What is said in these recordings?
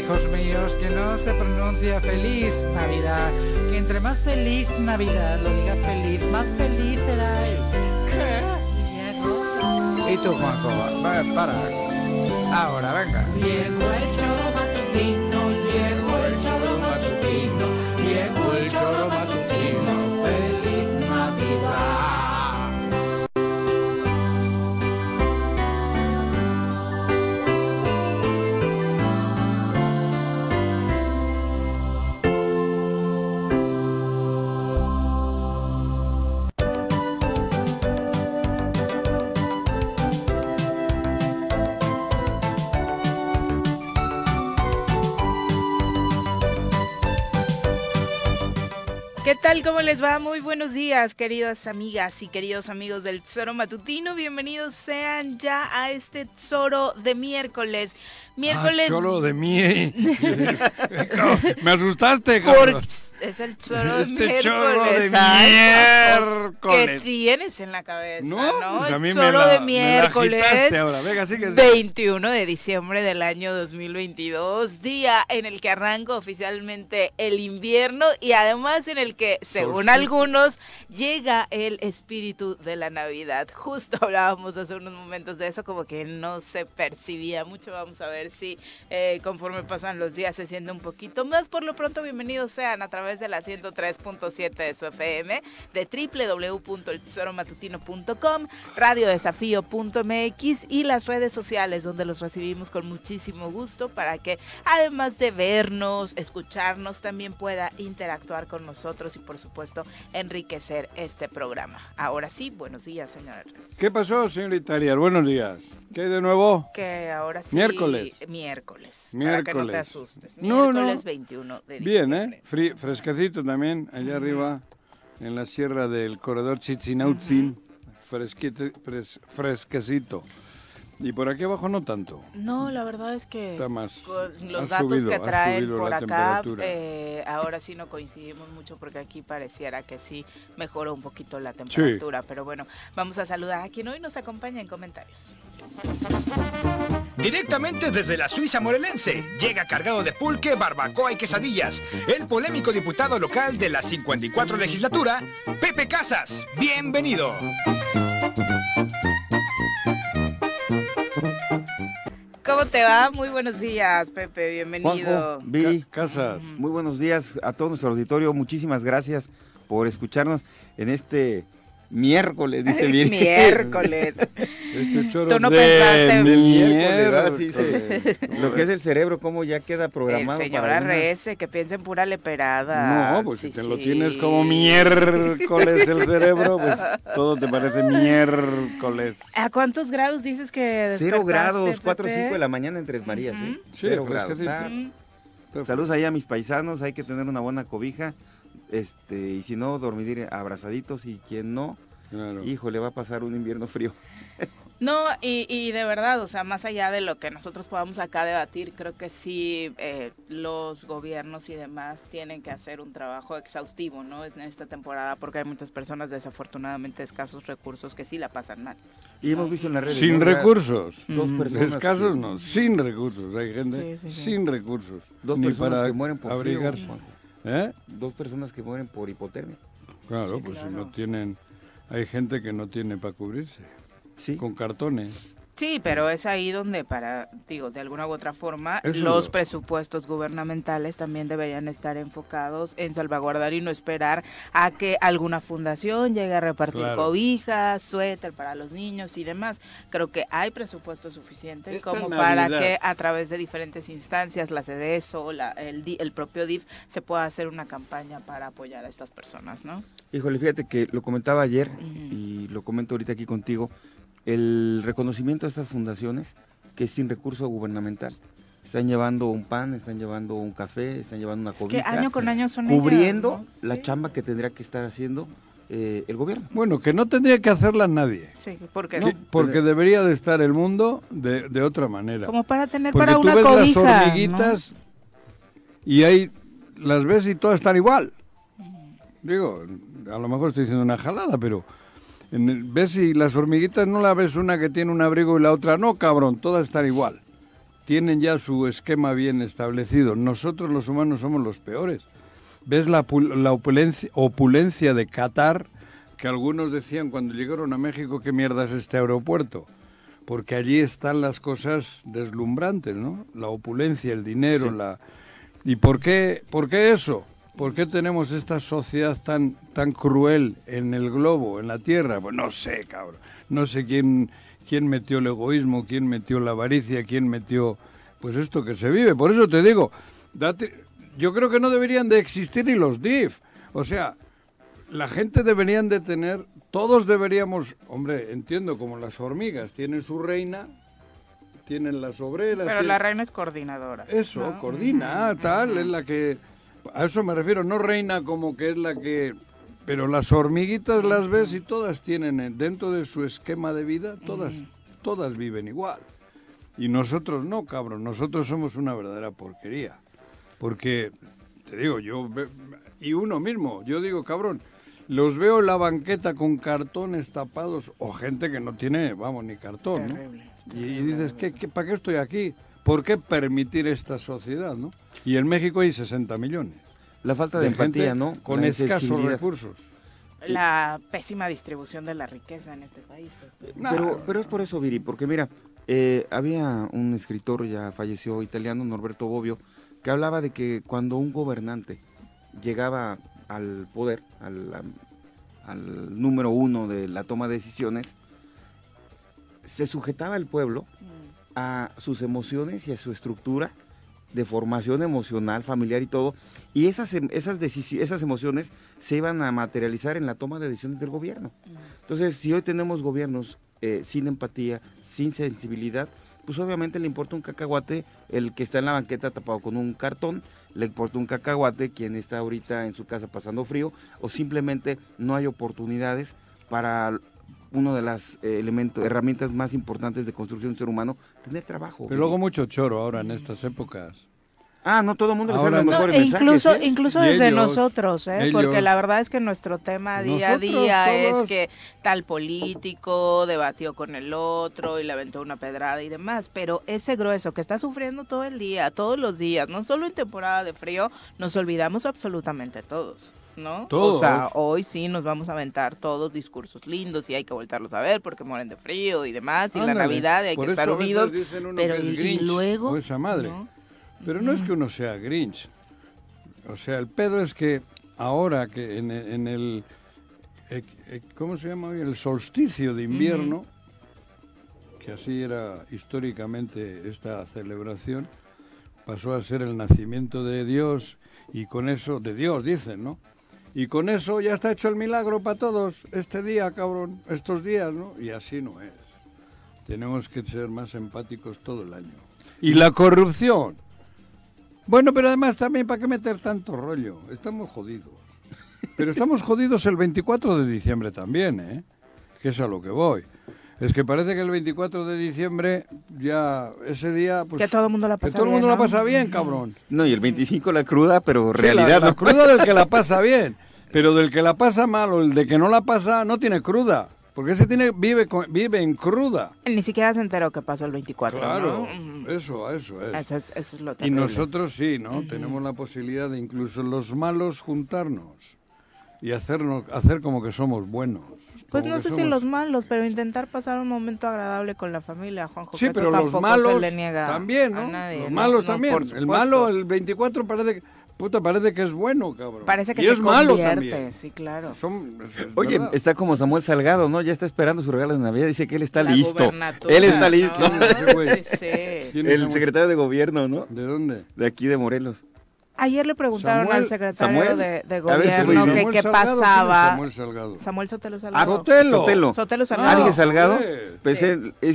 Hijos míos, que no se pronuncia feliz Navidad, que entre más feliz Navidad lo diga feliz, más feliz será él. ¿Qué? ¿Y tú, Juanjo? Va, para. Ahora, venga. Llegó el choro matutino, llegó el choro matutino, llegó el choro matutino, ¿Qué tal? ¿Cómo les va? Muy buenos días, queridas amigas y queridos amigos del Tesoro Matutino. Bienvenidos sean ya a este Tesoro de miércoles. Miércoles. Ah, choro de mí. Me asustaste, Por- es el Tesoro de Este miércoles. choro de miércoles. ¿Qué tienes en la cabeza? No, No, pues a mí me Tesoro la- de me la miércoles. ahora. Venga, sigue, sigue. 21 de diciembre del año 2022, día en el que arranca oficialmente el invierno y además en el que, según Solsticio. algunos, llega el espíritu de la Navidad. Justo hablábamos hace unos momentos de eso, como que no se percibía mucho. Vamos a ver si eh, conforme pasan los días se siente un poquito más. Por lo pronto, bienvenidos sean a través de la 103.7 de su FM, de www.eltesoromatutino.com, radiodesafío.mx y las redes sociales donde los recibimos con muchísimo gusto para que además de vernos, escucharnos, también pueda interactuar con nosotros y por supuesto enriquecer este programa. Ahora sí, buenos días, señores. ¿Qué pasó, señorita Arias? Buenos días. ¿Qué hay de nuevo? Que ahora sí. Miércoles. Miércoles. Para que no te Miércoles. asustes. No, no. Miércoles 21 de Bien, ¿eh? Fri- frescacito también, allá arriba, en la sierra del corredor Chitzinautzin. Fresquete- fres- fresquecito. Y por aquí abajo no tanto. No, la verdad es que Está más- con los datos subido, que traen por la acá, eh, ahora sí no coincidimos mucho porque aquí pareciera que sí mejoró un poquito la temperatura. Pero bueno, vamos a saludar a quien hoy nos acompaña en comentarios. Directamente desde la Suiza morelense, llega cargado de pulque, barbacoa y quesadillas, el polémico diputado local de la 54 legislatura, Pepe Casas. Bienvenido. ¿Cómo te va? Muy buenos días, Pepe, bienvenido. Juanjo, Viri, Ca- Casas. muy buenos días a todo nuestro auditorio. Muchísimas gracias por escucharnos en este miércoles, dice Viri. Miércoles. Este choro Tú no de pensaste- De miércoles. Sí, sí. Lo que es el cerebro, cómo ya queda programado. El señor para que piensa en pura leperada. No, pues si Sí, te lo tienes como miércoles el cerebro, pues todo te parece miércoles. ¿A cuántos grados dices que Cero grados, 4 o? 5 de la mañana en Tres Marías, ¿eh? Cero grados. Está- Mm. Saludos ahí a mis paisanos, hay que tener una buena cobija. Este, y si no, dormir abrazaditos y quien no, Claro. híjole, va a pasar un invierno frío. No, y, y de verdad, o sea, más allá de lo que nosotros podamos acá debatir, creo que sí eh, los gobiernos y demás tienen que hacer un trabajo exhaustivo, ¿no? En esta temporada, porque hay muchas personas desafortunadamente de escasos recursos que sí la pasan mal. Y hemos visto en las redes. Sin recursos. Dos personas. Escasos que- no, sin recursos. Hay gente Sí, sí, sí. sin recursos. Dos ni personas para que mueren por abrigarse. frío. ¿Eh? Dos personas que mueren por hipotermia. Claro, Sí, pues si no tienen... Hay gente que no tiene para cubrirse. Sí. Con cartones. Sí, pero es ahí donde para, digo, de alguna u otra forma, Eso- los presupuestos gubernamentales también deberían estar enfocados en salvaguardar y no esperar a que alguna fundación llegue a repartir Claro. cobijas, suéter para los niños y demás. Creo que hay presupuesto suficiente Esta como para que a través de diferentes instancias, la CEDESO, la, el, di- el propio DIF, se pueda hacer una campaña para apoyar a estas personas, ¿no? Híjole, fíjate que lo comentaba ayer y lo comento ahorita aquí contigo, el reconocimiento a estas fundaciones que es sin recurso gubernamental. Están llevando un pan, están llevando un café, están llevando una Es que cobija, año con año son ellas, cubriendo ¿no? la Sí. chamba que tendría que estar haciendo eh, el gobierno. Bueno, que no tendría que hacerla nadie. Sí, porque Que- porque debería de estar el mundo de, de otra manera. como para tener Porque para tú una ves cobija, las ¿no? hormiguitas y ahí las ves y todas están igual. Digo, a lo mejor estoy diciendo una jalada, pero ves y las hormiguitas no la ves una que tiene un abrigo y la otra no, cabrón, todas están igual. Tienen ya su esquema bien establecido. Nosotros los humanos somos los peores. ¿Ves la, la opulencia, opulencia de Qatar? Que algunos decían cuando llegaron a México, ¿qué mierda es este aeropuerto? Porque allí están las cosas deslumbrantes, ¿no? La opulencia, el dinero, la... ¿Y por qué, por qué eso? ¿Por qué tenemos esta sociedad tan, tan cruel en el globo, en la Tierra? Pues no sé, cabrón. No sé quién, quién metió el egoísmo, quién metió la avaricia, quién metió... Pues esto que se vive. Por eso te digo, date, yo creo que no deberían de existir ni los DIF. O sea, la gente deberían de tener, todos deberíamos, hombre, entiendo como las hormigas tienen su reina, tienen las obreras. Pero tienen- la reina es coordinadora. Eso, ¿no? coordina, tal, es la que, a eso me refiero, no reina como que es la que, pero las hormiguitas las ves y todas tienen eh, dentro de su esquema de vida, todas, todas viven igual. Y nosotros no, cabrón, nosotros somos una verdadera porquería. Porque, te digo, yo, y uno mismo, yo digo, cabrón, los veo en la banqueta con cartones tapados o gente que no tiene, vamos, ni cartón, ¿no? Terrible. Y, y dices, ¿qué, qué, para qué estoy aquí? ¿Por qué permitir esta sociedad, no? Y en México hay 60 millones. La falta de, empatía, ¿no? Con escasos recursos. La pésima distribución de la riqueza en este país. pues. Pero, pero es por eso, Viri, porque mira, eh, había un escritor, ya falleció italiano, Norberto Bobbio, que hablaba de que cuando un gobernante llegaba al poder, al número uno de la toma de decisiones, se sujetaba el pueblo a sus emociones y a su estructura de formación emocional, familiar y todo, y esas, em- esas, esas emociones se iban a materializar en la toma de decisiones del gobierno. Entonces, si hoy tenemos gobiernos eh, sin empatía, sin sensibilidad, pues obviamente le importa un cacahuate el que está en la banqueta tapado con un cartón, le importa un cacahuate quien está ahorita en su casa pasando frío, o simplemente no hay oportunidades para una de las eh, elementos, herramientas más importantes de construcción del ser humano, tener trabajo. Pero luego mucho choro ahora en estas épocas. Ah, no todo el mundo le Ahora sabe los no. No, mejores e mensajes, incluso, ¿eh? incluso desde ellos, nosotros, ¿eh? porque la verdad es que nuestro tema día a día es que tal político debatió con el otro y le aventó una pedrada y demás, pero ese grueso que está sufriendo todo el día, todos los días, no solo en temporada de frío, nos olvidamos absolutamente todos. ¿No? Todos. O sea, hoy sí nos vamos a aventar todos discursos lindos y hay que voltarlos a ver porque mueren de frío y demás, y la. Navidad y hay que estar unidos. dicen uno pero que es y- y Grinch, luego, o esa madre. ¿no? Pero no es que uno sea Grinch. O sea, el pedo es que ahora que en, el- en el... eh, eh, ¿Cómo se llama hoy? El solsticio de invierno, que así era históricamente esta celebración, pasó a ser el nacimiento de Dios y con eso, de Dios dicen, ¿no? Y con eso ya está hecho el milagro para todos, este día, cabrón, estos días, ¿no? Y así no es. Tenemos que ser más empáticos todo el año. Y la corrupción. Bueno, pero además también, ¿para qué meter tanto rollo? Estamos jodidos. Pero estamos jodidos el 24 de diciembre también, ¿eh? Que es a lo que voy. Es que parece que el 24 de diciembre, ya ese día... Pues, Que todo el mundo la que pasa todo el mundo bien, la ¿no? pasa bien, cabrón. No, y el 25 la cruda, pero Sí, realidad la, la no. cruda del que la pasa bien, pero del que la pasa mal o el de que no la pasa no tiene cruda, porque ese tiene vive vive en cruda. Él ni siquiera se enteró que pasó el 24. Claro, ¿no? Ujú. eso, eso es. Eso es, eso es lo Y nosotros sí, ¿no? Tenemos la posibilidad de incluso los malos juntarnos y hacernos hacer como que somos buenos. Pues no sé si los malos, pero intentar pasar un momento agradable con la familia, Juanjo. Sí, pero los malos se le niega también, a ¿no? nadie, los ¿no? malos No, también. El malo, el 24 parece que, puta, parece que es bueno, cabrón. Parece que y se es malo también. sí, claro. Son- es Oye, verdad. está como Samuel Salgado, ¿no? Ya está esperando su regalo de Navidad. Dice que él está La listo. Él está ¿no? listo. Sí, güey. Sí, sí. ¿Quién es El Samuel? secretario de gobierno, ¿no? ¿De dónde? De aquí de Morelos. Ayer le preguntaron Samuel- al secretario Samuel. de, ver, gobierno que qué Salgado, ¿quién es pasaba. Samuel Salgado. Samuel Sotelo Ah, Salgado. Sotelo. Sotelo. Sotelo Ah, Salgado. Salgado. Pues Sí.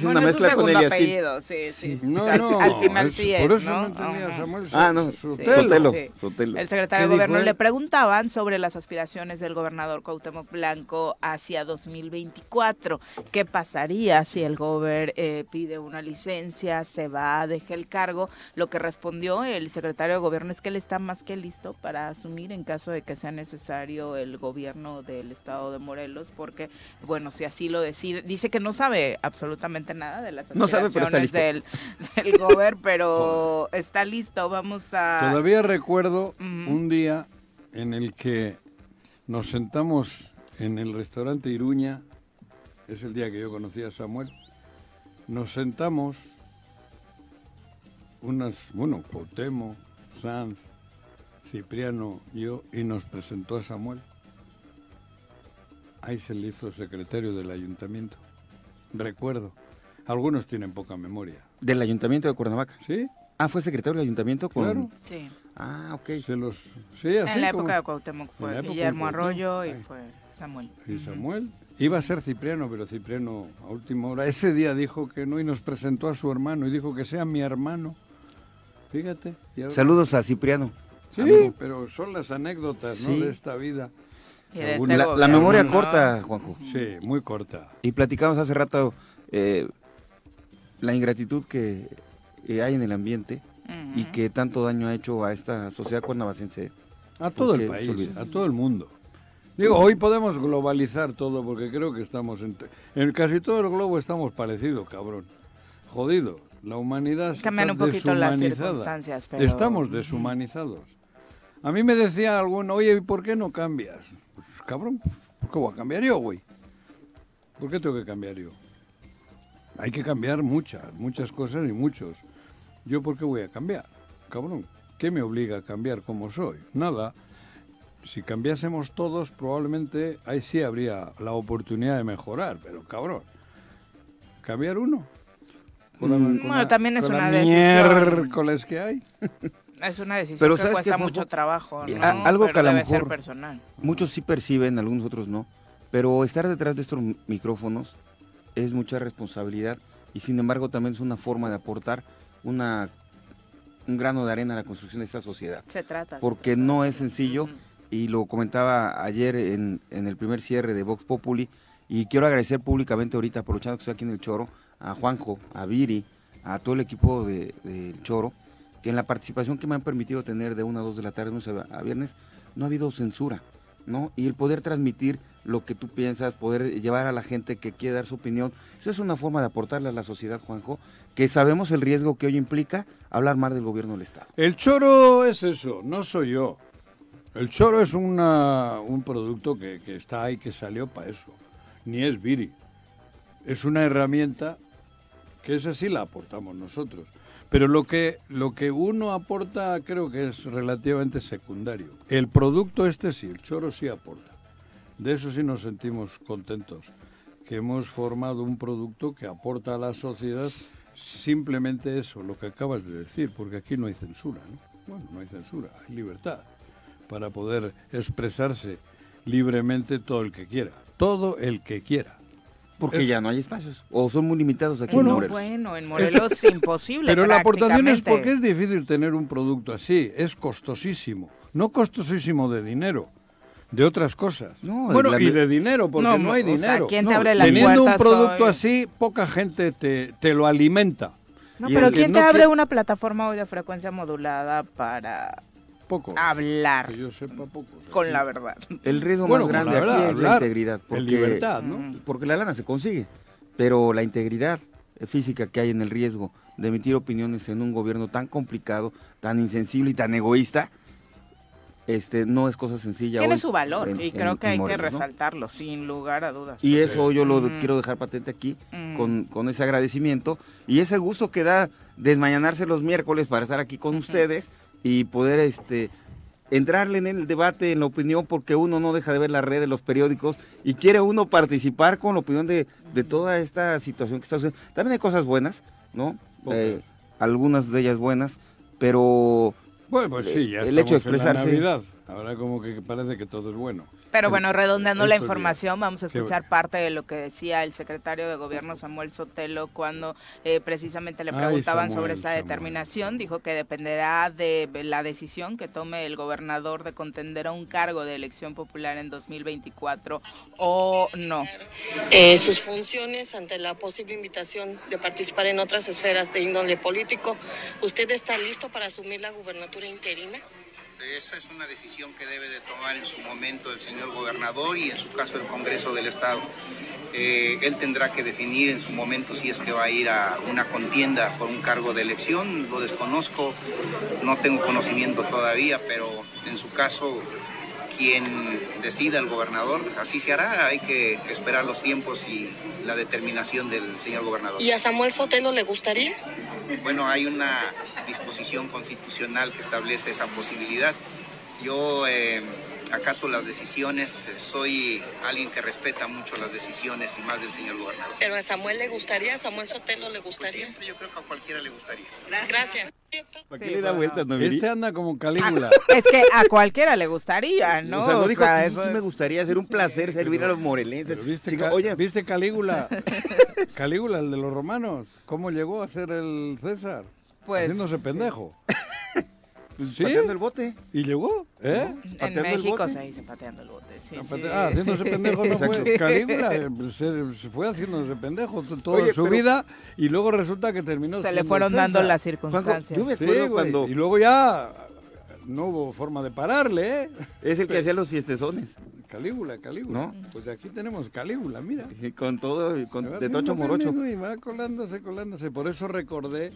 Bueno, una es mezcla con Eliasib. apellido, sí, sí. sí. No, al, no. al final sí es, Por eso ¿no? no entendía Ajá. Samuel Ah, no. Sotelo. Sotelo. Sí. Sotelo. El secretario ¿Qué de gobierno dijo le preguntaban sobre las aspiraciones del gobernador Cuauhtémoc Blanco hacia 2024. ¿Qué pasaría si el gober eh, pide una licencia, se va, deja el cargo? Lo que respondió el secretario de gobierno es que él está más que listo para asumir en caso de que sea necesario el gobierno del estado de Morelos, porque, bueno, si así lo decide, dice que no sabe absolutamente nada de las No sabe, pero está aspiraciones del, del gober, pero está listo. Vamos a... Todavía recuerdo un día en el que nos sentamos en el restaurante Iruña, es el día que yo conocí a Samuel, nos sentamos unas, bueno, Cuauhtémoc, Sanz, Cipriano, yo, y nos presentó a Samuel. Ahí se le hizo secretario del ayuntamiento. Recuerdo. Algunos tienen poca memoria. Del ayuntamiento de Cuernavaca. ¿Sí? Ah, fue secretario del ayuntamiento con... Claro. Sí. Ah, ok. Se los... Sí, así en la como- época de Cuauhtémoc fue Guillermo Arroyo y fue Samuel. Y. Samuel iba a ser Cipriano, pero Cipriano a última hora, ese día dijo que no y nos presentó a su hermano y dijo que sea mi hermano. Fíjate. y ahora- Saludos a Cipriano. Sí, amigo. pero son las anécdotas ¿no? De esta vida. Este La, memoria ¿no? corta, Juanjo. Sí, muy corta. Y platicamos hace rato eh, la ingratitud que eh, hay en el ambiente y que tanto daño ha hecho a esta sociedad cuernavacense. A todo el país, a todo el mundo. Digo, hoy podemos globalizar todo porque creo que estamos en, en casi todo el globo estamos parecidos, cabrón. Jodido. La humanidad está Cambian un poquito las circunstancias, pero- Estamos deshumanizados. A mí me decía alguno, oye, ¿y por qué no cambias? Pues, cabrón, ¿por qué voy a cambiar yo, güey? ¿Por qué tengo que cambiar yo? Hay que cambiar muchas, muchas cosas y muchos. ¿Yo por qué voy a cambiar? Cabrón, ¿qué me obliga a cambiar como soy? Nada. Si cambiásemos todos, probablemente ahí sí habría la oportunidad de mejorar, pero cabrón, cambiar uno. Con la- Mm, con bueno, la- también es con la una decisión. miércoles que hay. Es una decisión Pero que ¿sabes cuesta mucho trabajo, ¿no? a- algo Pero que a lo mejor- personal. Muchos sí perciben, algunos otros no. Pero estar detrás de estos micrófonos es mucha responsabilidad y sin embargo también es una forma de aportar una, un grano de arena a la construcción de esta sociedad. Se trata. se Porque trata. no es sencillo y lo comentaba ayer en, en el primer cierre de Vox Populi y quiero agradecer públicamente ahorita, aprovechando que estoy aquí en el Choro, a Juanjo, a Viri, a todo el equipo de- del Choro, que en la participación que me han permitido tener de 1 a 2 de la tarde, a viernes, no ha habido censura, ¿no? Y el poder transmitir lo que tú piensas, poder llevar a la gente que quiere dar su opinión, eso es una forma de aportarle a la sociedad, Juanjo, que sabemos el riesgo que hoy implica hablar mal del gobierno del Estado. El choro es eso, no soy yo. El choro es una, un producto que, que está ahí, que salió para eso. Ni es Viri. Es una herramienta que esa sí la aportamos nosotros. Pero lo que, lo que uno aporta creo que es relativamente secundario. El producto este sí, el choro sí aporta. De eso sí nos sentimos contentos, que hemos formado un producto que aporta a la sociedad simplemente eso, lo que acabas de decir, porque aquí no hay censura, ¿no? Bueno, no hay censura, hay libertad para poder expresarse libremente todo el que quiera, todo el que quiera. Porque Es- ya no hay espacios, o son muy limitados aquí Bueno, en Morelos. Bueno, en Morelos es imposible. Pero la aportación es porque es difícil tener un producto así, es costosísimo, no costosísimo de dinero, de otras cosas. No, bueno, la- y de dinero, porque No, no, hay o sea, dinero. ¿quién te No, abre las Teniendo un producto hoy? así, poca gente te, te lo alimenta. No, Y pero ¿quién no te abre quiere- una plataforma hoy de frecuencia modulada para Poco. hablar Que yo sepa poco. con la verdad? El riesgo Bueno, más la grande verdad, aquí es la hablar integridad. Porque, En libertad, ¿no? Ujú. Porque la lana se consigue, pero la integridad física que hay en el riesgo de emitir opiniones en un gobierno tan complicado, tan insensible y tan egoísta, este, no es cosa sencilla. Tiene hoy su valor en- y en- creo que en hay Morelos, que ¿no? resaltarlo, sin lugar a dudas. Y eso yo lo Ujú. quiero dejar patente aquí, Mm. con, con ese agradecimiento y ese gusto que da desmañanarse los miércoles para estar aquí con ustedes y poder este entrarle en el debate, en la opinión, porque uno no deja de ver la red de los periódicos y quiere uno participar con la opinión de, de toda esta situación que está sucediendo. También hay cosas buenas, ¿no? Eh, algunas de ellas buenas, pero Bueno, pues sí, ya El hecho de en la expresarse- Navidad. Ahora como que parece que todo es bueno. Pero bueno, redondeando la información, vamos a escuchar parte de lo que decía el secretario de Gobierno Samuel Sotelo cuando eh, precisamente le Ay, preguntaban sobre esta Samuel. determinación. Dijo que dependerá de la decisión que tome el gobernador de contender a un cargo de elección popular en 2024 o no. eh, sus funciones ante la posible invitación de participar en otras esferas de índole político. ¿Usted está listo para asumir la gubernatura interina? Esa es una decisión que debe de tomar en su momento el señor gobernador y en su caso el Congreso del Estado. Eh, él tendrá que definir en su momento si es que va a ir a una contienda por un cargo de elección. Lo desconozco, no tengo conocimiento todavía, pero en su caso quien decida el gobernador, así se hará. Hay que esperar los tiempos y la determinación del señor gobernador. ¿Y a Samuel Sotelo le gustaría? Bueno, hay una disposición constitucional que establece esa posibilidad. Yo eh, acato las decisiones, eh, soy alguien que respeta mucho las decisiones y más del señor gobernador. ¿Pero a Samuel le gustaría? ¿A Samuel Sotelo le Pues gustaría? siempre yo creo que a cualquiera le gustaría. Gracias. ¿para Sí, qué le da bueno. vueltas, no? Este anda como Calígula. Es que a cualquiera le gustaría, ¿no? O sea, no O dijo, sea, sí, eso sí es- me gustaría, ser un placer servir a los morelenses. ¿Viste, Chico, oye, ¿Viste Calígula? Calígula, el de los romanos. ¿Cómo llegó a ser el César? Pues, Haciéndose sí. pendejo. pues, ¿Sí? pateando el bote. ¿Y llegó? ¿Eh? En México bote. se dice pateando el bote. sí, Ah, sí. Ah, haciéndose pendejo no fue. Calígula eh, pues, se, se fue haciéndose pendejo to- toda Oye, su pero- vida y luego resulta que terminó Se le fueron dando las Juanjo, circunstancias. yo me Sí, acuerdo güey, cuando Y luego ya no hubo forma de pararle, ¿eh? es el que hacía los fiestezones. Calígula, Calígula. ¿No? Pues aquí tenemos Calígula, mira. Y Con todo, con, de tocho morocho. Y va colándose, colándose. Por eso recordé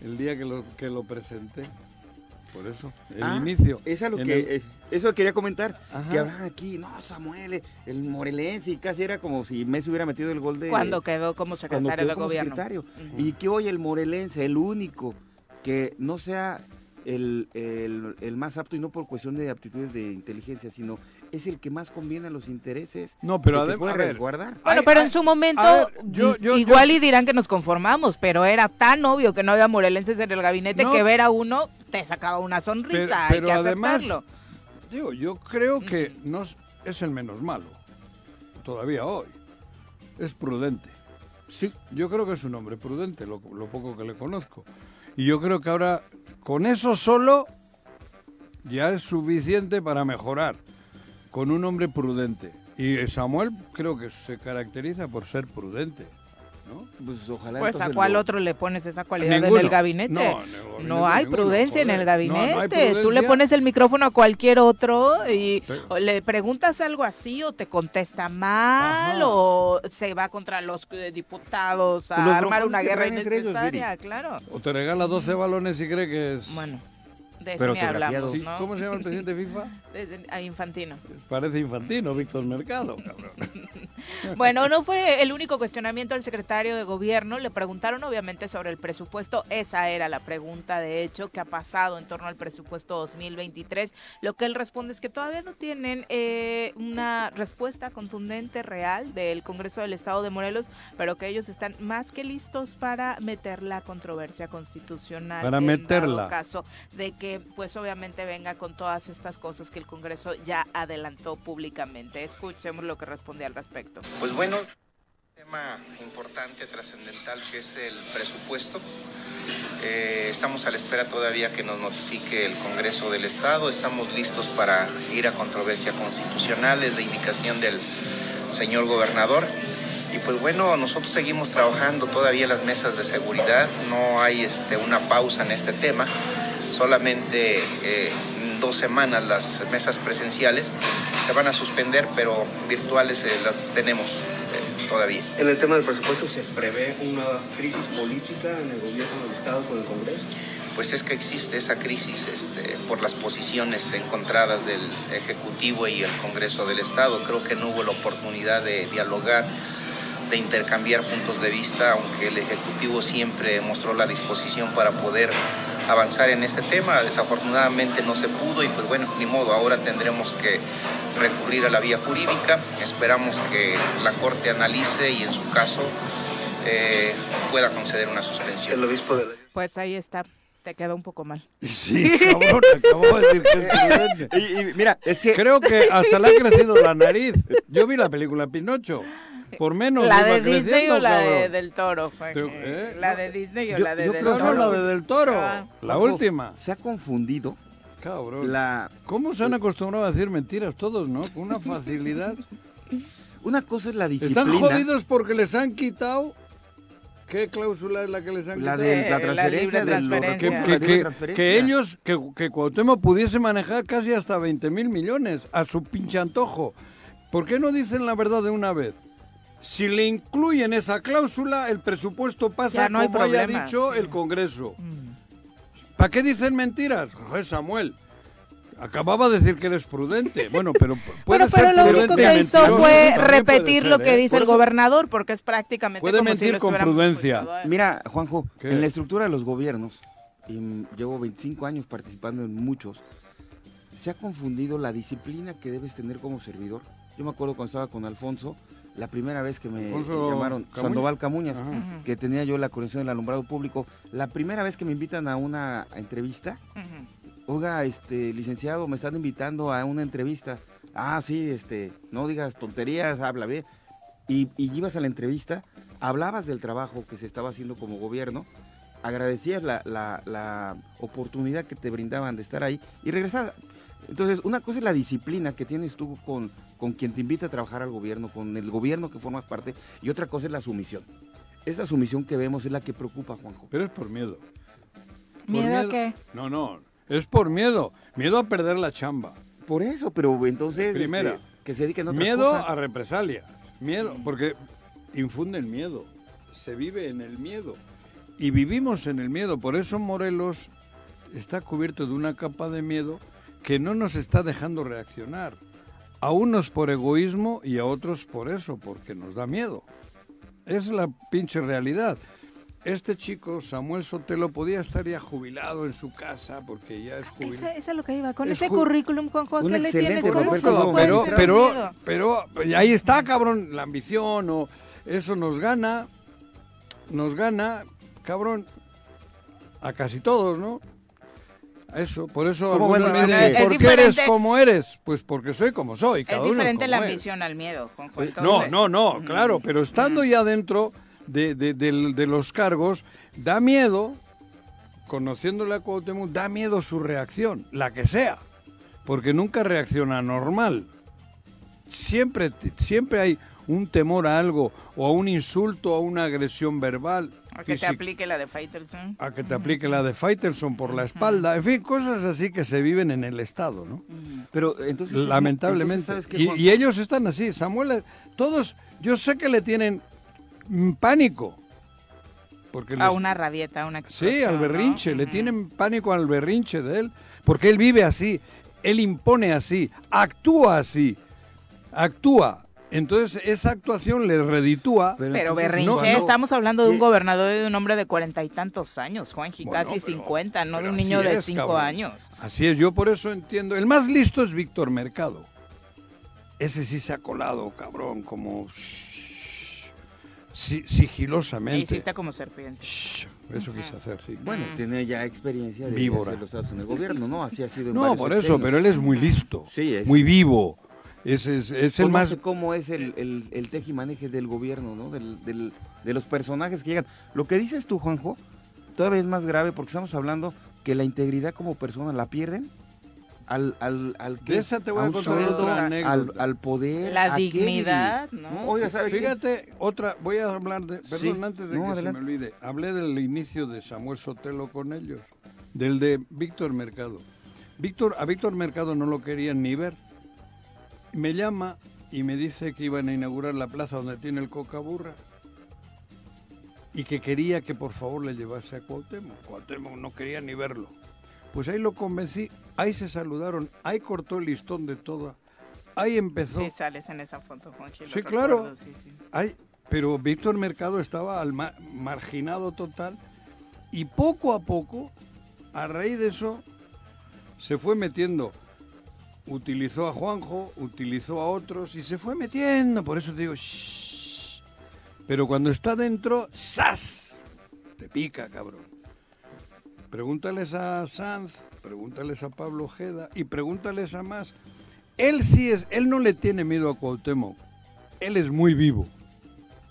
el día que lo, que lo presenté. Por eso, el Ah, inicio. Eso es lo que, el- eh, eso quería comentar, Ajá. que hablaban aquí, no, Samuel, el morelense, y casi era como si Messi hubiera metido el gol de... Cuando quedó como cuando secretario quedó de como gobierno. secretario. Y que hoy el morelense, el único, que no sea el, el- el más apto, y no por cuestión de aptitudes de inteligencia, sino es el que más conviene a los intereses. No, pero el que adem- puede resguardar. Bueno, Ay, pero ay, en su momento a ver, yo- yo- igual yo- y dirán que nos conformamos, pero era tan obvio que no había morelenses en el gabinete No. que ver a uno te sacaba una sonrisa, Pero, hay pero que además, aceptarlo. digo, yo creo que no es- es el menos malo. Todavía hoy. Es prudente. Sí. Yo creo que es un hombre prudente, lo, lo poco que le conozco. Y yo creo que ahora, con eso solo, ya es suficiente para mejorar. Con un hombre prudente. Y Samuel creo que se caracteriza por ser prudente. ¿no? Pues ojalá Pues a cuál lo- otro le pones esa cualidad en el gabinete. No, en el gabinete No hay ninguno, prudencia en el No, no hay gabinete. Tú le pones el micrófono a cualquier otro y Pero- le preguntas algo así o te contesta mal Ajá. o se va contra los eh, diputados a Los armar una guerra ellos, innecesaria, claro. O te regala 12 balones y cree que es... Bueno, de eso Pero ni hablamos, autografiados. Sí, ¿no? ¿Cómo se llama el presidente de FIFA? A Infantino. Parece infantino, Víctor Mercado, cabrón. Bueno, no fue el único cuestionamiento del secretario de gobierno. Le preguntaron obviamente sobre el presupuesto. Esa era la pregunta, de hecho, que ha pasado en torno al presupuesto 2023. Lo que él responde es que todavía no tienen eh, una respuesta contundente, real, del Congreso del Estado de Morelos, pero que ellos están más que listos para meter la controversia constitucional. Para en dado meterla. caso de que, pues obviamente venga con todas estas cosas que el Congreso ya adelantó públicamente. Escuchemos lo que responde al respecto. Pues bueno, tema importante, trascendental, que es el presupuesto. Eh, estamos a la espera todavía que nos notifique el Congreso del Estado. Estamos listos para ir a controversia constitucional, es la indicación del señor gobernador. Y pues bueno, nosotros seguimos trabajando todavía las mesas de seguridad, no hay este, una pausa en este tema, solamente eh, dos semanas las mesas presenciales se van a suspender, pero virtuales eh, las tenemos eh, todavía. En el tema del presupuesto se prevé una crisis política en el gobierno del Estado con el Congreso. pues es que existe esa crisis este, por las posiciones encontradas del Ejecutivo y el Congreso del Estado. Creo que no hubo la oportunidad de dialogar, de intercambiar puntos de vista, aunque el Ejecutivo siempre mostró la disposición para poder avanzar en este tema. Desafortunadamente no se pudo y pues bueno, ni modo, ahora tendremos que recurrir a la vía jurídica. Esperamos que la Corte analice y en su caso eh, pueda conceder una suspensión. El obispo de Pues ahí está. Te queda un poco mal. Sí, cabrón, acabo de decir que es y mira, es que Creo que hasta le ha crecido la nariz. Yo vi la película Pinocho. Por menos. ¿La de Disney o la de, del toro? Fue ¿eh? ¿La de Disney o Yo- la de yo del creo toro? la de del toro. Ah. La última. se ha confundido Cabrón. la ¿Cómo se han acostumbrado a decir mentiras todos, no? Con una facilidad. una cosa es la disciplina, Están jodidos porque les han quitado. ¿Qué cláusula es la que les han la quitado? de la Eh, la transferencia libre de los transferencia. que, que- que- transferencia. que ellos, que, que Cuauhtémoc pudiese manejar casi hasta 20 mil millones a su pinche antojo. ¿Por qué no dicen la verdad de una vez? Si le incluyen esa cláusula, el presupuesto pasa no como haya dicho sí. el Congreso. Mm. ¿Para qué dicen mentiras? Joder, Samuel. Acababa de decir que eres prudente. Bueno, pero pu- puede Bueno, pero ser lo único que hizo mentiroso, fue repetir ser, lo que ¿eh? dice el gobernador, porque es prácticamente Puede como si mentir lo con prudencia. Mira, Juanjo, ¿Qué? en la estructura de los gobiernos, y llevo 25 años participando en muchos, se ha confundido la disciplina que debes tener como servidor. Yo me acuerdo cuando estaba con Alfonso, la primera vez que me Alfonso llamaron Camuñas. Sandoval Camuñas, Ajá. Que tenía yo la conexión del alumbrado público, la primera vez que me invitan a una entrevista, ujú. oiga, este, licenciado, me están invitando a una entrevista. Ah, sí, este, no digas tonterías, habla bien. Y, y ibas a la entrevista, hablabas del trabajo que se estaba haciendo como gobierno, agradecías la, la- la oportunidad que te brindaban de estar ahí y regresabas. Entonces, una cosa es la disciplina que tienes tú con, con quien te invita a trabajar al gobierno, con el gobierno que formas parte, y otra cosa es la sumisión. Esta sumisión que vemos es la que preocupa, Juanjo. Pero es por miedo. Por ¿Miedo a qué? No, no. Es por miedo. Miedo a perder la chamba. Por eso, pero entonces Primera. este, que se dediquen a otra Miedo cosa. a represalia. Miedo, porque infunden miedo. Se vive en el miedo. Y vivimos en el miedo. Por eso Morelos está cubierto de una capa de miedo que no nos está dejando reaccionar. A unos por egoísmo y a otros por eso, porque nos da miedo. Es la pinche realidad. Este chico, Samuel Sotelo, podía estar ya jubilado en su casa porque ya es jubilado. Esa, esa es lo que iba. Con Es ese currículum, Juanjo, ¿a puede pero, pero, pero, y ahí está, cabrón, la ambición o eso nos gana, nos gana, cabrón, a casi todos, ¿no? Eso, por eso ¿Cómo algunos es dicen, ¿por qué eres como eres? Pues porque soy como soy, cada Es uno diferente la es. ambición al miedo, Juanjo. No, entonces. no, no, Ujú. claro, pero estando ya dentro de, de- los cargos, da miedo, conociéndole a Cuauhtémoc, da miedo su reacción, la que sea, porque nunca reacciona normal. Siempre, siempre hay un temor a algo, o a un insulto, a una agresión verbal. A que te aplique la de Faitelson. a que te aplique la de Faitelson por la espalda, en fin, cosas así que se viven en el Estado, ¿no? Pero entonces Lamentablemente. entonces, ¿sabes qué, y, ellos están así, Samuel, todos, yo sé que le tienen mm, pánico. Porque A les- una rabieta, a una explosión. Sí, al ¿no? berrinche, le tienen pánico al berrinche de él, porque él vive así, él impone así, actúa así, actúa. Entonces esa actuación le reditúa. Pero entonces, berrinche, no, no. estamos hablando de un ¿Qué? gobernador y de un hombre de cuarenta y tantos años, Juanji, Bueno, casi pero- cincuenta, no de pero un niño de es, cinco cabrón. años. Así es, yo por eso entiendo. El más listo es Víctor Mercado. Ese sí se ha colado, cabrón, como shh, si- Me sigilosamente. hiciste como serpiente. Shh, Eso quise hacer, sí. Bueno, Mm. tiene ya experiencia de Víbora. hacer los tratos en el gobierno, ¿no? Así ha sido en No, por eso, pero él es muy listo, Sí, es. muy vivo. Es, es, es el más... Conoce cómo es el, el, el tejimaneje del gobierno, ¿no? Del, del- de los personajes que llegan. Lo que dices tú, Juanjo, todavía es más grave porque estamos hablando que la integridad como persona la pierden al, al, al De esa te voy a un contar sueldo, otra al, anécdota. al poder. La ¿a qué? dignidad, ¿no? Oiga, ¿sabe qué? Fíjate, otra, voy a hablar de, perdón, Sí. antes de No, que adelante. se me olvide, hablé del inicio de Samuel Sotelo con ellos, del de Víctor Mercado. Víctor, a Víctor Mercado no lo querían ni ver. Me llama y me dice que iban a inaugurar la plaza donde tiene el Cocaburra. y que quería que por favor le llevase a Cuauhtémoc. Cuauhtémoc no quería ni verlo. Pues ahí lo convencí, ahí se saludaron, ahí cortó el listón de toda, ahí empezó. Sí, sales en esa foto, Juan Gil, Sí, claro. recuerdo, sí, sí. Ay, pero Víctor Mercado estaba al ma- marginado total y poco a poco, a raíz de eso, se fue metiendo. Utilizó a Juanjo, utilizó a otros y se fue metiendo. Por eso digo, "Shh". pero cuando está dentro, ¡zas! Te pica, cabrón. Pregúntales a Sanz, pregúntales a Pablo Ojeda y pregúntales a más. Él sí es, él no le tiene miedo a Cuauhtémoc. Él es muy vivo,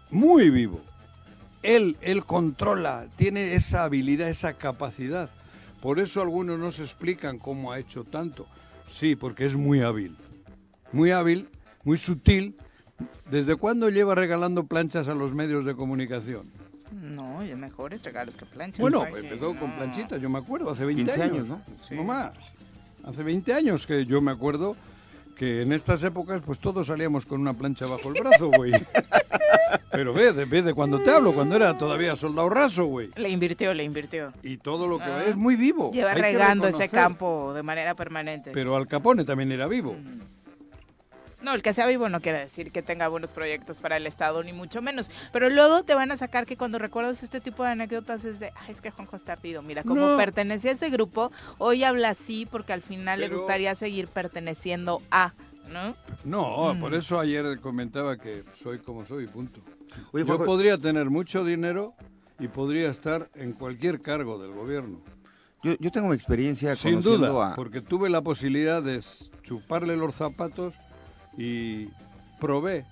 muy vivo. Él, él controla, tiene esa habilidad, esa capacidad. Por eso algunos no se explican cómo ha hecho tanto. Sí, porque es muy hábil. Muy hábil, muy sutil. ¿Desde cuándo lleva regalando planchas a los medios de comunicación? No, y mejores regalos que planchas. Bueno, Gil, empezó con planchitas, yo me acuerdo, hace 20 15 años, años, ¿no? Sí. No más. Hace 20 años que yo me acuerdo que en estas épocas pues todos salíamos con una plancha bajo el brazo, güey. Pero ve, de, ve de cuando te hablo, cuando era todavía soldado raso, güey. Le invirtió, le invirtió. Y todo lo que Ah. es muy vivo. Lleva regando ese campo de manera permanente. Pero Al Capone también era vivo. No, el que sea vivo no quiere decir que tenga buenos proyectos para el Estado, ni mucho menos. Pero luego te van a sacar que cuando recuerdas este tipo de anécdotas es de, ay, es que Juanjo está ardido. Mira, como No. pertenecía a ese grupo, hoy habla así porque al final le gustaría seguir perteneciendo a, ¿no? No, Mm. por eso ayer comentaba que soy como soy, punto. Oye, Yo podría tener mucho dinero y podría estar en cualquier cargo del gobierno. yo, yo tengo experiencia Sin conociendo duda, a... porque tuve la posibilidad de chuparle los zapatos y probé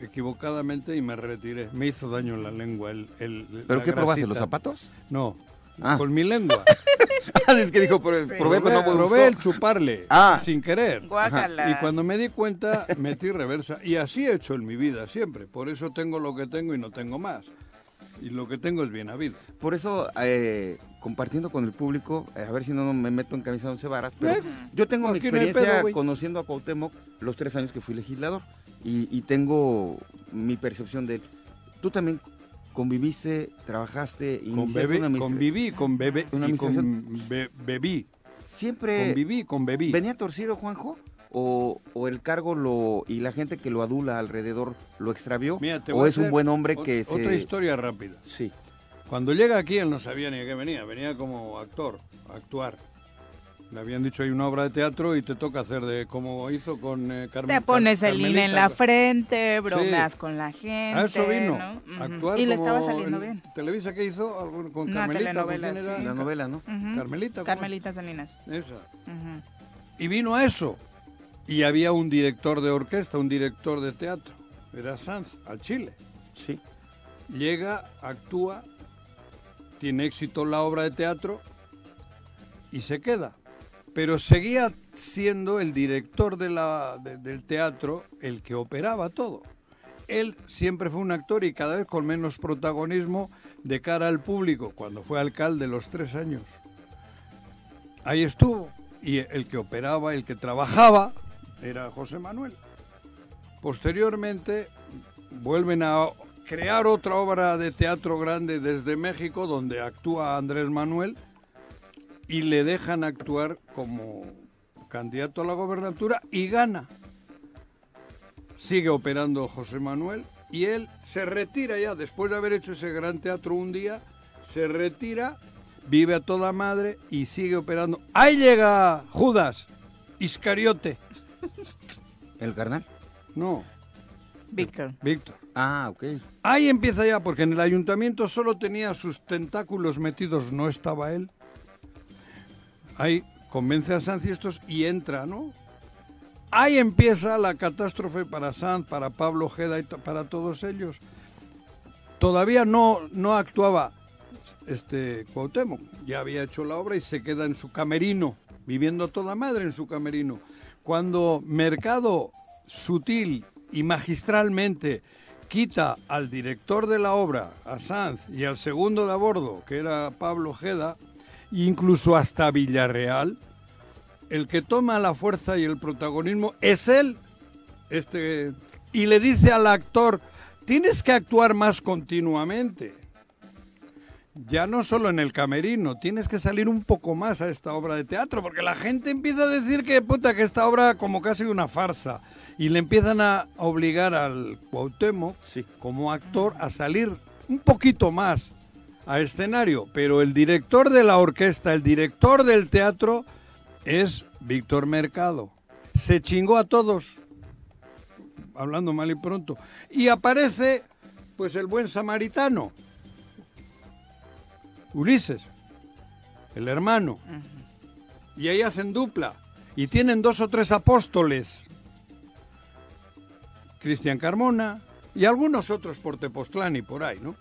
equivocadamente y me retiré. Me hizo daño en la lengua. El, el- ¿Pero la qué probaste, grasita. los zapatos? No, Ah. con mi lengua. es que dijo, probé, probé, pero no me gustó. probé el chuparle, Ah. sin querer. Guácala. Y cuando me di cuenta, metí reversa. Y así he hecho en mi vida siempre. Por eso tengo lo que tengo y no tengo más. Y lo que tengo es bien habido. Por eso, eh, compartiendo con el público, eh, a ver si no me meto en camisa de once varas, pero Eh, yo tengo mi experiencia pedo, conociendo a Cuauhtémoc los tres años que fui legislador y, y tengo mi percepción de él. Tú también conviviste, trabajaste, Con iniciaste bebé, una conviví con bebé Una y con be- bebí. Siempre Conviví con bebí. venía torcido, Juanjo, o, o el cargo lo y la gente que lo adula alrededor lo extravió, Mira, o es un buen hombre que se... Otra historia rápida. Sí. Cuando llega aquí, él no sabía ni a qué venía. Venía como actor, a actuar. Le habían dicho hay una obra de teatro y te toca hacer de como hizo con eh, Carmen. Te pones el INE en la Carmelita. frente, bromeas con la gente. A eso vino. ¿no? Actuar Y le estaba saliendo en bien. Televisa que hizo con Una Carmelita. sí. La novela, ¿no? Carmelita. Carmelita Salinas. Esa. Y vino a eso. Y había un director de orquesta, un director de teatro. Era Sanz, al Chile. Sí. Llega, actúa, tiene éxito la obra de teatro y se queda. Pero seguía siendo el director de la, de- del teatro el que operaba todo. Él siempre fue un actor y cada vez con menos protagonismo de cara al público, cuando fue alcalde los tres años. Ahí estuvo. Y el que operaba, el que trabajaba, era José Manuel. Posteriormente vuelven a crear otra obra de teatro grande desde México donde actúa Andrés Manuel y le dejan actuar como candidato a la gobernatura y gana. Sigue operando José Manuel y él se retira ya después de haber hecho ese gran teatro un día, se retira, vive a toda madre y sigue operando. Ahí llega Judas Iscariote. ¿El carnal? No, Víctor. Víctor. Ah, ok. Ahí empieza ya, porque en el ayuntamiento solo tenía sus tentáculos metidos, no estaba él. Ahí convence a Sanz y estos y entra, ¿no? Ahí empieza la catástrofe para Sanz, para Pablo Ojeda y para todos ellos. Todavía no, no actuaba este Cuauhtémoc, ya había hecho la obra y se queda en su camerino, viviendo toda madre en su camerino. Cuando Mercado sutil y magistralmente quita al director de la obra, a Sanz, y al segundo de a bordo, que era Pablo Ojeda, incluso hasta Villarreal, el que toma la fuerza y el protagonismo es él. Este, y le dice al actor, tienes que actuar más continuamente. ya no solo en el camerino, tienes que salir un poco más a esta obra de teatro, porque la gente empieza a decir que puta que esta obra como casi una farsa y le empiezan a obligar al Cuauhtémoc Sí. como actor a salir un poquito más a escenario, pero el director de la orquesta, el director del teatro es Víctor Mercado. Se chingó a todos, hablando mal y pronto, y aparece pues el buen samaritano, Ulises, el hermano. Y ahí hacen dupla. Y tienen dos o tres apóstoles. Cristian Carmona y algunos otros por Tepoztlán y por ahí, ¿no?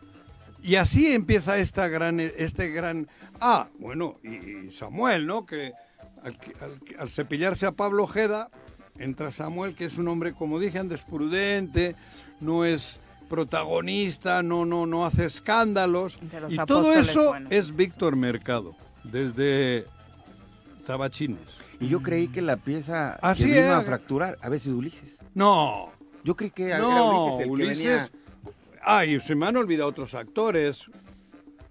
Y así empieza esta gran, este gran... Ah, bueno, y Samuel, ¿no? Que al, cepillarse a Pablo Ojeda, entra Samuel, que es un hombre, como dije antes, prudente, no es protagonista, no, no, no hace escándalos. Y todo eso buenos. es Víctor Mercado, desde Tabachines. Y yo creí que la pieza Así que vino a fracturar a veces Ulises. No, Yo creí que era no, Ulises el que Ulises. venía. Ah, y se me han olvidado otros actores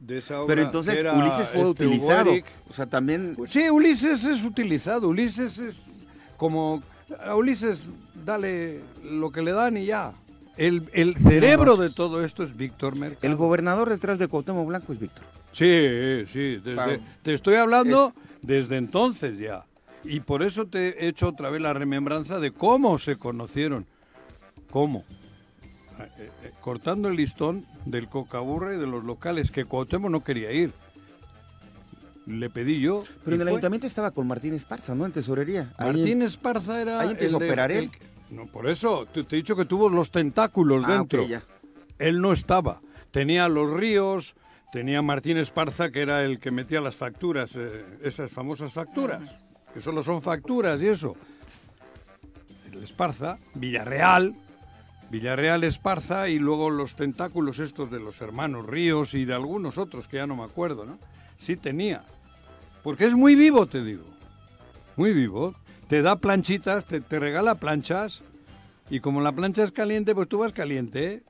de esa obra. Pero entonces era Ulises fue este, utilizado. O sea, también Pues sí, Ulises es utilizado. Ulises es como. A Ulises, dale lo que le dan y ya. El, el cerebro de todo esto es Víctor Mercado. el gobernador detrás de Cuauhtémoc Blanco es Víctor. Sí, sí, desde- te estoy hablando desde entonces ya. Y por eso te he hecho otra vez la remembranza de cómo se conocieron. ¿Cómo? Eh, eh, cortando el listón del cocaburra y de los locales, que Cuauhtémoc no quería ir. Le pedí yo. Pero en el fue. ayuntamiento estaba con Martín Esparza, ¿no? En tesorería. Martín Esparza era. ahí empezó el a operar él. el- no, por eso, te, te he dicho que tuvo los tentáculos Ah, dentro. ya. Él no estaba. Tenía los ríos, tenía Martín Esparza, que era el que metía las facturas, eh, esas famosas facturas, que solo son facturas y eso. El Esparza, Villarreal, Villarreal Esparza y luego los tentáculos estos de los hermanos Ríos y de algunos otros que ya no me acuerdo, ¿no? Sí tenía. Porque es muy vivo, te digo. Muy vivo. Te da planchitas, te, te regala planchas y como la plancha es caliente, pues tú vas caliente, ¿eh?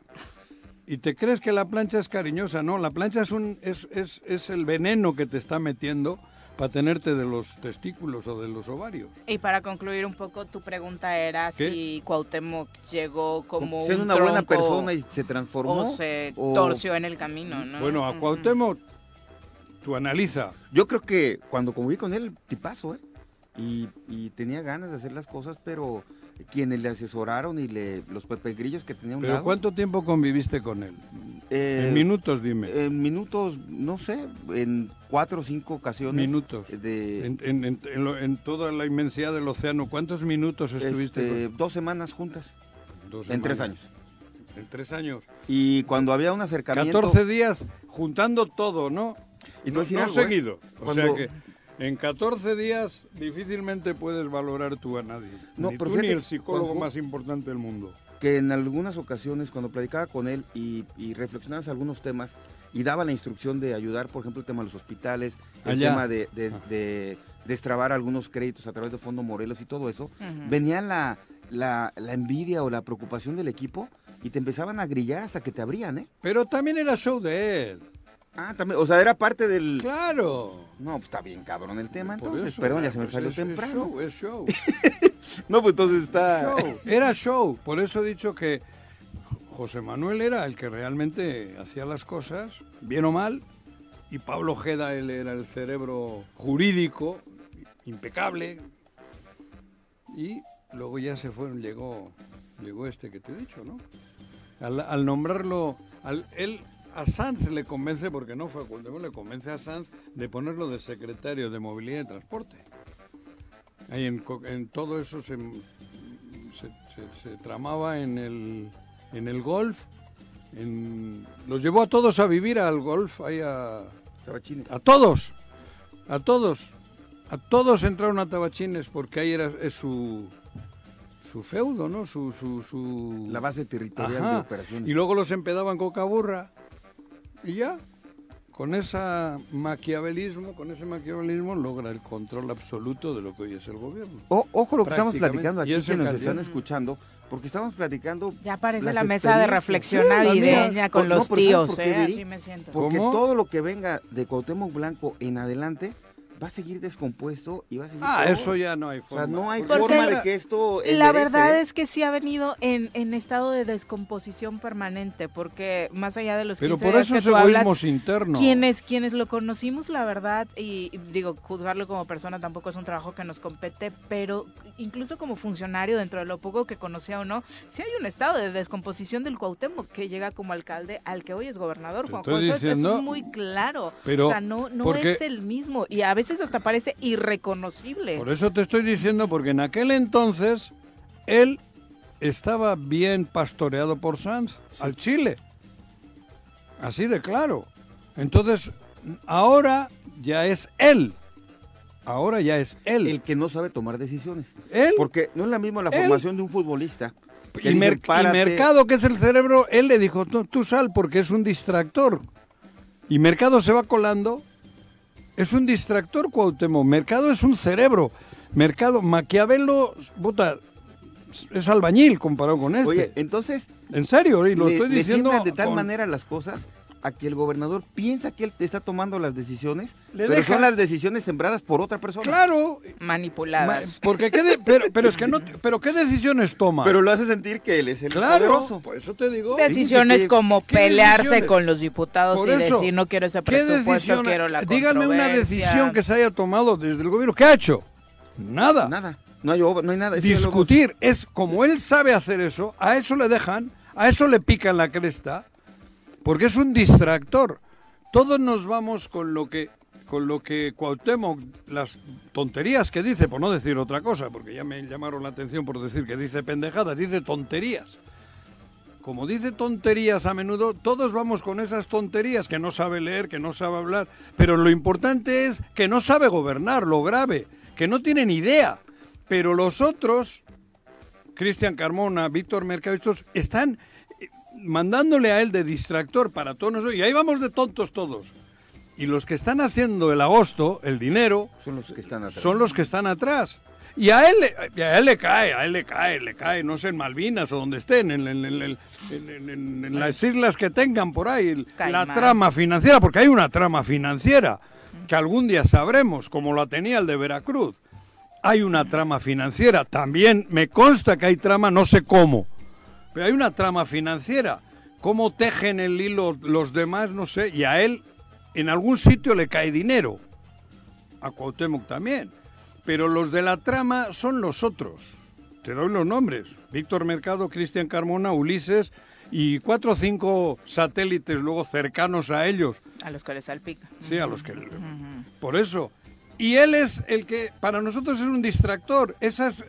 Y te crees que la plancha es cariñosa, no, la plancha es, un, es, es, es el veneno que te está metiendo para tenerte de los testículos o de los ovarios. Y para concluir un poco, tu pregunta era ¿Qué? si Cuauhtémoc llegó como un una buena persona y se transformó. o se o- torció en el camino, ¿no? Bueno, a. Cuauhtémoc, tú analiza. Yo creo que cuando conviví con él, tipazo, ¿eh? Y, y tenía ganas de hacer las cosas, pero quienes le asesoraron y le los pepegrillos que tenía un Pero lado. ¿cuánto tiempo conviviste con él? eh, en minutos, dime. En minutos, no sé, en cuatro o cinco ocasiones. Minutos. De, En, en- en- en lo- en toda la inmensidad del océano, ¿cuántos minutos estuviste este, dos semanas juntas, dos en tres años. En tres años. Y cuando había un acercamiento... 14 días juntando todo, ¿no? Y no no algo, ¿eh? seguido. O Cuando- sea que en 14 días difícilmente puedes valorar tú a nadie. No, ni pero tú ni el psicólogo Juanjo, más importante del mundo. que en algunas ocasiones cuando platicaba con él y, y reflexionabas algunos temas y daba la instrucción de ayudar, por ejemplo, el tema de los hospitales, el Allá. tema de, de, Ah. de destrabar algunos créditos a través de Fondo Morelos y todo eso, venía la, la, la envidia o la preocupación del equipo y te empezaban a grillar hasta que te abrían, ¿eh? Pero también era show de él. Ah, también, o sea, era parte del... Claro. No, pues está bien cabrón el tema, Por entonces, eso, perdón, ya se me pues salió es- temprano. Es show, es show. No, pues entonces está... show. Era show. Por eso he dicho que José Manuel era el que realmente hacía las cosas, bien o mal, y Pablo Ojeda él era el cerebro jurídico, impecable, y luego ya se fueron, llegó, llegó este que te he dicho, ¿no? Al, al nombrarlo, al, él a Sanz le convence, porque no fue a Cuauhtémoc, le convence a Sanz de ponerlo de secretario de Movilidad y Transporte. Ahí en, todo eso se, se, se- se tramaba en el, en el golf. en- los llevó a todos a vivir al golf, ahí a, Tabachines. a todos, a todos, a todos entraron a Tabachines porque ahí era es su, su feudo, ¿no? Su, su, su... La base territorial Ajá. de operaciones. Y luego los empedaban con caburra y ya, con ese maquiavelismo, con ese maquiavelismo logra el control absoluto de lo que hoy es el gobierno. O- ojo lo que estamos platicando aquí, que nos están escuchando, porque estamos platicando Ya parece la mesa de reflexión navideña con No, los pero ¿sabes tíos, por qué, ¿eh? Así me siento. Porque ¿Cómo? todo lo que venga de Cuauhtémoc Blanco en adelante va a seguir descompuesto y va a seguir Ah, todo. eso ya no hay O forma. sea, no hay Porque forma la- de que esto La enderece, verdad ¿eh? es que sí ha venido en, en estado de descomposición permanente, porque más allá de los Pero 15 por eso es egoísmos internos. quienes, quienes lo conocimos, la verdad, y, y digo, juzgarlo como persona tampoco es un trabajo que nos compete, pero incluso como funcionario, dentro de lo poco que conocía o no, sí hay un estado de descomposición del Cuauhtémoc que llega como alcalde al que hoy es gobernador, Juan estoy Eso es muy claro. pero o sea, no, no porque- es el mismo y a veces hasta parece irreconocible. Por eso te estoy diciendo, porque en aquel entonces él estaba bien pastoreado por Sanz al Chile. Así de claro. Entonces, ahora ya es él. Ahora ya es él. El que no sabe tomar decisiones. Él. Porque no es la misma la Él. formación de un futbolista. Y, dicen, Mer- y "Párate". Mercado, que es el cerebro, él le dijo, tú, tú sal porque es un distractor. Y Mercado se va colando. Es un distractor, Cuauhtémoc. Mercado es un cerebro. Mercado, Maquiavelo, puta, es albañil comparado con este. Oye, entonces en serio, y lo le, estoy diciendo de tal con- manera las cosas a que el gobernador piensa que él está tomando las decisiones, Le pero deja- son las decisiones sembradas por otra persona. Claro, Manipuladas. porque qué de- pero, pero es que no, pero qué decisiones toma. Pero lo hace sentir que él es el claro, poderoso. por eso te digo. Decisiones que- como ¿qué pelearse decisiones? con los diputados Por y eso, decir no quiero ese ¿Qué presupuesto, decisión? quiero la Díganme una controversia". decisión que se haya tomado desde el gobierno. ¿Qué ha hecho? Nada. Nada, no hay, obra, no hay nada. Discutir. Es como él sabe hacer eso, a eso le dejan, a eso le pican la cresta, porque es un distractor. Todos nos vamos con lo que con lo que Cuauhtémoc, las tonterías que dice, por no decir otra cosa, porque ya me llamaron la atención por decir que dice pendejadas, dice tonterías. Como dice tonterías a menudo, todos vamos con esas tonterías, que no sabe leer, que no sabe hablar, pero lo importante es que no sabe gobernar, lo grave, que no tiene ni idea. Pero los otros, Cristian Carmona, Víctor Mercado, estos están mandándole a él de distractor para todos nosotros, y ahí vamos de tontos todos. Y los que están haciendo el agosto, el dinero, Son los que están atrás. son los que están atrás. Y a él, a él le cae, a él le cae, le cae, no sé, en Malvinas o donde estén, en, en- en- en- en- en- en las islas que tengan por ahí, el- la trama financiera, porque hay una trama financiera que algún día sabremos, como la tenía el de Veracruz. Hay una trama financiera, también me consta que hay trama, no sé cómo, pero hay una trama financiera. ¿Cómo tejen el hilo los demás? No sé, y a él en algún sitio le cae dinero a Cuauhtémoc también. Pero los de la trama son los otros. Te doy los nombres. Víctor Mercado, Cristian Carmona, Ulises y cuatro o cinco satélites luego cercanos a ellos. A los que les salpica. Sí, a los que... Por eso. Y él es el que para nosotros es un distractor. Esas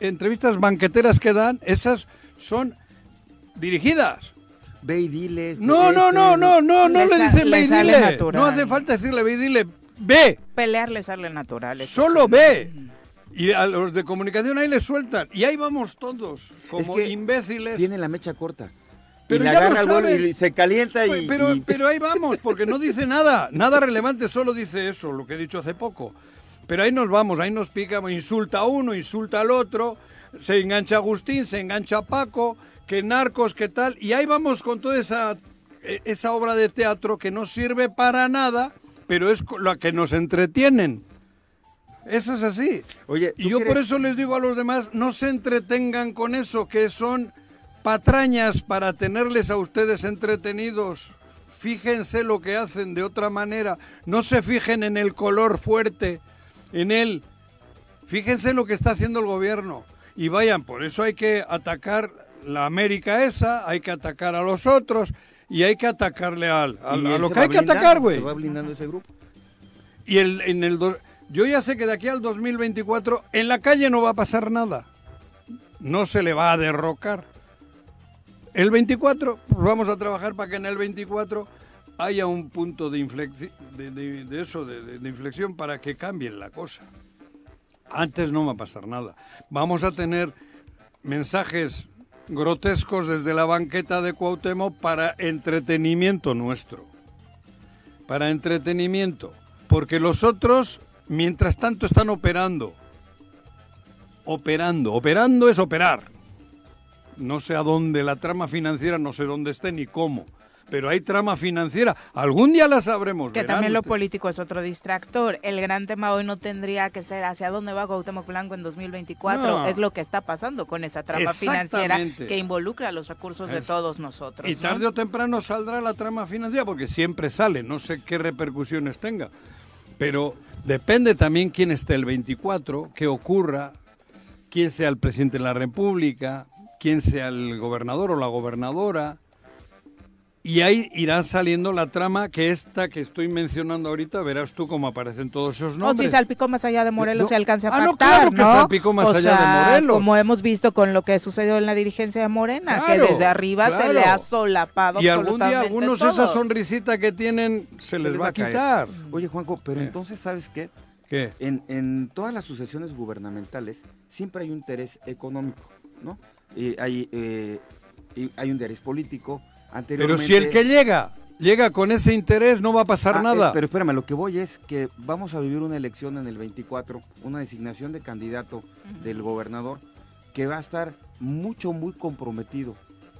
entrevistas banqueteras que dan, esas son dirigidas. Ve y dile. No, ve no, no, no, no, no Le dicen ve y dile. natural. No hace falta decirle ve y dile. Ve, Pelear les sale natural. solo ve. Y a los de comunicación ahí les sueltan. Y ahí vamos todos, como que imbéciles. Tiene la mecha corta. Pero y le agarra el y se calienta y. Pe- Pero, y- pero ahí vamos, porque no dice nada, nada relevante, solo dice eso, lo que he dicho hace poco. Pero ahí nos vamos, ahí nos pica, insulta a uno, insulta al otro, se engancha Agustín, se engancha Paco, que narcos, que tal, y ahí vamos con toda esa, e- esa obra de teatro que no sirve para nada, pero es la que nos entretienen. Eso es así. Oye, ¿tú Y yo por eso les digo a los demás, no se entretengan con eso, que son patrañas para tenerles a ustedes entretenidos. Fíjense lo que hacen de otra manera. No se fijen en el color fuerte, en él. Fíjense lo que está haciendo el gobierno. Y vayan, por eso hay que atacar la América esa, hay que atacar a los otros y hay que atacarle al, a lo que hay que atacar, güey. Se va blindando ese grupo. Y el, en el do- yo ya sé que de aquí al 2024 en la calle no va a pasar nada. No se le va a derrocar. El 24, pues vamos a trabajar para que en el 24 haya un punto de, inflexi- de, eso, de- de inflexión para que cambien la cosa. Antes no va a pasar nada. Vamos a tener mensajes grotescos desde la banqueta de Cuauhtémoc para entretenimiento nuestro. Para entretenimiento. Porque los otros, mientras tanto, están operando. operando. Operando es operar. No sé a dónde la trama financiera, no sé dónde esté ni cómo. Pero hay trama financiera. Algún día la sabremos. Que también lo ustedes. político es otro distractor. El gran tema hoy no tendría que ser hacia dónde va Cuauhtémoc Blanco en 2024. No. Es lo que está pasando con esa trama financiera que involucra los recursos de todos nosotros. Y ¿no? tarde o temprano saldrá la trama financiera, porque siempre sale, no sé qué repercusiones tenga. Pero depende también quién esté el 24, qué ocurra, quién sea el presidente de la República, quién sea el gobernador o la gobernadora. Y ahí irá saliendo la trama que esta que estoy mencionando ahorita, verás tú cómo aparecen todos esos O si nombres. salpicó más allá de Morelos No. se alcance a Ah, no, pactar, claro que ¿no? salpicó más O allá de sea, Morelos. Como hemos visto con lo que sucedió en la dirigencia de Morena, Claro, que desde arriba se claro. le ha solapado y algún día algunos todo. esa sonrisita que tienen se, les, va a caer. quitar. Oye, Juanjo, pero Eh. entonces, ¿sabes qué? ¿Qué? En, en todas las sucesiones gubernamentales siempre hay un interés económico, ¿no? Y hay, eh, y hay un interés político. Pero si el que llega llega con ese interés, no va a pasar Ah, nada. eh, pero espérame, lo que voy es que vamos a vivir una elección en el 24, una designación de candidato del gobernador que va a estar mucho, muy comprometido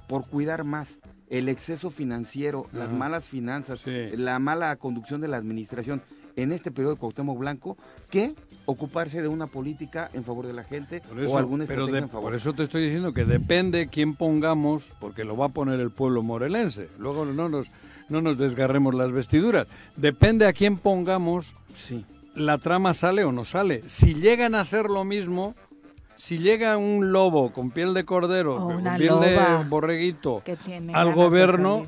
por cuidar más el exceso financiero, las malas finanzas, Sí. la mala conducción de la administración en este periodo de Cuauhtémoc Blanco, que ocuparse de una política en favor de la gente eso, o alguna pero estrategia de- en favor. por eso te estoy diciendo que depende quién pongamos, porque lo va a poner el pueblo morelense. Luego no nos, no nos desgarremos las vestiduras. Depende a quién pongamos, Sí. la trama sale o no sale. Si llegan a hacer lo mismo, si llega un lobo con piel de cordero, O con piel de borreguito, al gobierno,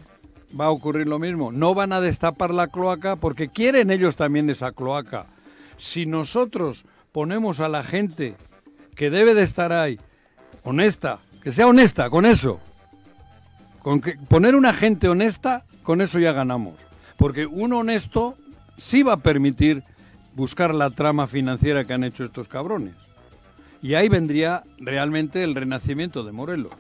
va a ocurrir lo mismo. No van a destapar la cloaca porque quieren ellos también esa cloaca. Si nosotros ponemos a la gente que debe de estar ahí, honesta, que sea honesta con eso, con que poner una gente honesta, con eso ya ganamos. Porque un honesto sí va a permitir buscar la trama financiera que han hecho estos cabrones. Y ahí vendría realmente el renacimiento de Morelos.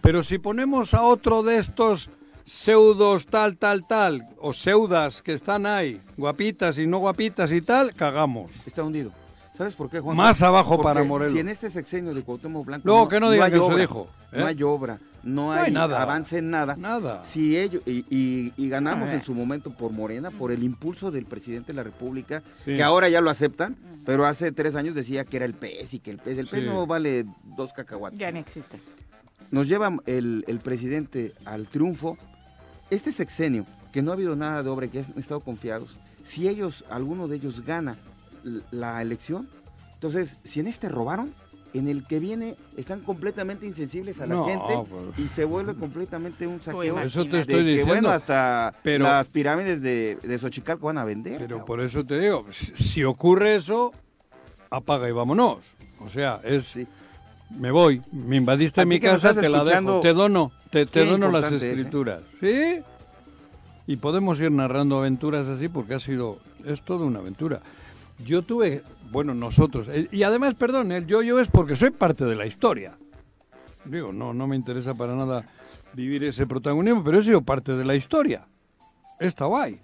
Pero si ponemos a otro de estos pseudos tal, tal, tal, o pseudas que están ahí, guapitas y no guapitas y tal, cagamos. Está hundido. ¿Sabes por qué, Juan? Más abajo Porque para Morelos. Si en este sexenio de Cuauhtémoc Blanco Luego que no digan hay que se dijo, ¿eh? no hay obra, no hay, hay nada. avance en nada. Nada. Si ellos y, y- y ganamos ver. en su momento por Morena, por el impulso del presidente de la República, Sí. que ahora ya lo aceptan, pero hace tres años decía que era el pez y que el pez, el pez Sí. no vale dos cacahuates. Ya no existe. Nos lleva el, el presidente al triunfo. Este sexenio, que no ha habido nada de obra, que han estado confiados, si ellos, alguno de ellos gana la elección, entonces, si en este robaron, en el que viene están completamente insensibles a la No, gente pues. y se vuelve completamente un saqueo. Por eso te de estoy que, diciendo. bueno, hasta Pero- las pirámides de, de Xochicalco van a vender. Pero cabrón. por eso te digo, si si ocurre eso, apaga y vámonos. O sea, es Sí. Me voy, me invadiste A mi casa, te la dejo, te dono, te, te dono las es, ¿eh? escrituras. ¿Sí? Y podemos ir narrando aventuras así porque ha sido, es toda una aventura. Yo tuve, bueno, nosotros, eh, y además, perdón, el yo-yo es porque soy parte de la historia. Digo, no, no me interesa para nada vivir ese protagonismo, pero he sido parte de la historia. Estado ahí.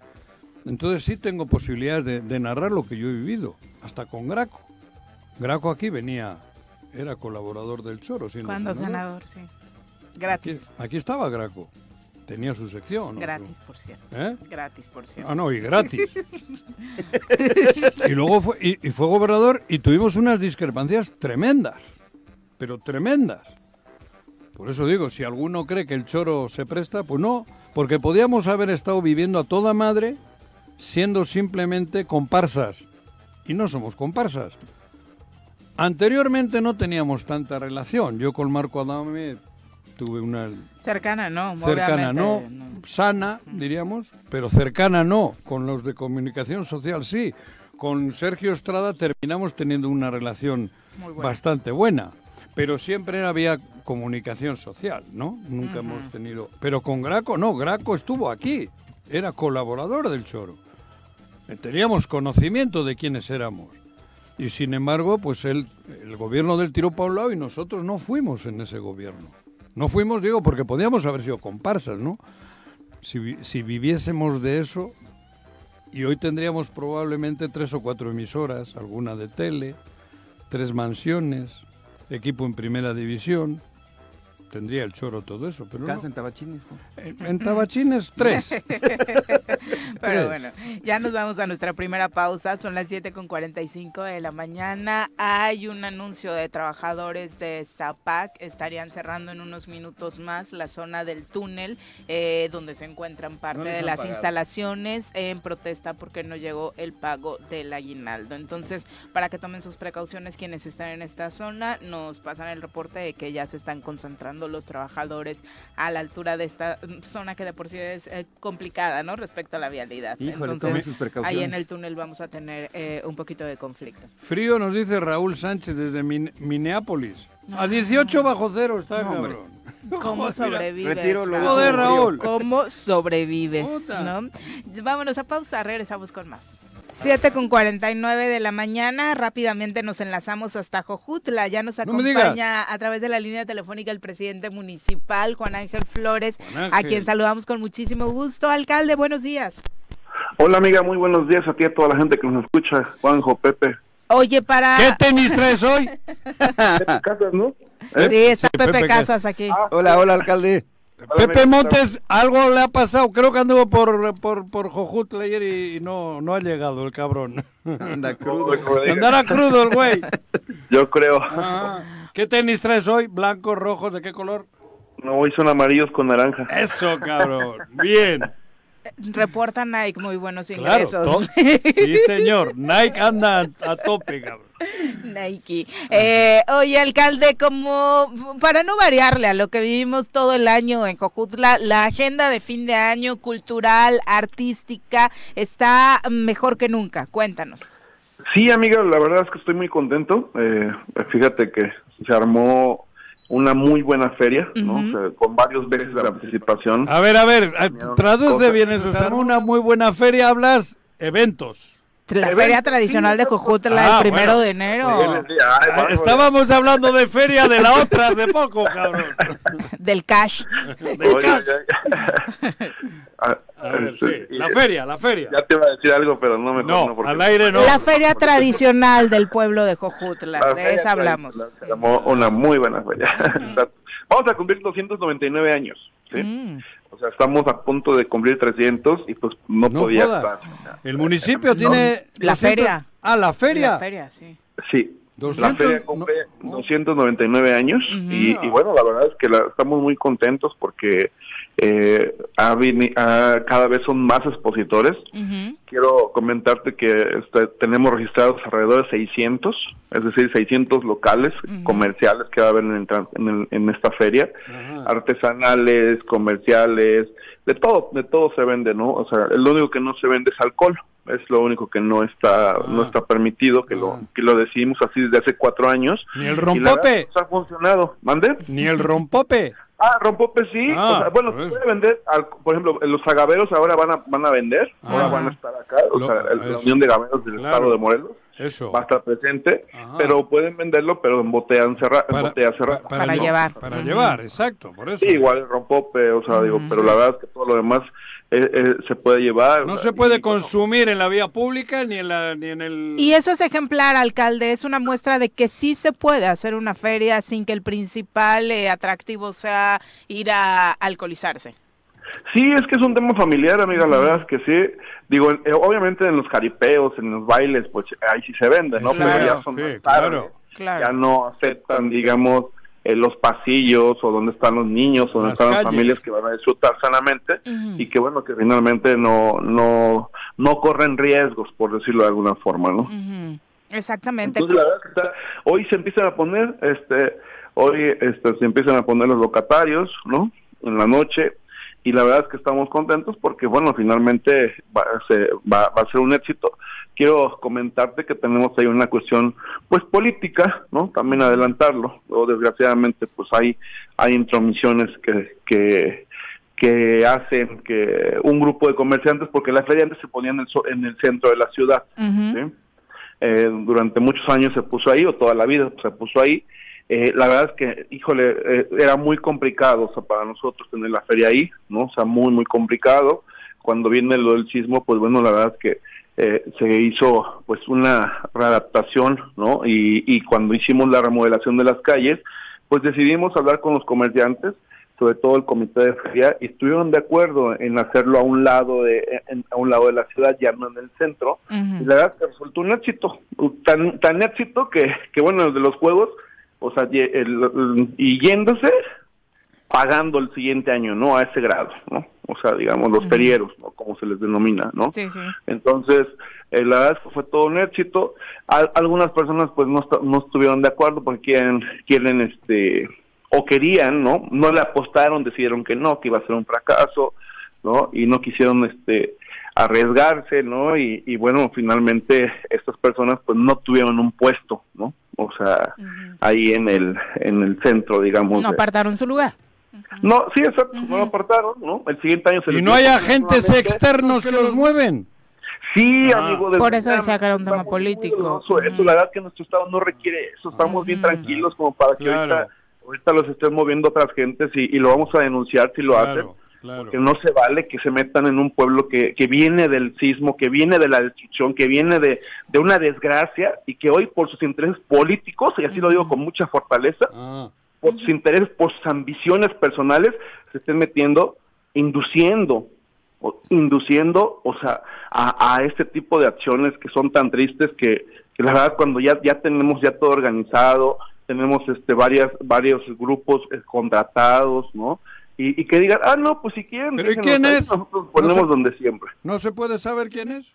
Entonces sí tengo posibilidades de, de narrar lo que yo he vivido, hasta con Graco. Graco aquí venía, era colaborador del Choro. siendo Cuando senador. senador, sí. Aquí, Gratis. aquí estaba Graco. Tenía su sección. ¿no? Gratis, por cierto. ¿Eh? Gratis, por cierto. Ah, no, y gratis. y luego fue, y, y fue gobernador y tuvimos unas discrepancias tremendas, pero tremendas. Por eso digo, si alguno cree que el choro se presta, pues no, porque podíamos haber estado viviendo a toda madre siendo simplemente comparsas. Y no somos comparsas. Anteriormente no teníamos tanta relación. Yo con Marco Adame tuve una Cercana, no. cercana no, obviamente, sana, diríamos, pero cercana no. Con los de comunicación social sí. Con Sergio Estrada terminamos teniendo una relación buena. bastante buena, pero siempre había comunicación social, ¿no? Nunca hemos tenido... Pero con Graco no, Graco estuvo aquí, era colaborador del Choro. Teníamos conocimiento de quiénes éramos. Y sin embargo, pues el, el gobierno del tiró para y nosotros no fuimos en ese gobierno. No fuimos, digo, porque podíamos haber sido comparsas, ¿no? Si, si viviésemos de eso, y hoy tendríamos probablemente tres o cuatro emisoras, alguna de tele, tres mansiones, equipo en primera división. Tendría el choro todo eso, pero Casa no. en Tabachines. ¿no? En, en Tabachines, tres. Pero bueno, ya nos vamos a nuestra primera pausa. Son las 7 con 45 de la mañana. Hay un anuncio de trabajadores de Zapac. Estarían cerrando en unos minutos más la zona del túnel eh, donde se encuentran parte No de las pagado. instalaciones en protesta porque no llegó el pago del aguinaldo. Entonces, para que tomen sus precauciones quienes están en esta zona, nos pasan el reporte de que ya se están concentrando los trabajadores a la altura de esta mm, zona que de por sí es eh, complicada, ¿no? Respecto a la vialidad. Híjole, Entonces, sus precauciones. ahí en el túnel vamos a tener eh, un poquito de conflicto. Frío nos dice Raúl Sánchez desde Min- Minneapolis. A 18 bajo cero está, No, hombre. cabrón. ¿Cómo Joder, sobrevives? retiro lo? Joder, Raúl. ¿Cómo sobrevives? ¿no? Vámonos a pausa, regresamos con más. 7 con 49 de la mañana, rápidamente nos enlazamos hasta Jojutla. Ya nos No acompaña a través de la línea telefónica el presidente municipal, Juan Ángel Flores, Juan a quien saludamos con muchísimo gusto. Alcalde, buenos días. Hola amiga, muy buenos días a ti y a toda la gente que nos escucha, Juanjo, Pepe. Oye, para... ¿Qué tenis traes hoy? Casas, ¿no? ¿Eh? Sí, está Sí, Pepe, Pepe. Casas aquí. Hola, hola, alcalde. Pepe Montes, algo le ha pasado. Creo que anduvo por, por, por Jojutla ayer y, y no, no ha llegado el cabrón. Anda crudo. Andará crudo el güey. Yo creo. ¿Qué tenis traes hoy? ¿Blanco, rojo? ¿De qué color? No, hoy son amarillos con naranja. Eso, cabrón. Bien. Reporta Nike, muy buenos ingresos. Sí, señor. Nike anda a, a tope, cabrón. Nike. Eh, oye, alcalde, como para no variarle a lo que vivimos todo el año en Jojutla, la agenda de fin de año cultural, artística, está mejor que nunca. Cuéntanos. Sí, amiga, la verdad es que estoy muy contento. Eh, fíjate que se armó una muy buena feria, ¿no? Ujú. O sea, con varios meses de anticipación. A ver, a ver, traduce bien eso. Una muy buena feria, hablas eventos. La feria tradicional de Jojutla Ah, el primero bueno. de enero Ay, Ah, Estábamos hablando de feria de la otra de poco, cabrón. del cash. De oye, cas- ya- A ver, sí, la feria, la feria. Ya te iba a decir algo, pero no me No, porque- al aire no. La feria tradicional del pueblo de Jojutla, La de esa hablamos. una muy buena feria. Vamos a cumplir 299 años, ¿sí? Mm. O sea, estamos a punto de cumplir 300 y pues no, No podía joda. estar. El municipio tiene... La 200 feria. Ah, la feria. La feria, sí. Sí. 200, la feria no- cumple 299 años y, y bueno, la verdad es que la- estamos muy contentos porque eh, ha vini- ha- cada vez son más expositores. Quiero comentarte que este, tenemos registrados alrededor de 600, es decir, 600 locales comerciales que va a haber en, el en el- en esta feria, artesanales, comerciales, de todo, de todo se vende, ¿no? O sea, lo único que no se vende es alcohol, es lo único que no está, no Ah. está permitido, que Ah. lo, que lo decidimos así desde hace cuatro años. Ni el Y la rompope. verdad, pues, ha funcionado, ¿mande? Ni el rompope. Ah, rompope sí. Ah, o sea, bueno, se eso. puede vender, al- por ejemplo, los agaveros ahora van a, van a vender, ahora Ah. van a estar acá, o Lo- sea, el- la. Unión de Gaveros del Claro. Estado de Morelos Eso. va a estar presente, Ajá. pero pueden venderlo, pero en botella, encerra- en Para, botella cerrada. pa- Para lle- llevar. Para llevar, exacto, por eso. Sí, igual el rompope, o sea, digo, pero la verdad es que todo lo demás eh, eh, se puede llevar. No se puede y, bueno, consumir en la vía pública ni en, la, ni en el... Y eso es ejemplar, alcalde, es una muestra de que sí se puede hacer una feria sin que el principal eh, atractivo sea ir a alcoholizarse. Sí, es que es un tema familiar, amiga, la verdad es que sí. Digo, eh, obviamente en los caripeos, en los bailes, pues ahí sí se vende, ¿no? Claro, pero ya son sí, más claro. tarde. Claro. ya no aceptan, digamos, eh, los pasillos o donde están los niños o donde Las están las familias que van a disfrutar sanamente y que bueno, que finalmente no, no, no corren riesgos, por decirlo de alguna forma, ¿no? Exactamente. Entonces la verdad es que está- hoy se empiezan a poner, este, hoy este, se empiezan a poner los locatarios, ¿no? En la noche y la verdad es que estamos contentos porque bueno, finalmente va, se- va, va a ser un éxito. Quiero comentarte que tenemos ahí una cuestión pues política, ¿no? También adelantarlo. O desgraciadamente pues hay hay intromisiones que que que hacen que un grupo de comerciantes, porque la feria antes se ponía en el, en el centro de la ciudad. Eh, durante muchos años se puso ahí, o toda la vida se puso ahí. Eh, la verdad es que, híjole, eh, era muy complicado o sea, para nosotros tener la feria ahí, ¿no? O sea, muy, muy complicado. Cuando viene lo del sismo, pues bueno, la verdad es que eh, se hizo pues una readaptación, ¿no? Y, y cuando hicimos la remodelación de las calles, pues decidimos hablar con los comerciantes, sobre todo el comité de feria, y estuvieron de acuerdo en hacerlo a un lado de en- a un lado de la ciudad, ya no en el centro. Y la verdad que resultó un éxito, tan tan éxito que, que bueno, de los juegos, o sea, el- el- y yéndose pagando el siguiente año, ¿no? A ese grado, ¿no? O sea, digamos, los ferieros, ¿no? Como se les denomina, ¿no? Sí, sí. Entonces, eh, la verdad es que fue todo un éxito. Al- algunas personas pues no, no estuvieron de acuerdo porque quieren, quieren este, o querían, ¿no? No le apostaron, decidieron que no, que iba a ser un fracaso, ¿no? Y no quisieron este arriesgarse, ¿no? Y, y bueno, finalmente estas personas pues no tuvieron un puesto, ¿no? O sea, ahí en el, en el centro, digamos. No de- apartaron su lugar. no, sí, exacto, no lo apartaron, ¿no? El siguiente año se Y no hay agentes externos que los mueven. Sí, Ah. amigo. Por eso decía que era un tema político. Eso, la verdad que nuestro estado no requiere eso. Estamos bien tranquilos como para que Claro. ahorita, ahorita los estén moviendo otras gentes y, y lo vamos a denunciar si lo hacen. Claro, claro. Que no se vale que se metan en un pueblo que, que viene del sismo, que viene de la destrucción, que viene de, de una desgracia y que hoy por sus intereses políticos, y así lo digo con mucha fortaleza, Ah, por sus intereses, por sus ambiciones personales, se estén metiendo, induciendo, o, induciendo, o sea, a, a este tipo de acciones que son tan tristes que, que la verdad cuando ya, ya tenemos ya todo organizado, tenemos este varias, varios grupos eh, contratados, ¿no? Y, y que digan, ah, no, pues si quieren, ¿Pero déjenos quién es? nosotros ponemos No sé. donde siempre. ¿No se puede saber quién es?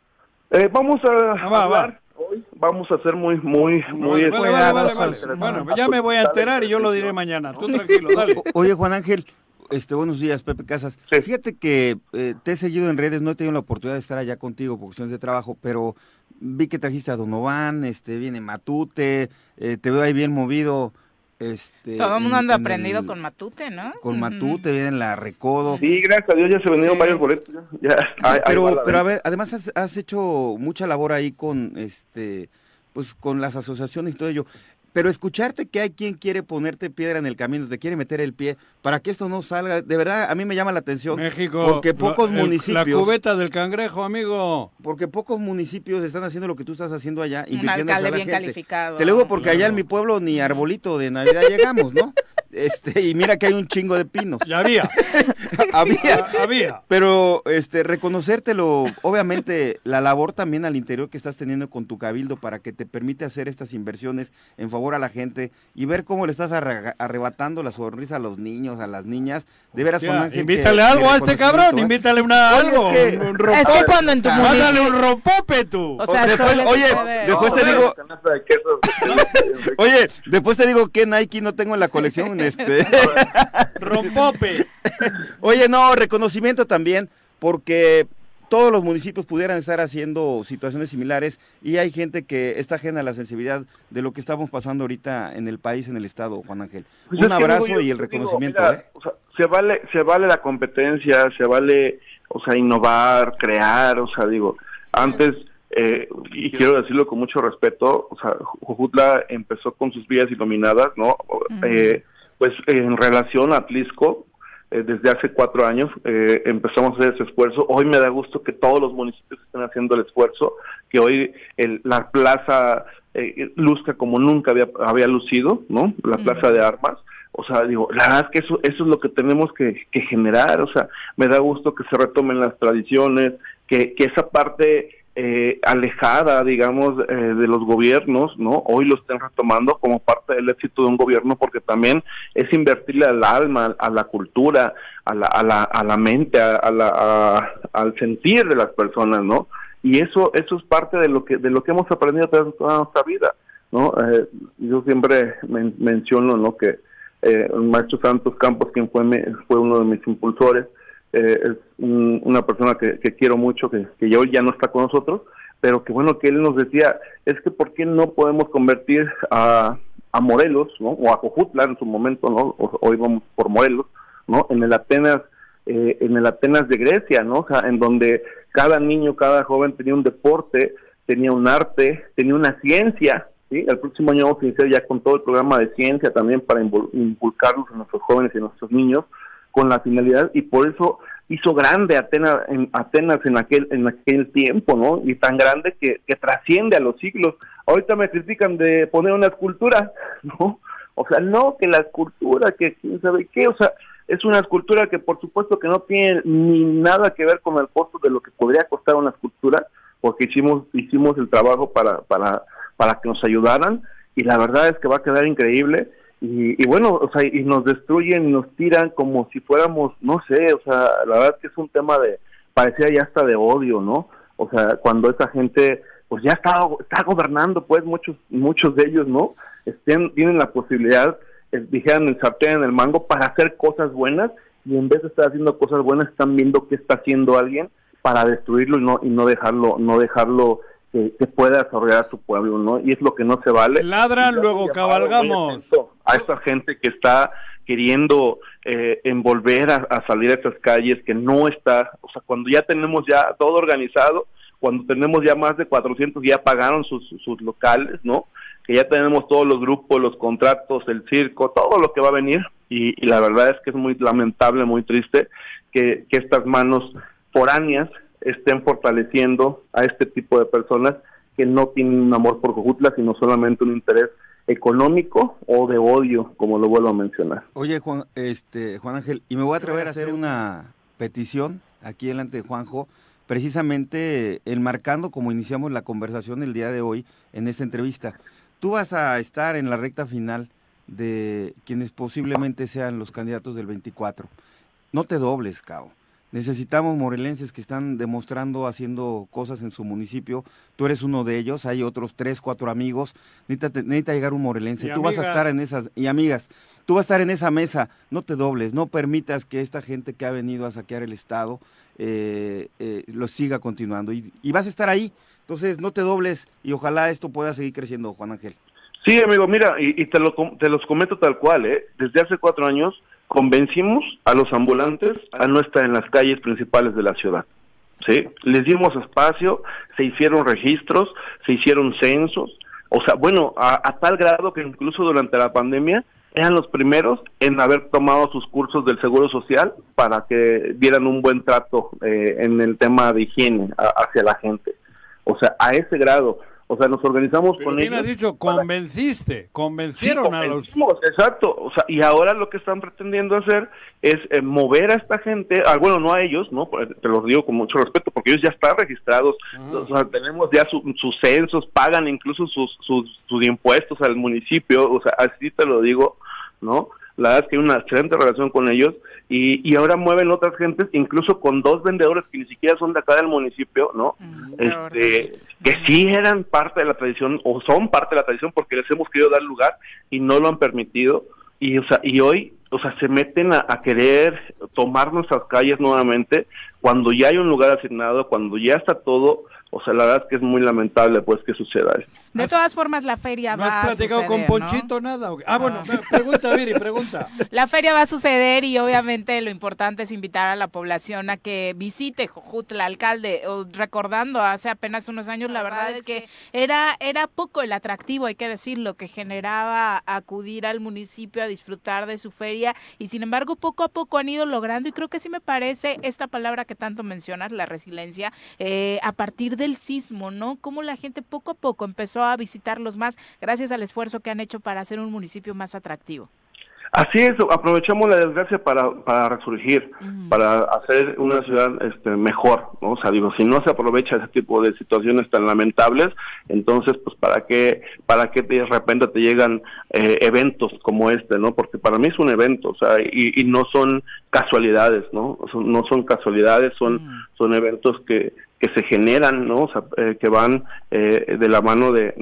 Eh, vamos a Ah, va, hablar hoy, vamos a ser muy, muy, muy... Vale, vale, vale, vale, cuidadosos. vale. Bueno, ya me voy a enterar y yo lo diré mañana. Tú tranquilo, dale. Oye, Juan Ángel, este, buenos días, Pepe Casas. Fíjate que eh, te he seguido en redes, no he tenido la oportunidad de estar allá contigo por cuestiones de trabajo, pero vi que trajiste a Donovan, este, viene Matute, eh, te veo ahí bien movido. Este, Todo el mundo anda en aprendido el- con Matute, ¿no? Con. Matute, viene en la Recodo. Sí, gracias a Dios ya se vendieron varios boletos. Ya, ahí pero, pero a ver, además has, has hecho mucha labor ahí con este pues con las asociaciones y todo ello. Pero escucharte que hay quien quiere ponerte piedra en el camino, te quiere meter el pie, para que esto no salga, de verdad a mí me llama la atención. México. Porque pocos la- el- municipios. La cubeta del cangrejo, amigo. Porque pocos municipios están haciendo lo que tú estás haciendo allá, Un invirtiendo alcalde a la bien gente. calificado. Te lo digo porque allá en mi pueblo ni arbolito de Navidad llegamos, ¿no? Este, y mira que hay un chingo de pinos. Ya había. había. Había. Pero este reconocértelo, obviamente la labor también al interior que estás teniendo con tu cabildo para que te permite hacer estas inversiones en favor a la gente y ver cómo le estás arrebatando la sonrisa a los niños, a las niñas. De veras, Juan Ángel, invítale que- algo a este cabrón, ¿eh? invítale una Oye, algo. es que- un, Es que cuando en tu Ah, Mándale un rompope tú. O sea, Después, oye, después te digo, oye, después te digo que Nike no tengo en la colección, este. Rompope. Oye, no, reconocimiento también, porque todos los municipios pudieran estar haciendo situaciones similares y hay gente que está ajena a la sensibilidad de lo que estamos pasando ahorita en el país, en el estado, Juan Ángel. Pues Un abrazo digo, yo y el digo, reconocimiento, mira, ¿eh? o sea, se vale, se vale la competencia, se vale, o sea, innovar, crear, o sea, digo, antes, eh, y quiero decirlo con mucho respeto, o sea, Jujutla empezó con sus vías iluminadas, ¿no? Eh, pues en relación a Atlisco, eh, desde hace cuatro años eh, empezamos a hacer ese esfuerzo. Hoy me da gusto que todos los municipios estén haciendo el esfuerzo, que hoy el- la plaza eh, luzca como nunca había, había lucido, ¿no? La plaza de armas. O sea, digo, la verdad es que eso, eso es lo que tenemos que, que generar. O sea, me da gusto que se retomen las tradiciones, que, que esa parte eh, alejada, digamos, eh, de los gobiernos, ¿no? Hoy lo estén retomando como parte del éxito de un gobierno, porque también es invertirle al alma, a la cultura, a la, a la, a la mente, a, la, a- al sentir de las personas, ¿no? Y eso, eso es parte de lo que, de lo que hemos aprendido a través de toda nuestra vida, ¿no? Eh, yo siempre men- menciono, ¿no? Que eh, el maestro Santos Campos, quien fue, mi- fue uno de mis impulsores, eh, es un- una persona que, quiero mucho, que, ya hoy ya no está con nosotros, pero que bueno, que él nos decía, es que ¿por qué no podemos convertir a, a Morelos. O a Cojutla en su momento, ¿no? O- hoy vamos por Morelos, ¿no? En el Atenas, eh, en el Atenas de Grecia, ¿no? O sea, en donde cada niño, cada joven tenía un deporte, tenía un arte, tenía una ciencia, ¿sí? El próximo año vamos a iniciar ya con todo el programa de ciencia también para invol- inculcarlos a nuestros jóvenes y a nuestros niños con la finalidad y por eso hizo grande Atenas en, Atenas en aquel en aquel tiempo, ¿no? Y tan grande que, que trasciende a los siglos. Ahorita me critican de poner una escultura, ¿no? O sea, no que la escultura, que quién sabe qué, o sea, es una escultura que por supuesto que no tiene ni nada que ver con el costo de lo que podría costar una escultura, porque hicimos hicimos el trabajo para para para que nos ayudaran y la verdad es que va a quedar increíble y, y bueno, o sea, y nos destruyen y nos tiran como si fuéramos, no sé, o sea, la verdad que es un tema de parecía ya hasta de odio, ¿no? O sea, cuando esa gente pues ya está está gobernando, pues muchos muchos de ellos, ¿no? Estén, tienen la posibilidad eh, dijeran el sartén en el mango para hacer cosas buenas y en vez de estar haciendo cosas buenas están viendo qué está haciendo alguien para destruirlo y no y no dejarlo no dejarlo que, que pueda desarrollar a su pueblo no y es lo que no se vale. Ladran, luego cabalgamos. a esta gente que está queriendo eh, envolver a, a salir a esas calles que no está o sea cuando ya tenemos ya todo organizado cuando tenemos ya más de 400 ya pagaron sus, sus locales no que ya tenemos todos los grupos, los contratos, el circo, todo lo que va a venir. Y, y la verdad es que es muy lamentable, muy triste que, que estas manos foráneas estén fortaleciendo a este tipo de personas que no tienen un amor por Cojutla, sino solamente un interés económico o de odio, como lo vuelvo a mencionar. Oye, Juan, este, Juan Ángel, y me voy a atrever a hacer una petición aquí delante de Juanjo, precisamente enmarcando como iniciamos la conversación el día de hoy en esta entrevista. Tú vas a estar en la recta final de quienes posiblemente sean los candidatos del 24. No te dobles, Cao. Necesitamos morelenses que están demostrando, haciendo cosas en su municipio. Tú eres uno de ellos, hay otros tres, cuatro amigos. Necesita, necesita llegar un morelense. Y tú vas a estar en esas, y amigas, tú vas a estar en esa mesa. No te dobles, no permitas que esta gente que ha venido a saquear el Estado eh, eh, lo siga continuando. Y, y vas a estar ahí. Entonces, no te dobles y ojalá esto pueda seguir creciendo, Juan Ángel. Sí, amigo, mira, y, y te, lo, com- te los comento tal cual, ¿eh? Desde hace cuatro años convencimos a los ambulantes a no estar en las calles principales de la ciudad. ¿Sí? Les dimos espacio, se hicieron registros, se hicieron censos, o sea, bueno, a, tal grado que incluso durante la pandemia eran los primeros en haber tomado sus cursos del Seguro Social para que dieran un buen trato eh, en el tema de higiene a- hacia la gente. O sea, a ese grado. O sea, nos organizamos Pero con bien ellos. has dicho, convenciste, Sí, convencieron a los... Exacto, o sea, y ahora lo que están pretendiendo hacer es eh, mover a esta gente, ah, bueno, no a ellos, ¿no? Pues, Te los digo con mucho respeto, porque ellos ya están registrados, o sea, tenemos ya su- sus censos, pagan incluso sus, sus, sus impuestos al municipio, o sea, así te lo digo, ¿no? La verdad es que hay una excelente relación con ellos y, y ahora mueven otras gentes, incluso con dos vendedores que ni siquiera son de acá del municipio, ¿no? este, que sí eran parte de la tradición o son parte de la tradición porque les hemos querido dar lugar y no lo han permitido. Y o sea y hoy o sea se meten a, a querer tomar nuestras calles nuevamente cuando ya hay un lugar asignado cuando ya está todo o sea la verdad es que es muy lamentable pues que suceda esto De todas formas, la feria ¿No va has platicado a con ¿no? Ponchito nada? o qué? Ah, bueno, pregunta, Viri, pregunta. La feria va a suceder y obviamente lo importante es invitar a la población a que visite Jojutla, alcalde, o recordando hace apenas unos años, la verdad es que era, era poco el atractivo, hay que decirlo, que generaba acudir al municipio a disfrutar de su feria y sin embargo poco a poco han ido logrando y creo que sí me parece esta palabra que tanto mencionas, la resiliencia, eh, a partir del sismo, ¿no? Cómo la gente poco a poco empezó a visitarlos más gracias al esfuerzo que han hecho para hacer un municipio más atractivo. Así es, aprovechamos la desgracia para, para resurgir, para hacer una ciudad este, mejor, ¿no? O sea, digo, si no se aprovecha ese tipo de situaciones tan lamentables, entonces, pues, ¿para qué, para qué de repente te llegan eh, eventos como este, ¿no? Porque para mí es un evento, o sea, y, y no son casualidades, ¿no? No son casualidades, son, son eventos que, que se generan, ¿no? O sea, eh, que van eh, de la mano de,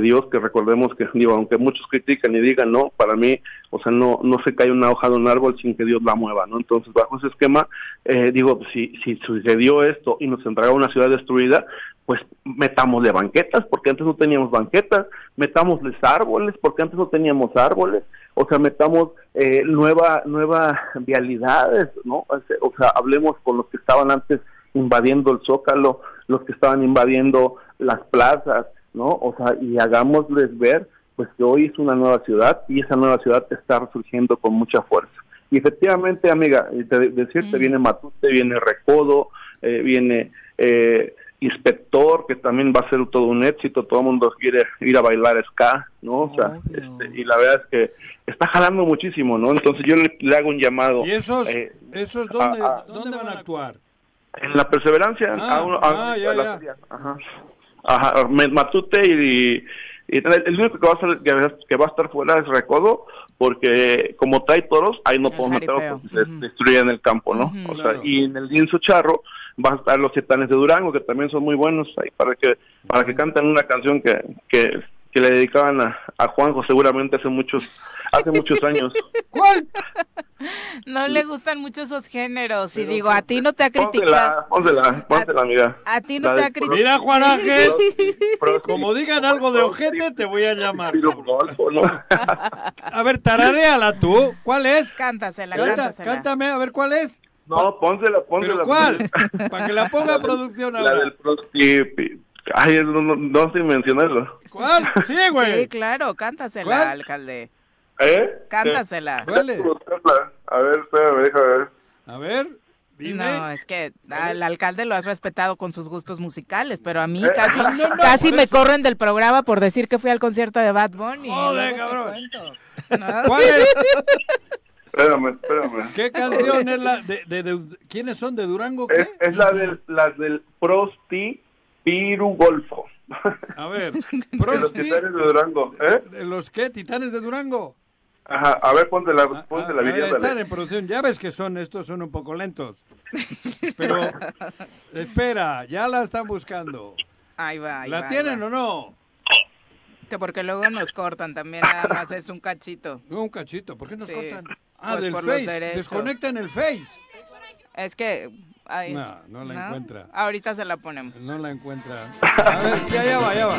Dios, que recordemos que, digo, aunque muchos critican y digan, no, para mí, o sea, no, no se cae una hoja de un árbol sin que Dios la mueva, ¿no? Entonces, bajo ese esquema, eh, digo, si, si sucedió esto y nos entrega una ciudad destruida, pues metámosle banquetas, porque antes no teníamos banquetas, metámosles árboles, porque antes no teníamos árboles, o sea, metamos eh, nueva, nueva vialidades, ¿no? O sea, hablemos con los que estaban antes invadiendo el zócalo, los que estaban invadiendo las plazas, ¿no? O sea, y hagámosles ver, pues que hoy es una nueva ciudad y esa nueva ciudad está resurgiendo con mucha fuerza. Y efectivamente, amiga, te, decirte, viene Matute, viene Recodo, eh, viene eh, Inspector, que también va a ser todo un éxito, todo el mundo quiere ir a bailar ska, ¿no? O sea, este, y la verdad es que está jalando muchísimo, ¿no? Entonces yo le, le hago un llamado. ¿Y esos, eh, esos dónde, a- a- dónde van a actuar? En la perseverancia, Ah, a uno- a- ah, ya, a la ya. feria, Ajá. Ajá, Matute y, y el el único que va a estar, que, va- que va a estar fuera es Recodo, porque como trae toros, ahí no podemos meterlos porque se destruyen el campo, ¿no? Ujú. o sea, Claro. y en el lienzo charro van a estar los titanes de Durango, que también son muy buenos ahí para que para que canten una canción que, que, que le dedicaban a, a Juanjo seguramente hace muchos hace muchos años. ¿Cuál? No le gustan mucho esos géneros. Y digo, a ti no te ha criticado. Pónsela, pónsela, pónsela, amiga. A ti no La te ha criticado. Mira, Juan Ángel, como digan algo de ojete, te voy a llamar. A ver, tararéala tú. ¿Cuál es? Cántasela, Canta, cántasela. cántame, a ver cuál es. No, pónsela, pónsela. ¿Pero cuál? Para que la ponga del- producción La ahora. del prostipi. Ay, no, no, no sé mencionarlo. ¿Cuál? Sí, Sí, güey. claro, cántasela, ¿Cuál? alcalde. ¿Eh? Cántasela. ¿Cuál es? A ver, espérame, déjame ver. A ver, dime. No, es que al alcalde lo has respetado con sus gustos musicales, pero a mí Eh, casi, no, no, casi me eso. corren del programa por decir que fui al concierto de Bad Bunny. Joder, cabrón. ¿Cuál es? Espérame, espérame. ¿Qué canción es la de, de- de- ¿Quiénes son de Durango? ¿Qué? Es, es la del, las del Prosti Piru Golfo. A ver, De los titanes de Durango. ¿Eh? ¿de los qué? ¿Titanes de Durango? Ajá, a ver, ponte la, Ah, ponte ah, la video. están dale. en producción. Ya ves que son, estos son un poco lentos. Pero, espera, ya la están buscando. Ahí va, ahí ¿La va, tienen va. o no? Que Porque luego nos cortan también, nada más es un cachito. No, un cachito. ¿Por qué nos Sí, cortan? Ah, pues del Face. Desconectan el Face. Es que... ahí- No, no la encuentra. Ahorita se la ponemos. No la encuentra. A ver, sí, allá va, allá va.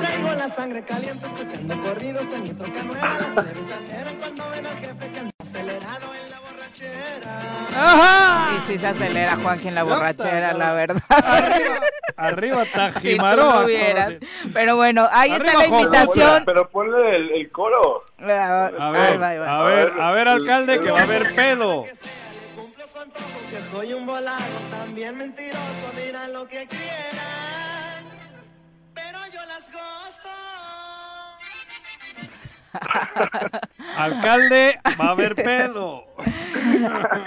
Traigo la sangre caliente escuchando corridos en mi troca nueva. Las plebes alteran cuando ven al jefe que anda acelerado en la borrachera. ¡Ajá! Y sí se acelera, Juanji, en la borrachera, la verdad. Arriba, arriba Si Tajimaroa. lo vieras. Pero bueno, ahí Arriba, está la invitación. Pero ponle el, el coro. A ver, va, ahí va. a ver, a ver, alcalde, que va a haber pedo. Que sea, le cumplo su antojo, que soy un volado, también mentiroso, dirán lo que quieran. Pero yo las gozo. Alcalde, va a haber pedo.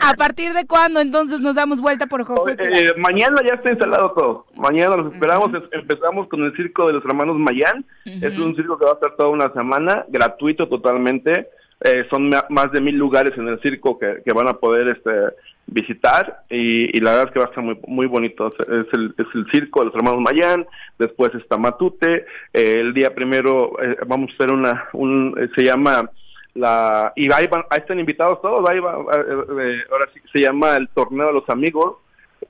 ¿A partir de cuándo entonces nos damos vuelta por Jojutla? Eh, mañana ya está instalado todo. Mañana los esperamos. Es- Empezamos con el circo de los hermanos Mayán. Es un circo que va a estar toda una semana, gratuito totalmente. Eh, son más de mil lugares en el circo que, que van a poder este, visitar y, y la verdad es que va a estar muy, muy bonito. Es el, es el circo de los hermanos Mayán, después está Matute. eh, el día primero eh, vamos a hacer una, un, eh, se llama la y ahí, van- ahí están invitados todos ahí va, eh, eh, ahora sí se llama el torneo de los amigos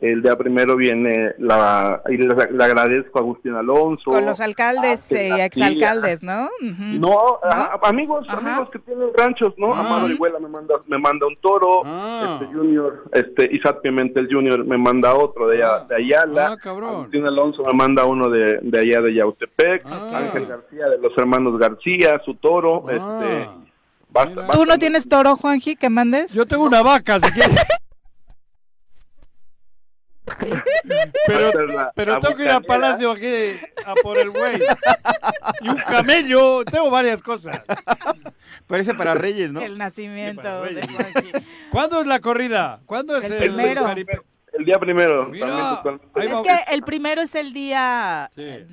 el día primero viene la y le, le agradezco a Agustín Alonso Con los alcaldes y Tela exalcaldes, ¿no? No, a- amigos, Ajá. amigos que tienen ranchos, ¿no? Ah. Amado Orihuela me manda, me manda un toro, Ah. este Junior, este Isaac Pimentel Junior me manda otro de, allá- de Ayala, Ah. Agustín Alonso me manda uno de, de allá de Yautepec, Ah. Ángel García de los hermanos García, su toro, Ah. este, basta. ¿Tú basta- no tienes toro, Juanji, que mandes? Yo tengo una vaca, si quieres. Pero, pero tengo que ir a bucanera. Palacio aquí a por el güey. Y un camello, tengo varias cosas. Parece para Reyes, ¿no? El nacimiento de. ¿Cuándo es la corrida? ¿Cuándo es El el, primero. El día primero. Mira, también Es que el primero es el día... Sí.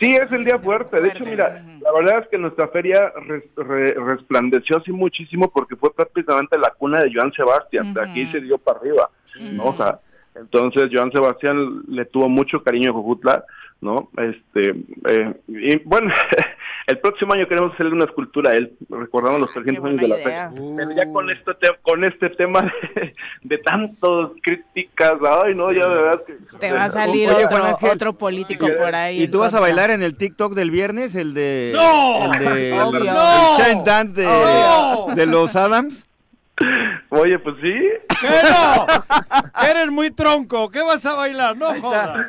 Sí, es el día fuerte. De hecho, mira, la verdad es que nuestra feria res- re- resplandeció así muchísimo porque fue prácticamente la cuna de Joan Sebastián. De aquí se dio para arriba, ¿no? O sea, entonces Joan Sebastián le tuvo mucho cariño a Jojutla, ¿no? Este, eh, y bueno, el próximo año queremos hacerle una escultura a él, recordando los 300 años de la idea. feria. Pero ya con este, te- con este tema de, de tantos críticas, ay, no, ya de verdad que... Te va a salir Oye, otro, otro político por ahí. ¿Y tú vas a bailar en el TikTok del viernes? El de. ¡No! El de. Obvio. el ¡No! Chain Dance de, ¡No! de los Adams. Oye, pues sí. ¡Que no! ¡Que eres muy tronco! ¿Qué vas a bailar? No jodas.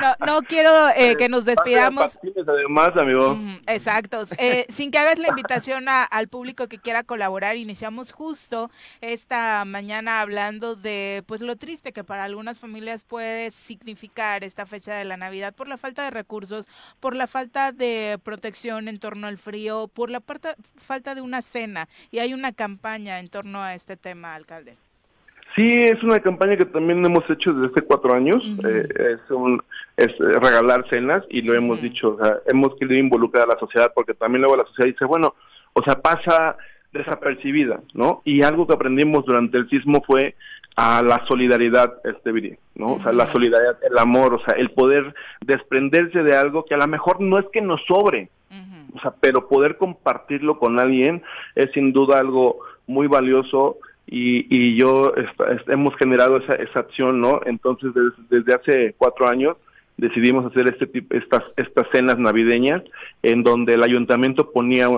No, no quiero eh, que nos despidamos. Además, amigo. Mm, Exacto. Eh, sin que hagas la invitación a- al público que quiera colaborar, iniciamos justo esta mañana hablando de pues lo triste que para algunas familias puede significar esta fecha de la Navidad por la falta de recursos, por la falta de protección en torno al frío, por la falta de una cena. Y hay una campaña en torno a este tema, alcalde. Sí, es una campaña que también hemos hecho desde hace cuatro años. Eh, es, un, es eh, regalar cenas y lo hemos dicho, o sea, hemos querido involucrar a la sociedad porque también luego la sociedad dice, bueno, o sea, pasa desapercibida, ¿no? Y algo que aprendimos durante el sismo fue a la solidaridad, este Viri, ¿no? O sea, la solidaridad, el amor, o sea, el poder desprenderse de algo que a lo mejor no es que nos sobre, o sea, pero poder compartirlo con alguien es sin duda algo muy valioso y, y yo hemos generado esa, esa acción, ¿no? Entonces, des- desde hace cuatro años decidimos hacer este tipo, estas, estas cenas navideñas en donde el ayuntamiento ponía,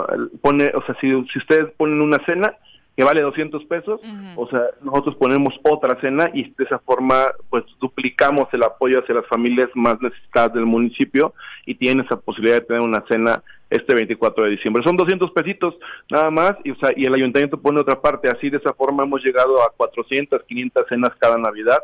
pone, o sea, si, si ustedes ponen una cena que vale 200 pesos, o sea, nosotros ponemos otra cena y de esa forma, pues, duplicamos el apoyo hacia las familias más necesitadas del municipio y tienen esa posibilidad de tener una cena este 24 de diciembre. Son 200 pesitos nada más y, o sea, y el ayuntamiento pone otra parte. Así de esa forma hemos llegado a 400, 500 cenas cada Navidad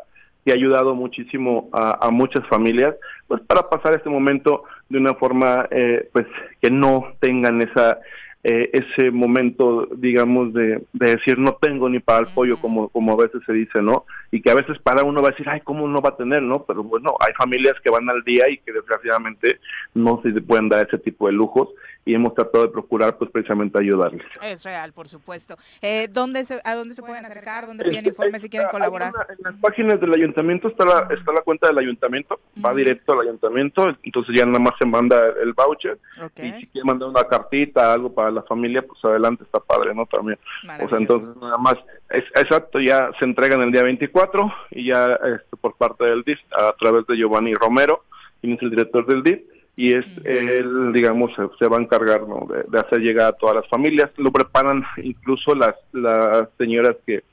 y ha ayudado muchísimo a, a muchas familias pues para pasar este momento de una forma eh, pues que no tengan esa eh, ese momento digamos de, de decir no tengo ni para el pollo como como a veces se dice no y que a veces para uno va a decir ay cómo no va a tener no pero bueno hay familias que van al día y que desgraciadamente no se pueden dar ese tipo de lujos y hemos tratado de procurar pues precisamente ayudarles. Es real, por supuesto. Eh, ¿dónde se, ¿A dónde se pueden acercar? ¿Dónde piden informes si quieren colaborar? una- en las páginas del ayuntamiento está la, está la cuenta del ayuntamiento, va directo al ayuntamiento, entonces ya nada más se manda el voucher y si quiere mandar una cartita, algo para la familia, pues adelante, está padre, ¿no? También. O sea, entonces nada más, es, exacto, ya se entregan el día 24 y ya este, por parte del DIF, a través de Giovanni Romero, quien es el director del DIF, y es él, digamos, se, se va a encargar ¿no? de, de hacer llegar a todas las familias. Lo preparan incluso las, las señoras que,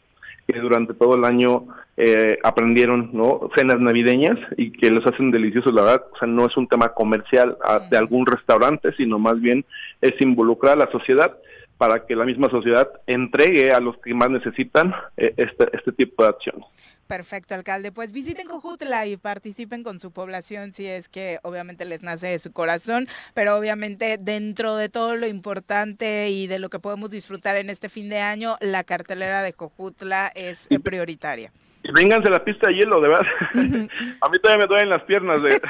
que durante todo el año eh, aprendieron no cenas navideñas y que los hacen deliciosos la verdad o sea no es un tema comercial ah, de algún restaurante sino más bien es involucrar a la sociedad para que la misma sociedad entregue a los que más necesitan eh, este este tipo de acciones Perfecto, alcalde. Pues visiten Cojutla y participen con su población si es que obviamente les nace de su corazón, pero obviamente dentro de todo lo importante y de lo que podemos disfrutar en este fin de año, la cartelera de Cojutla es prioritaria. Vénganse a la pista de hielo de verdad a mí todavía me duelen las piernas de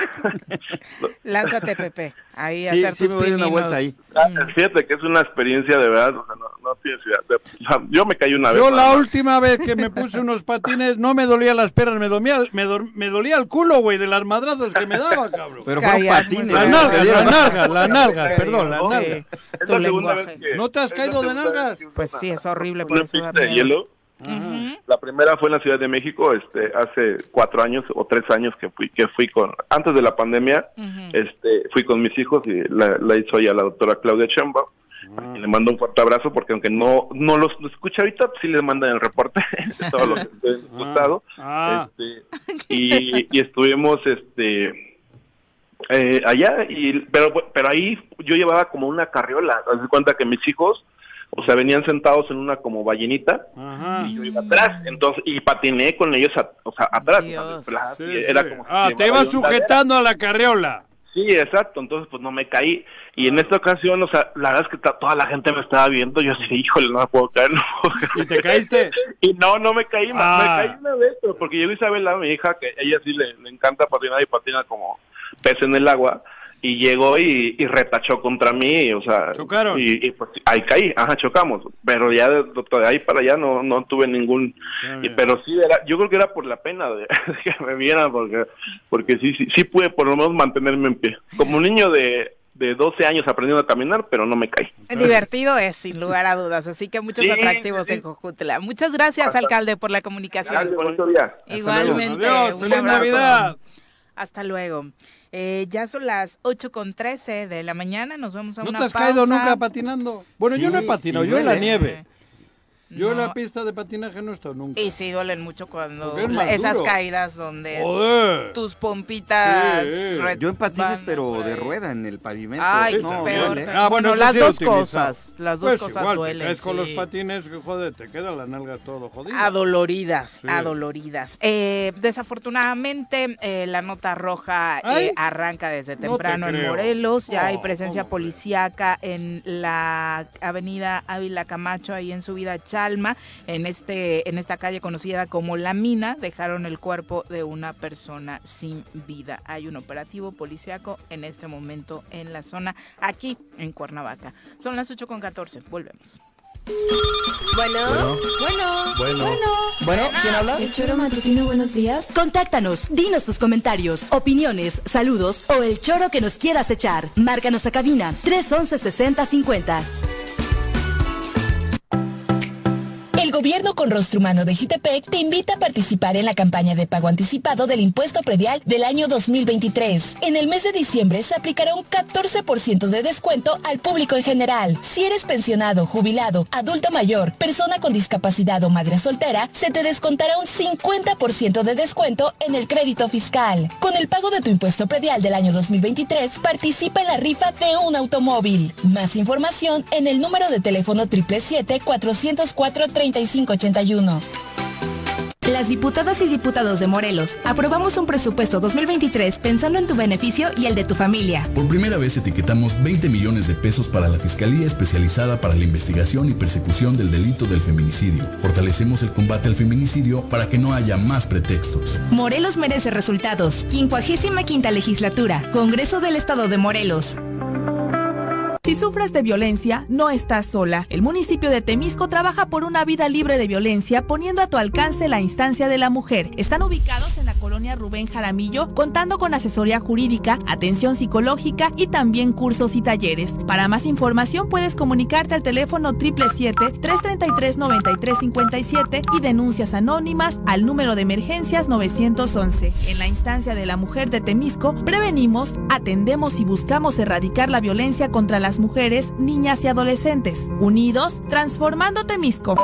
Lánzate, Pepe, ahí a Sí, hacer sí tus me doy una pininos. vuelta ahí. Ah, fíjate que es una experiencia de verdad o sea, no, no tienes idea. De- o sea, yo me caí una vez Yo la más. última vez que me puse unos patines no me dolía las piernas, me dolía, me, me dolía el culo, güey, de las madrazas que me daba, cabrón. Pero fueron Callas, patines. muy Las nalgas, las nalgas, las nalgas, perdón, las Sí, nalgas. Es tu la segunda lenguaje. vez que- ¿No te has caído de nalgas? Pues una- sí, es horrible, por una eso da pista La primera fue en la Ciudad de México, este, hace cuatro años o tres años que fui, que fui con, antes de la pandemia, este, fui con mis hijos y la, la hizo ya la doctora Claudia Chamba. Y le mando un fuerte abrazo porque aunque no no los escucha ahorita, pues sí les mandan el reporte de todo lo que estoy gustado. Ah. Este, y, y estuvimos este eh, allá y pero pero ahí yo llevaba como una carriola, haz de cuenta que mis hijos o sea, venían sentados en una como ballenita Ajá. y yo iba atrás, entonces, y patiné con ellos, a- o sea, atrás. Dios. o sea, Sí, y era sí. como si Ah, te ibas yo sujetando a la carriola. Sí, exacto, entonces pues no me caí. Y en esta ocasión, o sea, la verdad es que toda la gente me estaba viendo, yo así, híjole, no me puedo caer, no puedo caer. ¿Y te caíste? Y no, no me caí, Ah. me caí una vez, pero porque llegó Isabela, mi hija, que ella sí le, le encanta patinar y patina como pez en el agua, y llegó y, y retachó contra mí, o sea, ¿Chocaron? y, y, pues ahí caí, ajá, chocamos, pero ya de, de ahí para allá no, no tuve ningún, Está y- pero sí era, yo creo que era por la pena de, que me vieran, porque, porque sí, sí, sí pude por lo menos mantenerme en pie, como un niño de, de 12 años aprendiendo a caminar, pero no me caí. Divertido es, sin lugar a dudas, así que muchos Sí, atractivos sí. en Cojutla. Muchas gracias, Hasta- alcalde, por la comunicación. Igualmente. Adiós, un feliz abrazo. Navidad. Hasta luego. Eh, ya son las 8 con 13 de la mañana, nos vamos a ¿No una te has pausa. caído nunca patinando? Bueno, yo no he Sí, patinado, sí yo en la nieve. Yo en No. la pista de patinaje no he estado nunca. Y sí duelen mucho cuando es esas duro. caídas donde Joder. tus pompitas Sí. Yo en patines, pero de rueda en el pavimento. Ay, no, peor. duele. Ah, bueno, las sí dos utilizado. cosas, las dos Pues cosas igual, duelen, caes con los patines, que joder, te queda la nalga todo jodida. Adoloridas, Sí. adoloridas. Eh, desafortunadamente, eh, la nota roja eh, arranca desde No te temprano en creo. Morelos. Ya hay presencia policíaca en la avenida Ávila Camacho, ahí en subida Chalma, en, este, en esta calle conocida como La Mina. Dejaron el cuerpo de una persona sin vida. Hay un operativo policíaco en este momento en la zona, aquí en Cuernavaca. Son las 8 con 14. Volvemos. Bueno, bueno, Bueno. Bueno, ¿quién habla? El choro matutino, buenos días. Contáctanos, dinos tus comentarios, opiniones, saludos o el choro que nos quieras echar. Márcanos a cabina 311 6050. Gobierno con rostro humano de Jitepec te invita a participar en la campaña de pago anticipado del impuesto predial del año 2023. En el mes de diciembre se aplicará un 14% de descuento al público en general. Si eres pensionado, jubilado, adulto mayor, persona con discapacidad o madre soltera, se te descontará un 50% de descuento en el crédito fiscal. Con el pago de tu impuesto predial del año 2023, participa en la rifa de un automóvil. Más información en el número de teléfono 777-404-3581. Las diputadas y diputados de Morelos aprobamos un presupuesto 2023 pensando en tu beneficio y el de tu familia. Por primera vez etiquetamos 20 millones de pesos para la Fiscalía Especializada para la Investigación y Persecución del Delito del Feminicidio. Fortalecemos el combate al feminicidio para que no haya más pretextos. Morelos merece resultados. 55 legislatura. Congreso del Estado de Morelos. Si sufres de violencia, no estás sola. El municipio de Temisco trabaja por una vida libre de violencia, poniendo a tu alcance la instancia de la mujer. Están ubicados en la colonia Rubén Jaramillo, contando con asesoría jurídica, atención psicológica y también cursos y talleres. Para más información puedes comunicarte al teléfono 777-333-9357 y denuncias anónimas al número de emergencias 911. En la instancia de la mujer de Temisco, prevenimos, atendemos y buscamos erradicar la violencia contra las mujeres, niñas y adolescentes. Unidos, transformando Temisco.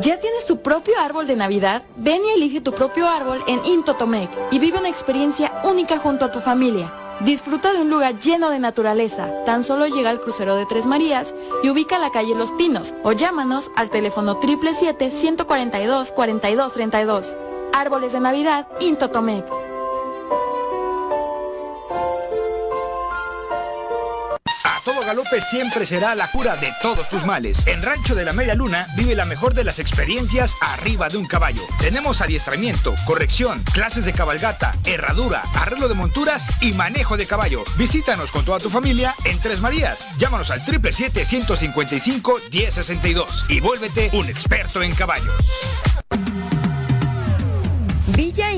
¿Ya tienes tu propio árbol de Navidad? Ven y elige tu propio árbol en Intotomec y vive una experiencia única junto a tu familia. Disfruta de un lugar lleno de naturaleza. Tan solo llega al crucero de Tres Marías y ubica la calle Los Pinos o llámanos al teléfono 777-142-4232. Árboles de Navidad, Intotomec. Galope siempre será la cura de todos tus males. En Rancho de la Media Luna vive la mejor de las experiencias arriba de un caballo. Tenemos adiestramiento, corrección, clases de cabalgata, herradura, arreglo de monturas y manejo de caballo. Visítanos con toda tu familia en Tres Marías. Llámanos al 777-155-1062 y vuélvete un experto en caballos. Villa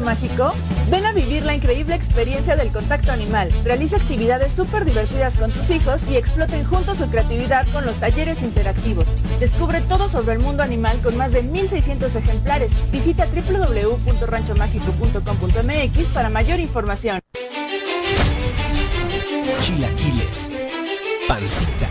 Mágico? Ven a vivir la increíble experiencia del contacto animal. Realiza actividades súper divertidas con tus hijos y exploten juntos su creatividad con los talleres interactivos. Descubre todo sobre el mundo animal con más de 1.600 ejemplares. Visita www.ranchomágico.com.mx para mayor información. Chilaquiles, pancita,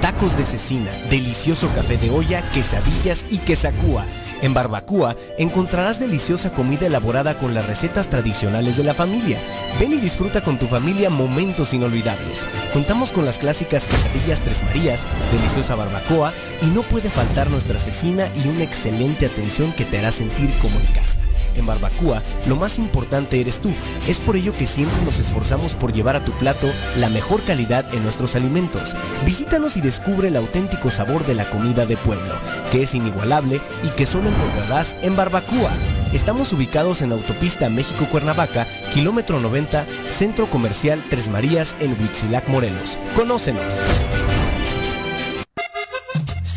tacos de cecina, delicioso café de olla, quesadillas y quesacúa. En Barbacoa encontrarás deliciosa comida elaborada con las recetas tradicionales de la familia. Ven y disfruta con tu familia momentos inolvidables. Contamos con las clásicas quesadillas Tres Marías, deliciosa barbacoa y no puede faltar nuestra cecina y una excelente atención que te hará sentir como en casa. En Barbacoa, lo más importante eres tú. Es por ello que siempre nos esforzamos por llevar a tu plato la mejor calidad en nuestros alimentos. Visítanos y descubre el auténtico sabor de la comida de pueblo, que es inigualable y que solo encontrarás en Barbacoa. Estamos ubicados en Autopista México-Cuernavaca, kilómetro 90, Centro Comercial Tres Marías en Huitzilac, Morelos. Conócenos.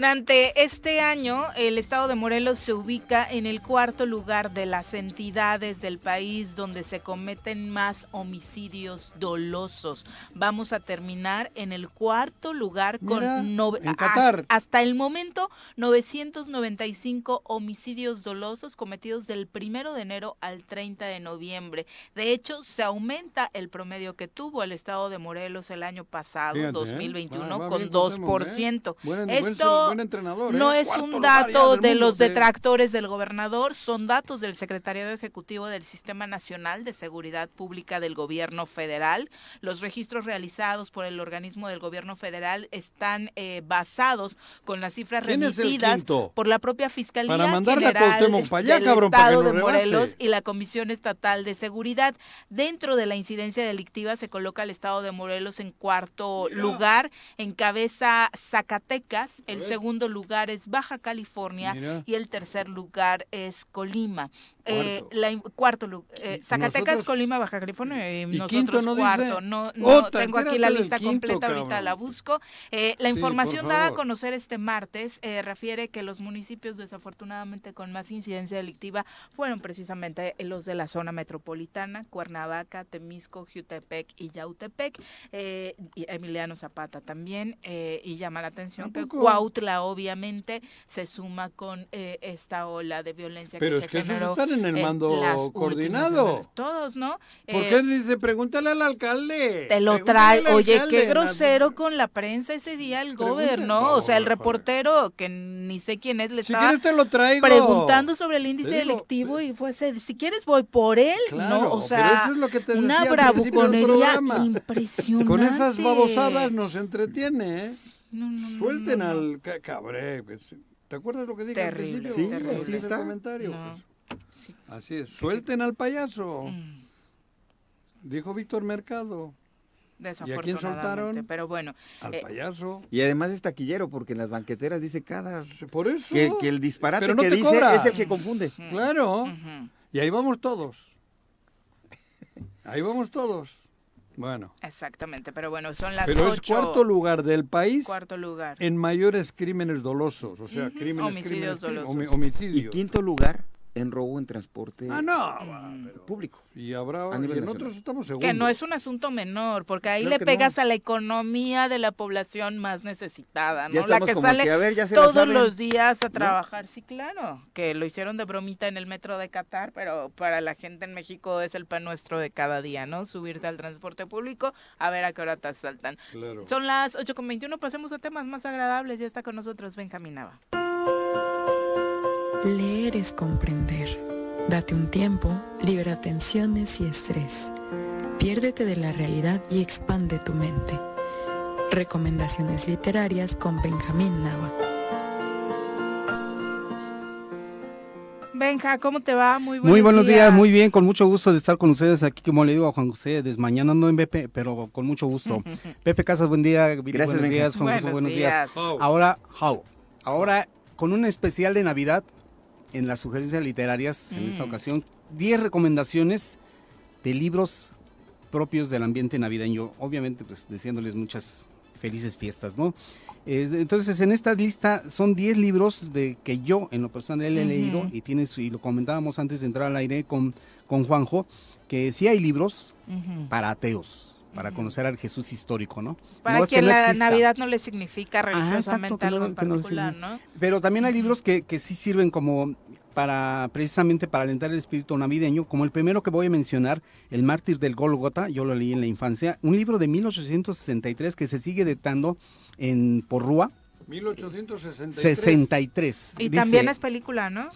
Durante este año, el estado de Morelos se ubica en el cuarto lugar de las entidades del país donde se cometen más homicidios dolosos. Vamos a terminar en el cuarto lugar con Mira, en has- Qatar. hasta el momento 995 homicidios dolosos cometidos del primero de enero al 30 de noviembre. De hecho, se aumenta el promedio que tuvo el estado de Morelos el año pasado, Fíjate, ¿eh? 2021, Va- va con bien 2%. Cuauhtémoc, ¿eh? Esto buen entrenador, ¿eh? no es Cuarto un dato de mundo, los detractores del gobernador, son datos del Secretariado Ejecutivo del Sistema Nacional de Seguridad Pública del Gobierno Federal. Los registros realizados por el organismo del Gobierno Federal están eh, basados con las cifras ¿Quién es remitidas por la propia Fiscalía Para a General Cuauhtémoc para allá, del cabrón, para que Estado nos de. Morelos y la Comisión Estatal de Seguridad. Dentro de la incidencia delictiva se coloca el Estado de Morelos en cuarto lugar, encabeza Zacatecas, el segundo lugar es Baja California Mira. y el tercer lugar es Colima. Eh, Cuarto. la eh, Zacatecas, nosotros- Colima, Baja California y, ¿Y nosotros quinto no dice? cuarto. No, tengo aquí la lista quinto, completa, ahorita cabrón. la busco. Eh, la Sí, información dada a conocer este martes eh, refiere que los municipios desafortunadamente con más incidencia delictiva fueron precisamente los de la zona metropolitana, Cuernavaca, Temisco, Jutepec y Yautepec, y Emiliano Zapata también, y llama la atención que poco? Obviamente se suma con eh, esta ola de violencia Pero que es se que esos generó están en el mando coordinado. Todos, ¿no? ¿Por Eh, qué dice? Pregúntale al alcalde. te lo trae. Oye, alcalde, qué grosero con la prensa ese día el gobierno. O sea, el reportero, que ni sé quién es, le Si estaba quieres te lo traigo. preguntando sobre el índice digo, delictivo y fue, ese, si quieres voy por él, Claro, ¿no? O sea, es lo que te una bravuconería impresionante. Con esas babosadas nos entretiene, ¿eh? No, no, no, Suelten no, no. al ca- cabré. pues, ¿Te acuerdas lo que dije Terrible, al principio? terrible. Así está el comentario. No. pues. Así es. Suelten al payaso. Mm. Dijo Víctor Mercado. ¿Y a quién soltaron? pero bueno. Al eh, payaso. Y además es taquillero, porque en las banqueteras dice cada... Por eso. Que, que el disparate Pero no que te dice cobra. es el que confunde. Claro. Y ahí vamos todos. Ahí vamos todos. Bueno. Exactamente, pero bueno, son las Pero es cuarto lugar del país Cuarto lugar. en mayores crímenes dolosos. O sea, Ujú. crímenes, Homicidios crímenes, dolosos. homi- homicidios. Y quinto lugar en robo en transporte Ah, no. público. Y habrá A y nivel en nacional. otros estamos segundos. Que no es un asunto menor, porque ahí Claro le pegas a la economía de la población más necesitada, ¿no? Ya la que sale que, a ver, ya se la todos los días a ¿no? trabajar. Sí, claro, que lo hicieron de bromita en el metro de Qatar, pero para la gente en México es el pan nuestro de cada día, ¿no? Subirte al transporte público a ver a qué hora te asaltan. Claro. Son las 8.21, pasemos a temas más agradables. Ya está con nosotros Benjamín Nava. Leer es comprender. Date un tiempo, libera tensiones y estrés. Piérdete de la realidad y expande tu mente. Recomendaciones literarias con Benjamín Nava. Benja, ¿cómo te va? Muy, Muy buenos días. muy bien, con mucho gusto de estar con ustedes aquí, como le digo a Juan José, desmañanando en Pepe, pero con mucho gusto. Pepe Casas, buen día, Gracias, buenos Benja. días, Juan José, Buenos buenos días. días. How. Ahora, how. Ahora, con un especial de Navidad en las sugerencias literarias, en esta Mm. ocasión, 10 recomendaciones de libros propios del ambiente navideño, obviamente pues deseándoles muchas felices fiestas, ¿no? Eh, entonces en esta lista son 10 libros de que yo en lo personal he leído y tiene su- y lo comentábamos antes de entrar al aire con, con Juanjo, que sí hay libros para ateos, para conocer al Jesús histórico, ¿no? Para No es que quien no la exista. Navidad no le significa Ajá, religiosamente exacto, que algo en que no particular. ¿no? Pero también hay libros que, que sí sirven como para precisamente para alentar el espíritu navideño, como el primero que voy a mencionar, El mártir del Golgota, yo lo leí en la infancia, un libro de 1863 que se sigue datando en Porrúa, 1863. 63. Y Dice, también es película, ¿no?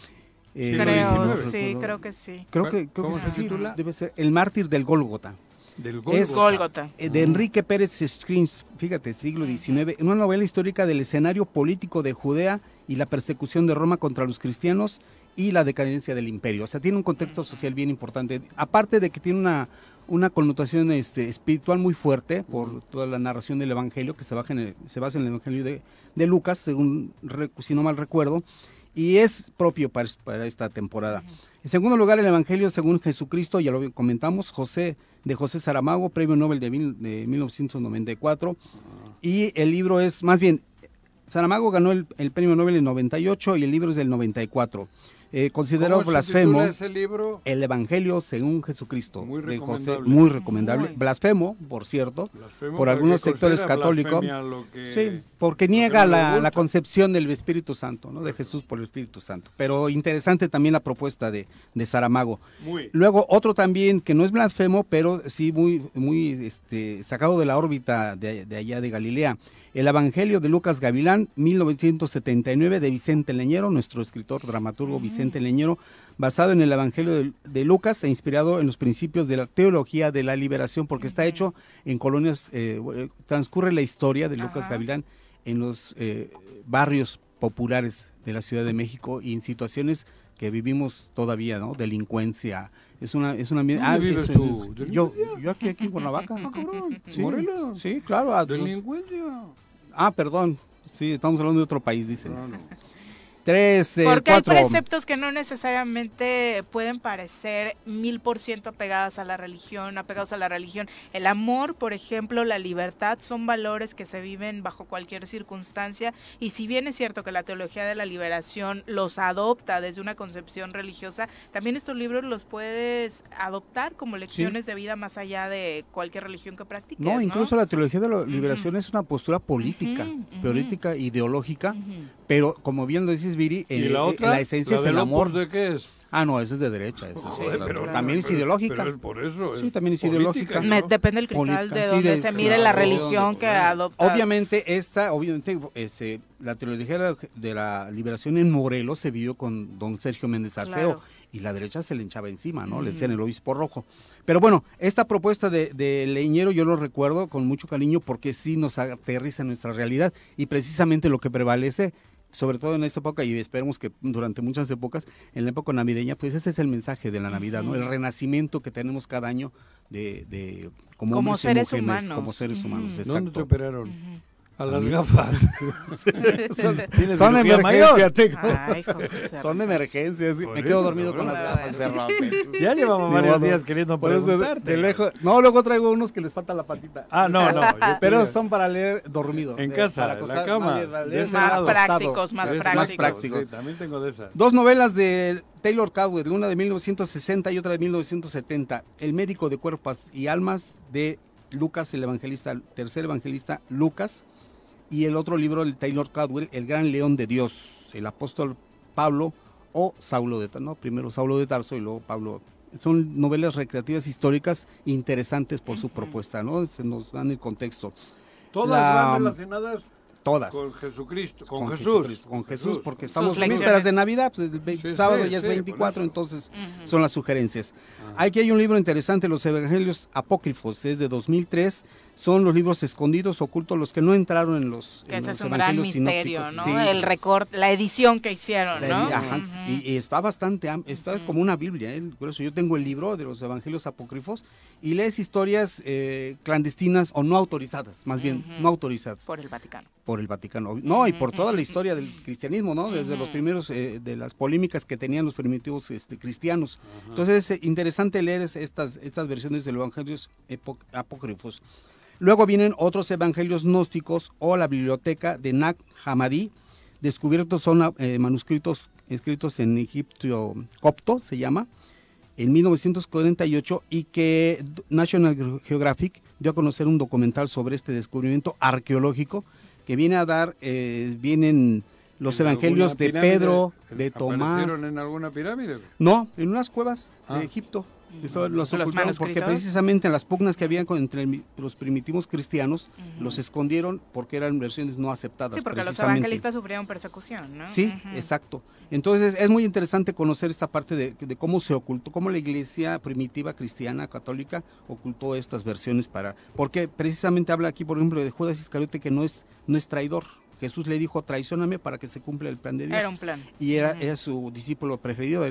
eh, creo, sí, creo que sí. Creo que, creo ¿Cómo que se sí, titula? Debe ser El mártir del Gólgota. Del Es Gólgota. eh, de Enrique Pérez Screens, fíjate, siglo XIX, una novela histórica del escenario político de Judea y la persecución de Roma contra los cristianos y la decadencia del imperio. O sea, tiene un contexto social bien importante. Aparte de que tiene una, una connotación este, espiritual muy fuerte por toda la narración del Evangelio, que se, baja en el- se basa en el Evangelio de, de Lucas, según si no mal recuerdo, y es propio para, para esta temporada. En segundo lugar, el Evangelio según Jesucristo, ya lo comentamos, José de José Saramago, premio Nobel de, mil- de 1994, y el libro es, más bien, Saramago ganó el, el premio Nobel en 98 y el libro es del 94. Eh, considerado ¿Cómo se blasfemo. ese libro? El Evangelio según Jesucristo. Muy de José, recomendable. muy recomendable. Muy. Blasfemo, por cierto, Blasfemo por algunos sectores católicos. que- Sí, porque niega la concepción del Espíritu Santo, ¿no? De Jesús por el Espíritu Santo. Pero interesante también la propuesta de, de Saramago. Muy. Luego, otro también que no es blasfemo, pero sí muy, muy este, sacado de la órbita de, de allá de Galilea. El Evangelio de Lucas Gavilán, 1979, de Vicente Leñero, nuestro escritor dramaturgo Vicente Leñero, basado en el Evangelio de, de Lucas e inspirado en los principios de la teología de la liberación, porque está hecho en colonias, eh, transcurre la historia de Lucas Gavilán en los eh, barrios populares de la Ciudad de México y en situaciones que vivimos todavía, ¿no? Delincuencia. Es una, es una ¿Dónde vives es- tú? es- yo, yo aquí, aquí en Cuernavaca. Sí, Morelos. Sí, claro. a- Delincuencia. Ah, perdón. Sí, estamos hablando de otro país, dicen. Tres, eh, Porque cuatro. hay preceptos que no necesariamente pueden parecer mil por ciento apegadas a la religión, apegados a la religión. El amor, por ejemplo, la libertad son valores que se viven bajo cualquier circunstancia y si bien es cierto que la teología de la liberación los adopta desde una concepción religiosa, también estos libros los puedes adoptar como lecciones de vida más allá de cualquier religión que practiques. No, ¿no? incluso la teología de la liberación es una postura política, política, ideológica, pero como bien lo dices, Viri, ¿Y en, la en otra? la esencia ¿La es el amor. De qué es? Ah, no, esa es de derecha. esa es Joder, otra. pero- también es ideológica. pero es por eso, Sí, también es política, ideológica. Me- depende del cristal Política, de sí, donde de- se mire la religión que adopta. Obviamente esta, obviamente este, la teología de la- liberación en Morelos se vivió con don Sergio Méndez Arceo Claro. y la derecha se le hinchaba encima, ¿no? Le Ujú. decían el obispo rojo. Pero bueno, esta propuesta de, de Leñero yo lo recuerdo con mucho cariño porque sí nos aterriza en nuestra realidad y precisamente lo que prevalece sobre todo en esta época y esperemos que durante muchas épocas, en la época navideña, pues ese es el mensaje de la Navidad, ¿no? El renacimiento que tenemos cada año de, de como, Como hombres y seres mujeres, humanos. como seres humanos, exacto. ¿Dónde te operaron? A las mí. gafas. son, ¿Tienes son de cirugía emergencia, mayor? tengo. Ay, José son de emergencia. es que Por Me quedo eso, dormido con las gafas de Rafa. Ya llevamos varios días queriendo Por eso de- lejos- No, luego traigo unos que les falta la patita. Ah, no, no, Pero son para leer dormido. En de- casa, para acostar, cama, más ese más lado. prácticos, más prácticos. prácticos. Sí, también tengo de esas. Dos novelas de Taylor Cowell, una de 1960 y otra de 1970. El médico de cuerpos y almas de Lucas, el evangelista, el tercer evangelista Lucas. Y el otro libro de Taylor Caldwell, El gran león de Dios, el apóstol Pablo o Saulo de Tarso. No, primero Saulo de Tarso y luego Pablo. Son novelas recreativas históricas interesantes por su propuesta, ¿no? Se nos dan el contexto. Todas La- van relacionadas Todas. con Jesucristo, con, Con Jesús. Jesucristo, con Jesús, porque estamos en vísperas de Navidad, pues el ve- Sí, sábado sí, ya es sí, por 24, eso. entonces son las sugerencias. Aquí hay un libro interesante, Los Evangelios Apócrifos, es de 2003, son los libros escondidos, ocultos, los que no entraron en los, Que en ese los es un gran Evangelios misterio, ¿no? Sí. El recorte, la edición que hicieron, La ¿no? ajá, y, y está bastante, está es como una Biblia, ¿eh? por eso yo tengo el libro de los Evangelios Apócrifos y lees historias eh, clandestinas o no autorizadas, más bien no autorizadas Por el Vaticano. por el Vaticano. No, y por toda la historia del cristianismo, ¿no? Desde los primeros, eh, de las polémicas que tenían los primitivos este, cristianos. Entonces es interesante leer es- estas, estas versiones de los evangelios apócrifos. Luego vienen otros evangelios gnósticos o la biblioteca de Nag Hammadi. Descubiertos son eh, manuscritos escritos en Egipto copto, se llama, en 1948 y que National Geographic dio a conocer un documental sobre este descubrimiento arqueológico que viene a dar, eh, vienen los ¿En evangelios de pirámide Pedro, de Tomás. ¿Aparecieron en alguna pirámide? No, en unas cuevas Ah. de Egipto. Esto los ¿Los ocultaron porque precisamente las pugnas que había entre los primitivos cristianos los escondieron porque eran versiones no aceptadas. Sí, porque los evangelistas sufrieron persecución, ¿no? Sí, exacto. Entonces es muy interesante conocer esta parte de, de cómo se ocultó, cómo la iglesia primitiva cristiana católica ocultó estas versiones para, porque precisamente habla aquí, por ejemplo, de Judas Iscariote que no es no es traidor, Jesús le dijo, traicioname para que se cumpla el plan de Dios. Era un plan. Y era, era su discípulo preferido,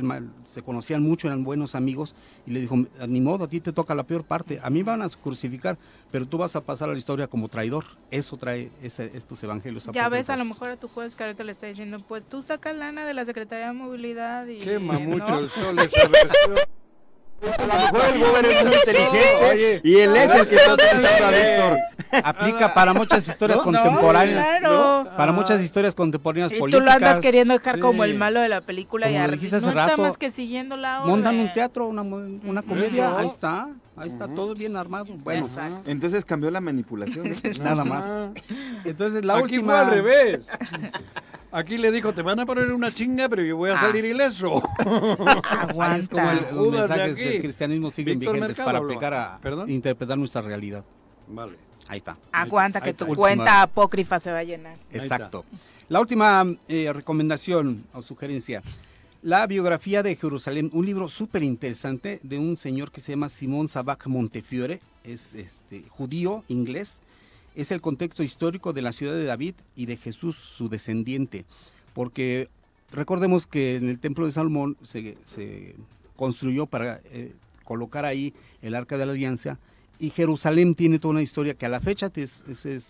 se conocían mucho, eran buenos amigos, y le dijo, ni modo, a ti te toca la peor parte, a mí van a crucificar, pero tú vas a pasar a la historia como traidor. Eso trae ese- estos evangelios. Ya ves, a lo mejor a tu juez que ahorita le está diciendo, pues tú sacas lana de la Secretaría de Movilidad y... Quema mucho el sol esa versión. A lo mejor el gobierno es muy inteligente Oye, y él es el que está utilizando a Víctor. Aplica para muchas historias No, contemporáneas. claro. Para muchas historias contemporáneas Y tú políticas. lo andas queriendo dejar Sí. como el malo de la película y Como lo arri- dijiste hace no está rato, más que siguiendo la obra. Montan un teatro, una, una comedia, ahí está, ahí está, todo bien armado. Bueno, Entonces cambió la manipulación. ¿eh? nada más. Entonces la Aquí última... fue al revés. Aquí le dijo, te van a poner una chinga, pero yo voy a Ah. salir ileso. Ahí es como el- los Judas de mensajes aquí. del cristianismo siguen Víctor vigentes Mercado para habló. aplicar a ¿Perdón? interpretar nuestra realidad. Vale. Ahí está. Aguanta que Ahí tu está. cuenta Última- apócrifa se va a llenar. Exacto. La última eh, recomendación o sugerencia. La biografía de Jerusalén, un libro súper interesante de un señor que se llama Simón Sabac Montefiore, es este, judío inglés, es el contexto histórico de la ciudad de David y de Jesús, su descendiente, porque recordemos que en el templo de Salomón se, construyó para eh, colocar ahí el arca de la alianza y Jerusalén tiene toda una historia que a la fecha es,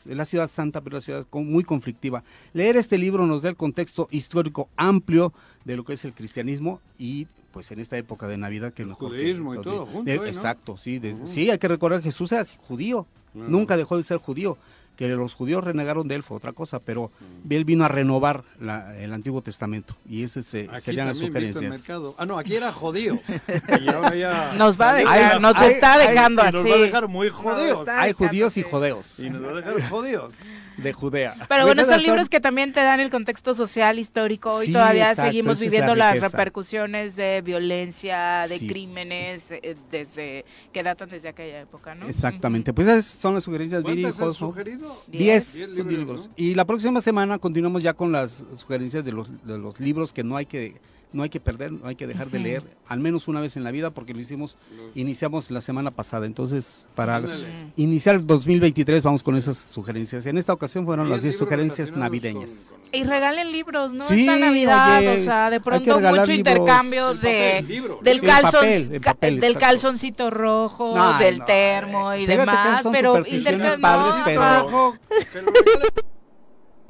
la ciudad santa, pero la ciudad muy conflictiva. Leer este libro nos da el contexto histórico amplio de lo que es el cristianismo y pues en esta época de Navidad que mejor que- judaísmo y de- todo junto, de- ¿eh, no? Exacto, sí, de- sí, hay que recordar que Jesús era judío, Claro. nunca dejó de ser judío. Que los judíos renegaron de él fue otra cosa, pero él vino a renovar la- el Antiguo Testamento y esas Aquí serían las sugerencias. Ah, no, aquí era jodido. Y ahora ya- Nos va a dejar, Hay- nos hay- está dejando y así. nos va a dejar muy jodidos. Hay judíos y jodeos Y nos va a dejar jodidos. De Judea. Pero bueno, son libros que también te dan el contexto social, histórico. Sí, todavía exacto, seguimos viviendo la las repercusiones de violencia, de Sí. crímenes, eh, desde que datan desde aquella época, ¿no? Exactamente, pues esas son las sugerencias. Viri, ¿Cuántas sugerido? Diez. Diez son libros, libros. Y la próxima semana continuamos ya con las sugerencias de los, de los libros que no hay que no hay que perder, no hay que dejar de leer, al menos una vez en la vida, porque lo hicimos, iniciamos la semana pasada. Entonces, para Ándale. iniciar el 2023 vamos con esas sugerencias. En esta ocasión fueron las 10 libros sugerencias navideñas. Y regalen libros, ¿no? Sí, Esta Navidad, oye, o sea, de pronto mucho libros. intercambio de papel, libro, del calzon, El papel, el ca- papel, del exacto. calzoncito rojo, No, del no, termo y fíjate que demás, son pero intercambio padres, no, pero-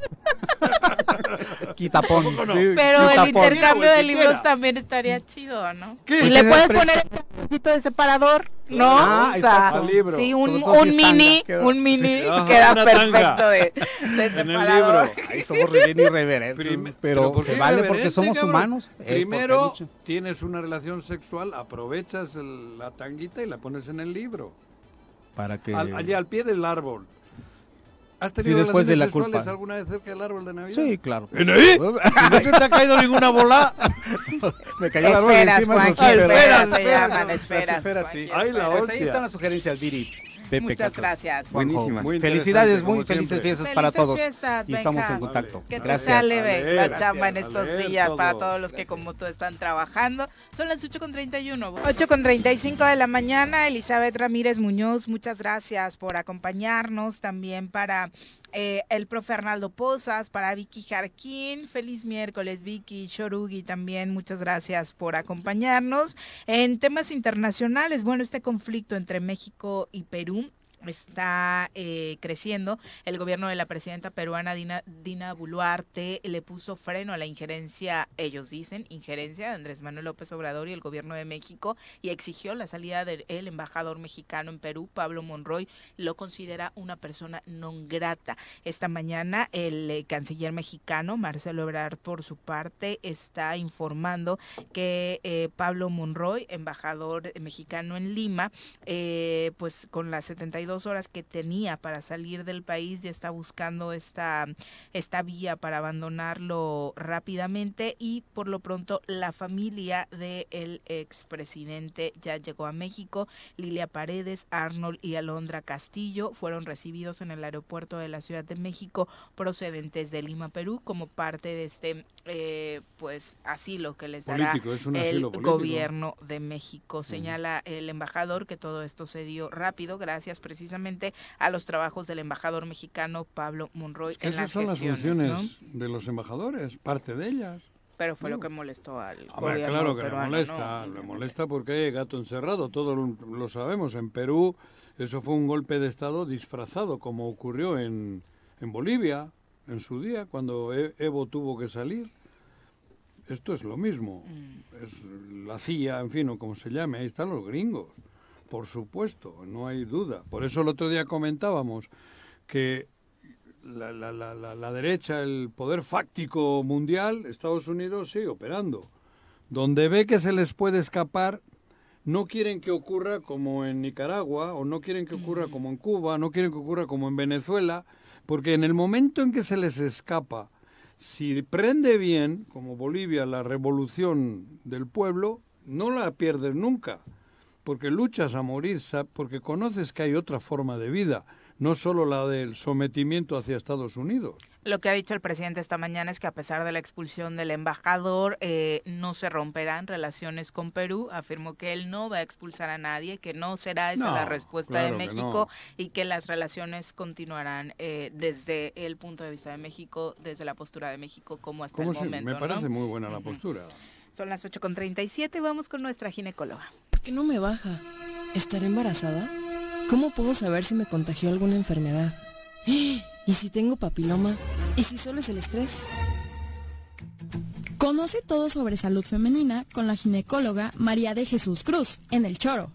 Quitapón. sí, Pero el intercambio de si libros también estaría chido, ¿no? ¿Qué? Y Pues le puedes es poner el pedacito de separador, ¿no? Ah, o sea, exacto. Libro. sí, un, si un mini, queda- un mini Sí. Ajá, queda perfecto de, de En el separador. libro. Ahí somos bien irreverentes, Prim- pero, ¿por se vale porque somos cabrón? humanos. Eh, Primero, tienes una relación sexual, aprovechas el- la tanguita y la pones en el libro. para que Al- allí al pie del árbol. ¿Has Sí, tenido después de la culpa. alguna vez cerca del árbol de Navidad? Sí, claro. ¿En ahí? ¿Y no se te ha caído ninguna bola? Me cayó el árbol Esferas, encima. Sí, esferas se Esferas, llaman, las esferas, esferas, sí. Pues ahí están las sugerencias, Viri. Pepe Muchas Casas. gracias. Buenísimas. Muy Felicidades, muy felices siempre. fiestas Felices para todos. fiestas, y estamos en contacto. Que te Gracias. sale ve, la Vale. chamba en estos Vale, días para todo. todos los que como tú están trabajando. Son las 8.31. 8.35 de la mañana. Elizabeth Ramírez Muñoz, muchas gracias por acompañarnos. También para eh, el profe Arnaldo Pozas, para Vicky Jarquín. Feliz miércoles, Vicky Shorugi también. Muchas gracias por acompañarnos. En temas internacionales, bueno, este conflicto entre México y Perú está eh, creciendo. El gobierno de la presidenta peruana Dina, Dina Boluarte le puso freno a la injerencia, ellos dicen, injerencia de Andrés Manuel López Obrador y el gobierno de México y exigió la salida del embajador mexicano en Perú, Pablo Monroy, lo considera una persona non grata. Esta mañana el eh, canciller mexicano, Marcelo Ebrard, por su parte, está informando que eh, Pablo Monroy, embajador mexicano en Lima, eh, pues con las 72 horas que tenía para salir del país ya está buscando esta, esta vía para abandonarlo rápidamente y por lo pronto la familia del expresidente ya llegó a México. Lilia Paredes, Arnold y Alondra Castillo fueron recibidos en el aeropuerto de la Ciudad de México procedentes de Lima, Perú, como parte de este eh, pues asilo que les dará Político, el político. gobierno de México. Señala el embajador que todo esto se dio rápido gracias precisamente precisamente a los trabajos del embajador mexicano Pablo Monroy Que en esas las son las gestiones, ¿no? funciones de los embajadores, parte de ellas. Pero fue lo que molestó al Hombre, gobierno claro que le peruano, molesta, ¿no? le molesta porque hay gato encerrado, todos lo, lo sabemos. En Perú eso fue un golpe de Estado disfrazado, como ocurrió en, en Bolivia en su día, cuando E- Evo tuvo que salir. Esto es lo mismo, Mm. es la CIA, en fin, o como se llame, ahí están los gringos, por supuesto, no hay duda. Por eso el otro día comentábamos que la, la- la- la- la derecha, el poder fáctico mundial, Estados Unidos sigue operando. Donde ve que se les puede escapar, no quieren que ocurra como en Nicaragua, o no quieren que ocurra como en Cuba, no quieren que ocurra como en Venezuela, porque en el momento en que se les escapa, si prende bien, como Bolivia, la revolución del pueblo, no la pierdes nunca, porque luchas a morir, porque conoces que hay otra forma de vida, no solo la del sometimiento hacia Estados Unidos. Lo que ha dicho el presidente esta mañana es que a pesar de la expulsión del embajador, eh, no se romperán relaciones con Perú. Afirmó que él no va a expulsar a nadie, que no será esa No, la respuesta claro de México no. y que las relaciones continuarán eh, desde el punto de vista de México, desde la postura de México como hasta ¿Cómo el momento. me ¿no? parece muy buena la postura. Son las 8.37, vamos con nuestra ginecóloga. ¿Por qué no me baja? ¿Estaré embarazada? ¿Cómo puedo saber si me contagió alguna enfermedad? ¿Y si tengo papiloma? ¿Y si solo es el estrés? Conoce todo sobre salud femenina con la ginecóloga María de Jesús Cruz en El Choro.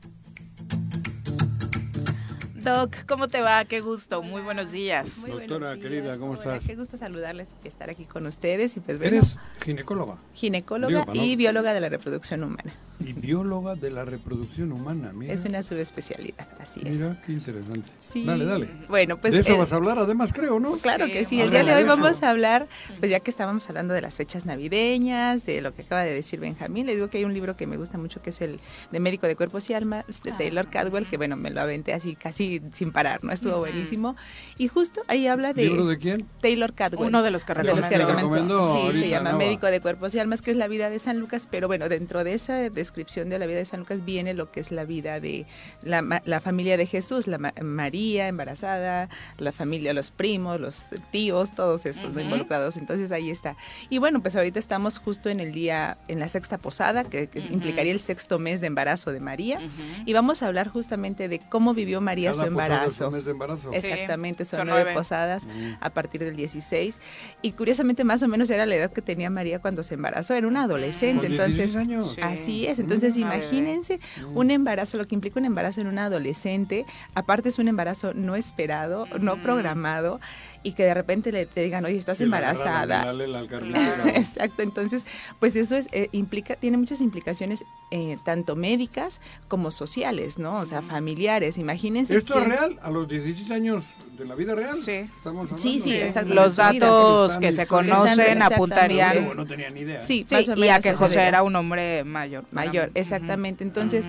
Doc, ¿cómo te va? Qué gusto, muy buenos días. Muy Doctora buenos días, querida, ¿cómo hola, estás? Qué gusto saludarles y estar aquí con ustedes. Y pues bueno, ¿Eres ginecóloga? ginecóloga Digo, para no- y bióloga de la reproducción humana. Y bióloga de la reproducción humana, mira. Es una subespecialidad, así es. Mira, qué interesante. Sí. Dale, dale. Bueno, pues De eso el- vas a hablar, además, creo, ¿no? Claro que sí. El día de hoy eso. vamos a hablar, pues ya que estábamos hablando de las fechas navideñas, de lo que acaba de decir Benjamín, les digo que hay un libro que me gusta mucho que es el de Médico de Cuerpos y Almas de Taylor Cadwell, que bueno, me lo aventé así casi sin parar, ¿no? Estuvo Ujú. buenísimo. Y justo ahí habla de... ¿Libro de quién? Taylor Cadwell. Uno de los que De los que recomendó. recomendó. Sí, ahorita se llama Nava. Médico de Cuerpos y Almas, que es la vida de San Lucas, pero bueno, dentro de esa descripción de la vida de San Lucas viene lo que es la vida de la, la familia de Jesús, la ma- María embarazada, la familia, los primos, los tíos, todos esos ¿no? Ujú. involucrados. Entonces ahí está. Y bueno, pues ahorita estamos justo en el día, en la sexta posada, que, que Ujú. implicaría el sexto mes de embarazo de María. Y vamos a hablar justamente de cómo vivió María su embarazo. un mes de embarazo. Exactamente, son, son nueve, nueve. posadas Mm. a partir del 16. Y curiosamente, más o menos era la edad que tenía María cuando se embarazó. Era una adolescente. Entonces, 16 años. Sí. así es. Entonces, imagínense un embarazo, lo que implica un embarazo en una adolescente. Aparte, es un embarazo no esperado, no programado. Y que de repente le te digan, oye, estás embarazada. la carnicero. Exacto, entonces, pues eso es, eh, implica, tiene muchas implicaciones eh, tanto médicas como sociales, ¿no? O sea, familiares. Imagínense. ¿Esto es real? ¿A los 16 años de la vida real? Sí. Estamos hablando. Sí, sí, exacto. Los datos que se conocen apuntarían no tenía ni idea. Sí, Sí, más o y a que José era un hombre mayor. mayor, exactamente. Entonces.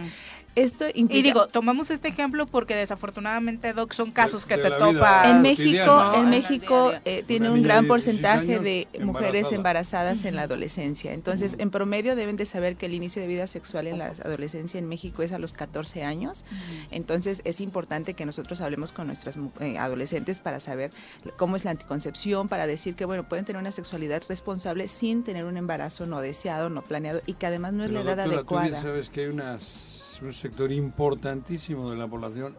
Esto implica... Y digo, tomamos este ejemplo porque desafortunadamente, Doc, son casos que de te topas. en México, en ¿no? México En eh, tiene un gran de 16 porcentaje de mujeres embarazada. embarazadas en la adolescencia. Entonces, en promedio deben de saber que el inicio de vida sexual en la adolescencia en México es a los 14 años. Entonces, es importante que nosotros hablemos con nuestras mu- eh, adolescentes para saber cómo es la anticoncepción, para decir que, bueno, pueden tener una sexualidad responsable sin tener un embarazo no deseado, no planeado y que además no es Pero, la edad doctora, tú bien adecuada. sabes que hay unas- un sector importantísimo de la población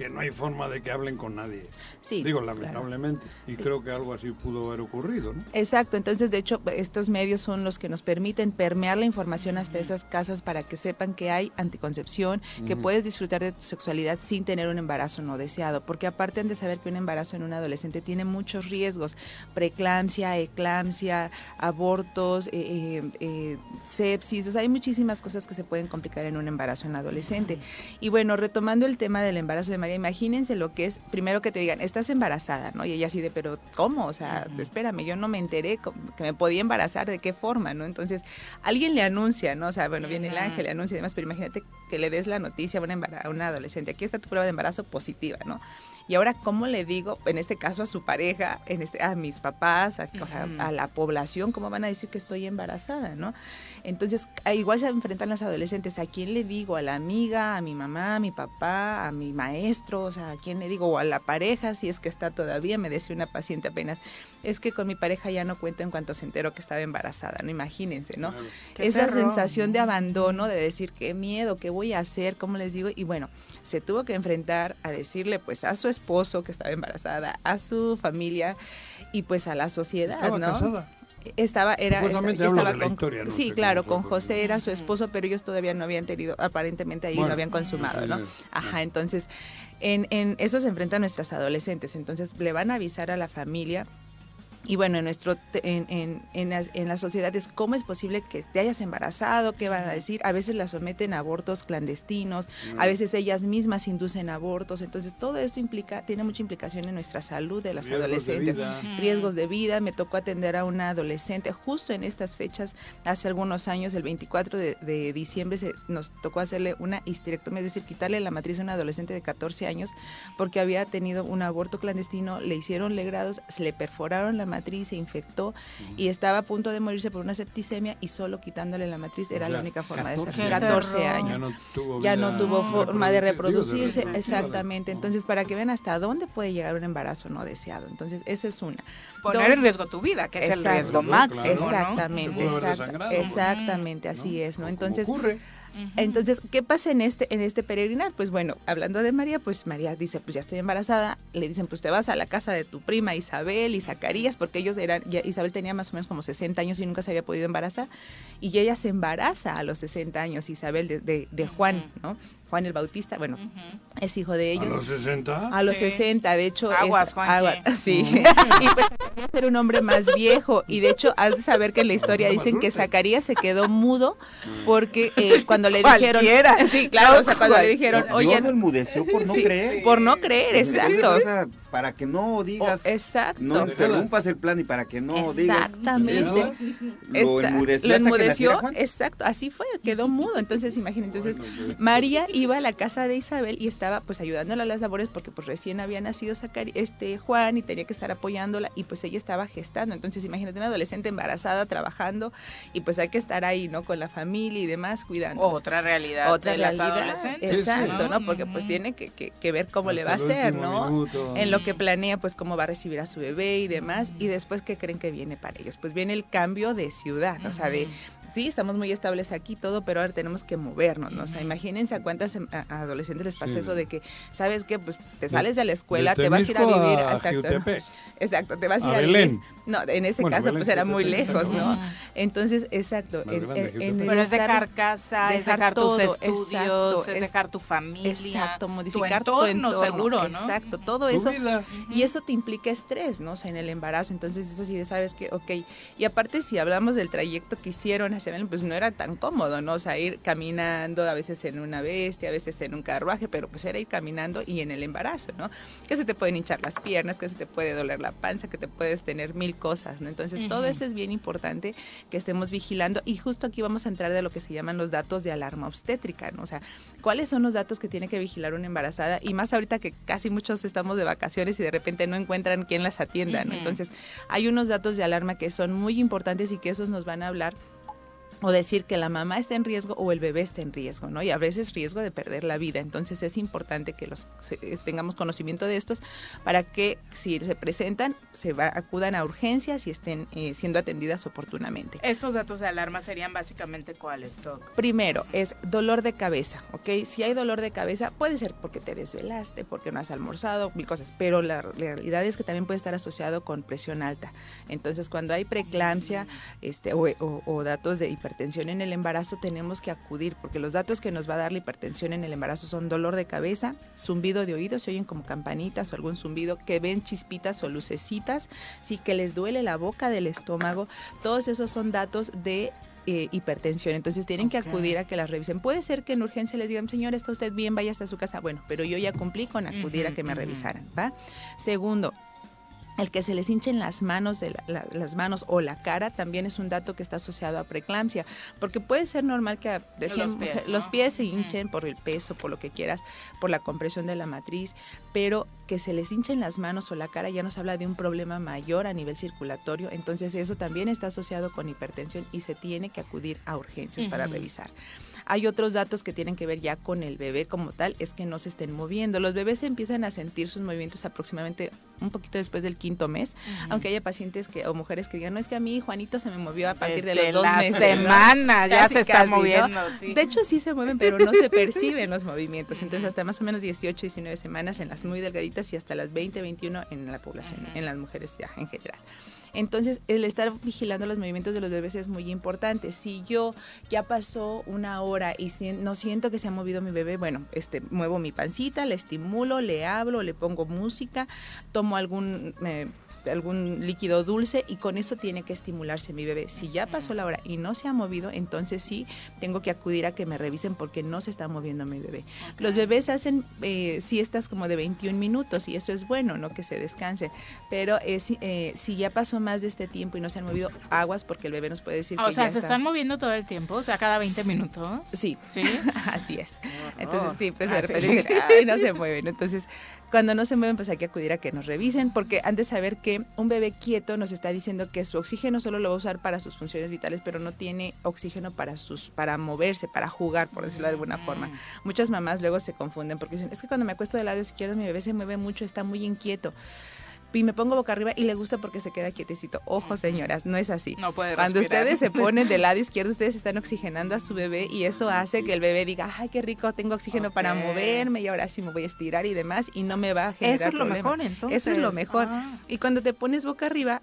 que no hay forma de que hablen con nadie. Sí, Digo, claro. lamentablemente. Y creo que algo así pudo haber ocurrido, ¿no? Exacto, entonces de hecho estos medios son los que nos permiten permear la información hasta esas casas para que sepan que hay anticoncepción, que puedes disfrutar de tu sexualidad sin tener un embarazo no deseado, porque aparte han de saber que un embarazo en un adolescente tiene muchos riesgos, preeclampsia, eclampsia, abortos, eh, eh, eh, sepsis, o sea, hay muchísimas cosas que se pueden complicar en un embarazo en adolescente. Y bueno, retomando el tema del embarazo de María, imagínense lo que es, primero que te digan, estás embarazada, ¿no? Y ella así de, pero ¿cómo? O sea, espérame, yo no me enteré que me podía embarazar, ¿de qué forma, no? Entonces, alguien le anuncia, ¿no? O sea, bueno, viene el ángel, le anuncia y demás, pero imagínate que le des la noticia a una, a una adolescente, aquí está tu prueba de embarazo positiva, ¿no? Y ahora, ¿cómo le digo, en este caso a su pareja, en este, a mis papás, a, o sea, Ujú. a la población, cómo van a decir que estoy embarazada, ¿no? Entonces, igual se enfrentan las adolescentes. ¿A quién le digo? ¿A la amiga, a mi mamá, a mi papá, a mi maestro? O sea, ¿a quién le digo? O a la pareja, si es que está todavía. Me decía una paciente apenas, es que con mi pareja ya no cuento en cuanto se enteró que estaba embarazada, ¿no? Imagínense, ¿no? Qué Esa terror. sensación de abandono, de decir, qué miedo, qué voy a hacer, cómo les digo. Y bueno, se tuvo que enfrentar a decirle, pues, a su esposo que estaba embarazada, a su familia y pues a la sociedad, ¿Estaba ¿no? casada? Estaba, era, estaba la con, historia, no sí, claro, con José era su esposo, pero ellos todavía no habían tenido, aparentemente ahí Bueno, lo habían consumado, ¿no? Ajá, entonces, en, en eso se enfrentan nuestras adolescentes, entonces le van a avisar a la familia y bueno, en nuestro en, en, en, las, en las sociedades, ¿cómo es posible que te hayas embarazado? ¿Qué van a decir? A veces las someten a abortos clandestinos, a veces ellas mismas inducen abortos. Entonces, todo esto implica, tiene mucha implicación en nuestra salud de las Riesgos de adolescentes. vida. Riesgos de vida. Me tocó atender a una adolescente justo en estas fechas, hace algunos años, el 24 de, de diciembre, se, nos tocó hacerle una histerectomía, es decir, quitarle la matriz a una adolescente de 14 años porque había tenido un aborto clandestino, le hicieron legrados, se le perforaron la matriz, se infectó y estaba a punto de morirse por una septicemia y solo quitándole la matriz era O la única forma de 14 salvar. años. 14 Ya años. no tuvo Ya no tuvo forma de reproducirse, exactamente. Entonces, para que vean hasta dónde puede llegar un embarazo no deseado. Entonces, eso es una. Poner Dos- en riesgo tu vida, que es el Exacto. riesgo máximo. Exactamente, exactamente, así es, ¿no? Entonces, ocurre. Entonces, ¿qué pasa en este en este peregrinar? Pues bueno, hablando de María, pues María dice, pues ya estoy embarazada, le dicen, pues te vas a la casa de tu prima Isabel y Zacarías, porque ellos eran, ya Isabel tenía más o menos como 60 años y nunca se había podido embarazar, y ella se embaraza a los 60 años, Isabel de, de- de Juan, ¿no? Juan el Bautista, bueno, es hijo de ¿A ellos. los 60? A los Sí. 60, de hecho. Aguas, es, Juanji. agua- sí. y pues ser un hombre más viejo. Y de hecho, has de saber que en la historia dicen que Zacarías se quedó mudo porque eh, cuando le dijeron. Sí, claro, o sea, cuando le dijeron, oye. lo enmudeció por no Sí, creer. Por no creer, exacto. Para que no digas, exacto. no interrumpas el plan y para que no digas. Exactamente. Lo enmudeció. Lo hasta que enmudeció, naciera exacto, así fue, quedó mudo. Entonces, imagínense, entonces María iba a la casa de Isabel y estaba pues ayudándola a las labores porque pues recién había nacido Zacari- este Juan y tenía que estar apoyándola y pues ella estaba gestando. Entonces, imagínate una adolescente embarazada trabajando y pues hay que estar ahí, ¿no? Con la familia y demás cuidando. Otra realidad Otra de las realidad, adolescentes. exacto, ¿no? ¿no? Porque pues tiene que, que- que ver cómo le va a hacer, ¿no? minuto. En lo que planea, pues cómo va a recibir a su bebé y demás. Y después, ¿qué creen que viene para ellos? Pues viene el cambio de ciudad, o sea, de... Sí, estamos muy estables aquí todo, pero ahora tenemos que movernos, ¿no? O sea, imagínense a cuántas em- a- adolescentes les pasa Sí. eso de que, ¿sabes qué? Pues te sales de la escuela, te vas a ir a vivir... a exacto, te vas a A ir a Belén. vivir... No, en ese Bueno, caso pues era muy lejos, ¿no? ¿no? Entonces, exacto. En- Pero es dejar casa, es dejar tus todo, estudios, exacto, es dejar tu familia, Exacto, tu modificar tu entorno, entorno, seguro, ¿no? Exacto, todo Tu eso. vida. Y eso te implica estrés, ¿no? O sea, en el embarazo. Entonces es así de, sabes que, ok. Y aparte, si hablamos del trayecto que hicieron hacia Belén, pues no era tan cómodo, ¿no? O sea, ir caminando, a veces en una bestia, a veces en un carruaje, pero pues era ir caminando y en el embarazo, ¿no? Que se te pueden hinchar las piernas, que se te puede doler la panza, que te puedes tener mil cosas, ¿no? Entonces todo eso es bien importante que estemos vigilando. Y justo aquí vamos a entrar de lo que se llaman los datos de alarma obstétrica, ¿no? O sea, ¿cuáles son los datos que tiene que vigilar una embarazada? Y más ahorita que casi muchos estamos de vacaciones y de repente no encuentran quién las atienda, ¿no? Entonces, hay unos datos de alarma que son muy importantes y que esos nos van a hablar o decir que la mamá está en riesgo o el bebé está en riesgo, ¿no? Y a veces riesgo de perder la vida. Entonces es importante que los se- eh, tengamos conocimiento de estos para que si se presentan se va, acudan a urgencias y estén eh, siendo atendidas oportunamente. Estos datos de alarma serían básicamente cuáles, Doc. Primero es dolor de cabeza, ¿ok? Si hay dolor de cabeza, puede ser porque te desvelaste, porque no has almorzado, mil cosas, pero la realidad es que también puede estar asociado con presión alta. Entonces, cuando hay preeclampsia este, o, o- o datos de hipertensión en el embarazo, tenemos que acudir, porque los datos que nos va a dar la hipertensión en el embarazo son dolor de cabeza, zumbido de oídos, se oyen como campanitas o algún zumbido, que ven chispitas o lucecitas, sí que les duele la boca del estómago, todos esos son datos de eh, hipertensión. Entonces tienen que acudir a que las revisen. Puede ser que en urgencia les digan, señor, está usted bien, váyase a su casa. Bueno, pero yo ya cumplí con acudir a que me revisaran, ¿va? Segundo, El que se les hinchen las manos, de la- la- las manos o la cara también es un dato que está asociado a preeclampsia, porque puede ser normal que decían Los pies, mujer- ¿no? los pies se hinchen por el peso, por lo que quieras, por la compresión de la matriz, pero que se les hinchen las manos o la cara ya nos habla de un problema mayor a nivel circulatorio, entonces eso también está asociado con hipertensión y se tiene que acudir a urgencias para revisar. Hay otros datos que tienen que ver ya con el bebé como tal, es que no se estén moviendo. Los bebés empiezan a sentir sus movimientos aproximadamente un poquito después del quinto mes, aunque haya pacientes que o mujeres que digan, no es que a mí Juanito se me movió a partir de los dos la meses. semana ya Casi, se está casi, ¿no? moviendo, sí. De hecho sí se mueven, pero no se perciben los movimientos. Entonces hasta más o menos 18, 19 semanas en las muy delgaditas y hasta las 20, 21 en la población, en las mujeres ya en general. Entonces, el estar vigilando los movimientos de los bebés es muy importante. Si yo ya pasó una hora y no siento que se ha movido mi bebé, bueno, este, muevo mi pancita, le estimulo, le hablo, le pongo música, tomo algún... eh, algún líquido dulce y con eso tiene que estimularse mi bebé. Si ya pasó la hora y no se ha movido, entonces sí tengo que acudir a que me revisen porque no se está moviendo mi bebé. Los bebés hacen eh, siestas como de 21 minutos y eso es bueno, no que se descanse. Pero eh, si, eh, si ya pasó más de este tiempo y no se han movido aguas porque el bebé nos puede decir O que sea, ya se está- están moviendo todo el tiempo, o sea, cada 20 Sí. minutos. Sí, Sí. así es. Entonces, sí, pues Ah, de sí. repente dicen, "Ay, no se mueven. Entonces, cuando no se mueven, pues hay que acudir a que nos revisen, porque han de saber que un bebé quieto nos está diciendo que su oxígeno solo lo va a usar para sus funciones vitales, pero no tiene oxígeno para sus para moverse, para jugar, por decirlo de alguna forma. Muchas mamás luego se confunden porque dicen, es que cuando me acuesto del lado izquierdo mi bebé se mueve mucho, está muy inquieto. Y me pongo boca arriba y le gusta porque se queda quietecito. Ojo, señoras, no es así. No puede Cuando respirar. ustedes se ponen del lado izquierdo, ustedes están oxigenando a su bebé y eso hace que el bebé diga, ay, qué rico, tengo oxígeno para moverme y ahora sí me voy a estirar y demás y no me va a generar Eso es lo problema. mejor, entonces. Eso es lo mejor. Ah. Y cuando te pones boca arriba,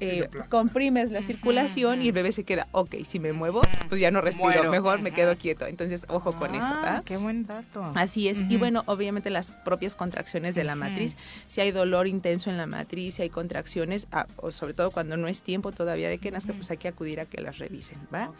eh, comprimes la circulación y el bebé se queda, ok, si me muevo, pues ya no respiro, Muero. mejor me quedo quieto. Entonces, ojo con eso. Ah, ¿verdad? qué buen dato. Así es. Y bueno, obviamente las propias contracciones de la matriz. Si hay dolor intenso en la matriz, si hay contracciones, ah, o sobre todo cuando no es tiempo todavía de que nazca, pues hay que acudir a que las revisen, ¿va?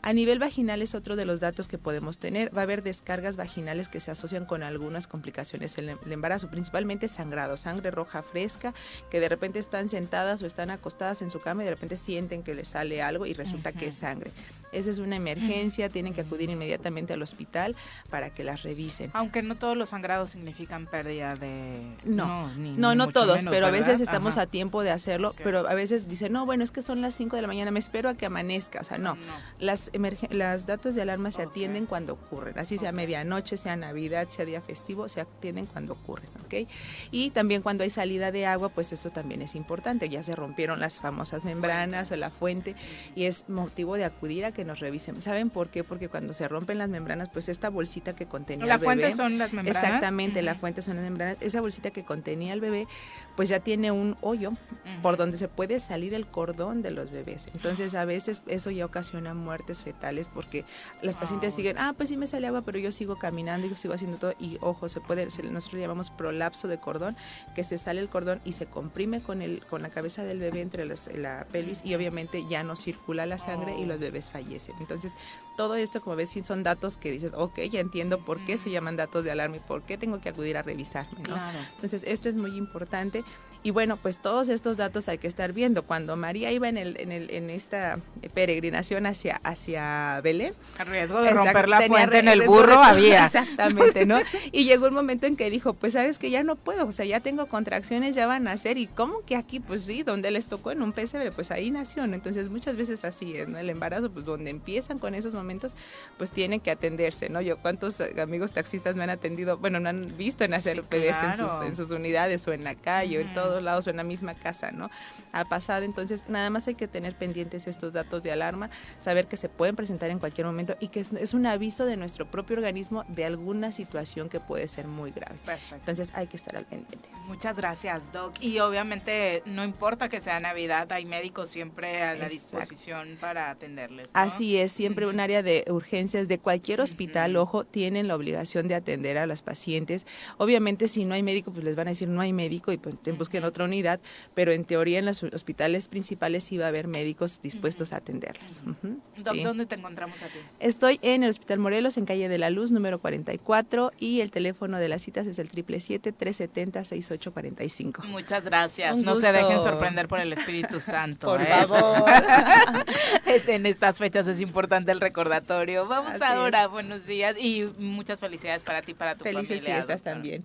A nivel vaginal es otro de los datos que podemos tener. Va a haber descargas vaginales que se asocian con algunas complicaciones en el embarazo, principalmente sangrado, sangre roja fresca, que de repente están sentadas o están acostadas en su cama y de repente sienten que les sale algo y resulta que es sangre. Esa es una emergencia, tienen que acudir inmediatamente al hospital para que las revisen. Aunque no todos los sangrados significan pérdida de... No, ni- no, ni no todos, menos, pero a ¿verdad? veces estamos Ajá. a tiempo de hacerlo, pero a veces dicen, no, bueno, es que son las 5 de la mañana, me espero a que amanezca. O sea, no, las emerge- las datos de alarma se atienden cuando ocurren, así sea medianoche, sea Navidad, sea día festivo, se atienden cuando ocurren, ¿ok? Y también cuando hay salida de agua, pues eso también es importante, ya se rompieron las famosas membranas o la fuente y es motivo de acudir a que nos revisen. ¿Saben por qué? Porque cuando se rompen las membranas, pues esta bolsita que contenía ¿La el fuente bebé- son las membranas? Exactamente, la fuente son las membranas. Esa bolsita que contenía el bebé, pues ya tiene un hoyo por donde se puede salir el cordón de los bebés. Entonces, a veces eso ya ocasiona muertes fetales porque las pacientes siguen, ah, pues sí me sale agua, pero yo sigo caminando, yo sigo haciendo todo. Y ojo, se puede, se- nosotros llamamos prolapso de cordón, que se sale el cordón y se comprime con, el, con la cabeza del bebé entre las- la pelvis y obviamente ya no circula la sangre y los bebés fallecen. Entonces, todo esto, como ves, sí son datos que dices, ok, ya entiendo por qué se llaman datos de alarma y por qué tengo que acudir a revisarme, ¿no? Claro. Entonces, esto es muy importante. Y bueno, pues todos estos datos hay que estar viendo. Cuando María iba en, el, en, el, en esta peregrinación hacia, hacia Belén, A riesgo de Exacto, romper la fuente en el burro de- había. Exactamente, ¿no? Y llegó un momento en que dijo, pues sabes que ya no puedo, o sea, ya tengo contracciones, ya van a nacer. ¿Y cómo que aquí? Pues sí, donde les tocó en un pesebre, pues ahí nació, ¿no? Entonces muchas veces así es, ¿no? El embarazo, pues donde empiezan con esos momentos, pues tiene que atenderse, ¿no? Yo, ¿cuántos amigos taxistas me han atendido? Bueno, me han visto nacer Sí, bebés en, sus, claro. en sus unidades o en la calle o en Ujú. Todos lados o en la misma casa, ¿no? Ha pasado, entonces nada más hay que tener pendientes estos datos de alarma, saber que se pueden presentar en cualquier momento y que es, es un aviso de nuestro propio organismo de alguna situación que puede ser muy grave. Perfecto. Entonces hay que estar al pendiente. Muchas gracias, Doc. Y obviamente no importa que sea Navidad, hay médicos siempre a la Exacto. disposición para atenderles. ¿no? Así es, siempre un área de urgencias de cualquier hospital, ojo, tienen la obligación de atender a las pacientes. Obviamente, si no hay médico, pues les van a decir no hay médico y pues busquen en otra unidad, pero en teoría en los hospitales principales sí va a haber médicos dispuestos a atenderlas. Ujú, ¿Dó- sí. ¿Dónde te encontramos a ti? Estoy en el Hospital Morelos, en calle de la Luz, número 44, y el teléfono de las citas es el 777-370-6845. Muchas gracias. Un no se dejen sorprender por el Espíritu Santo. Por ¿eh? favor. Es- en estas fechas es importante el recordatorio. Vamos Así ahora, es. buenos días y muchas felicidades para ti para tu Felices familia. fiestas doctora. también.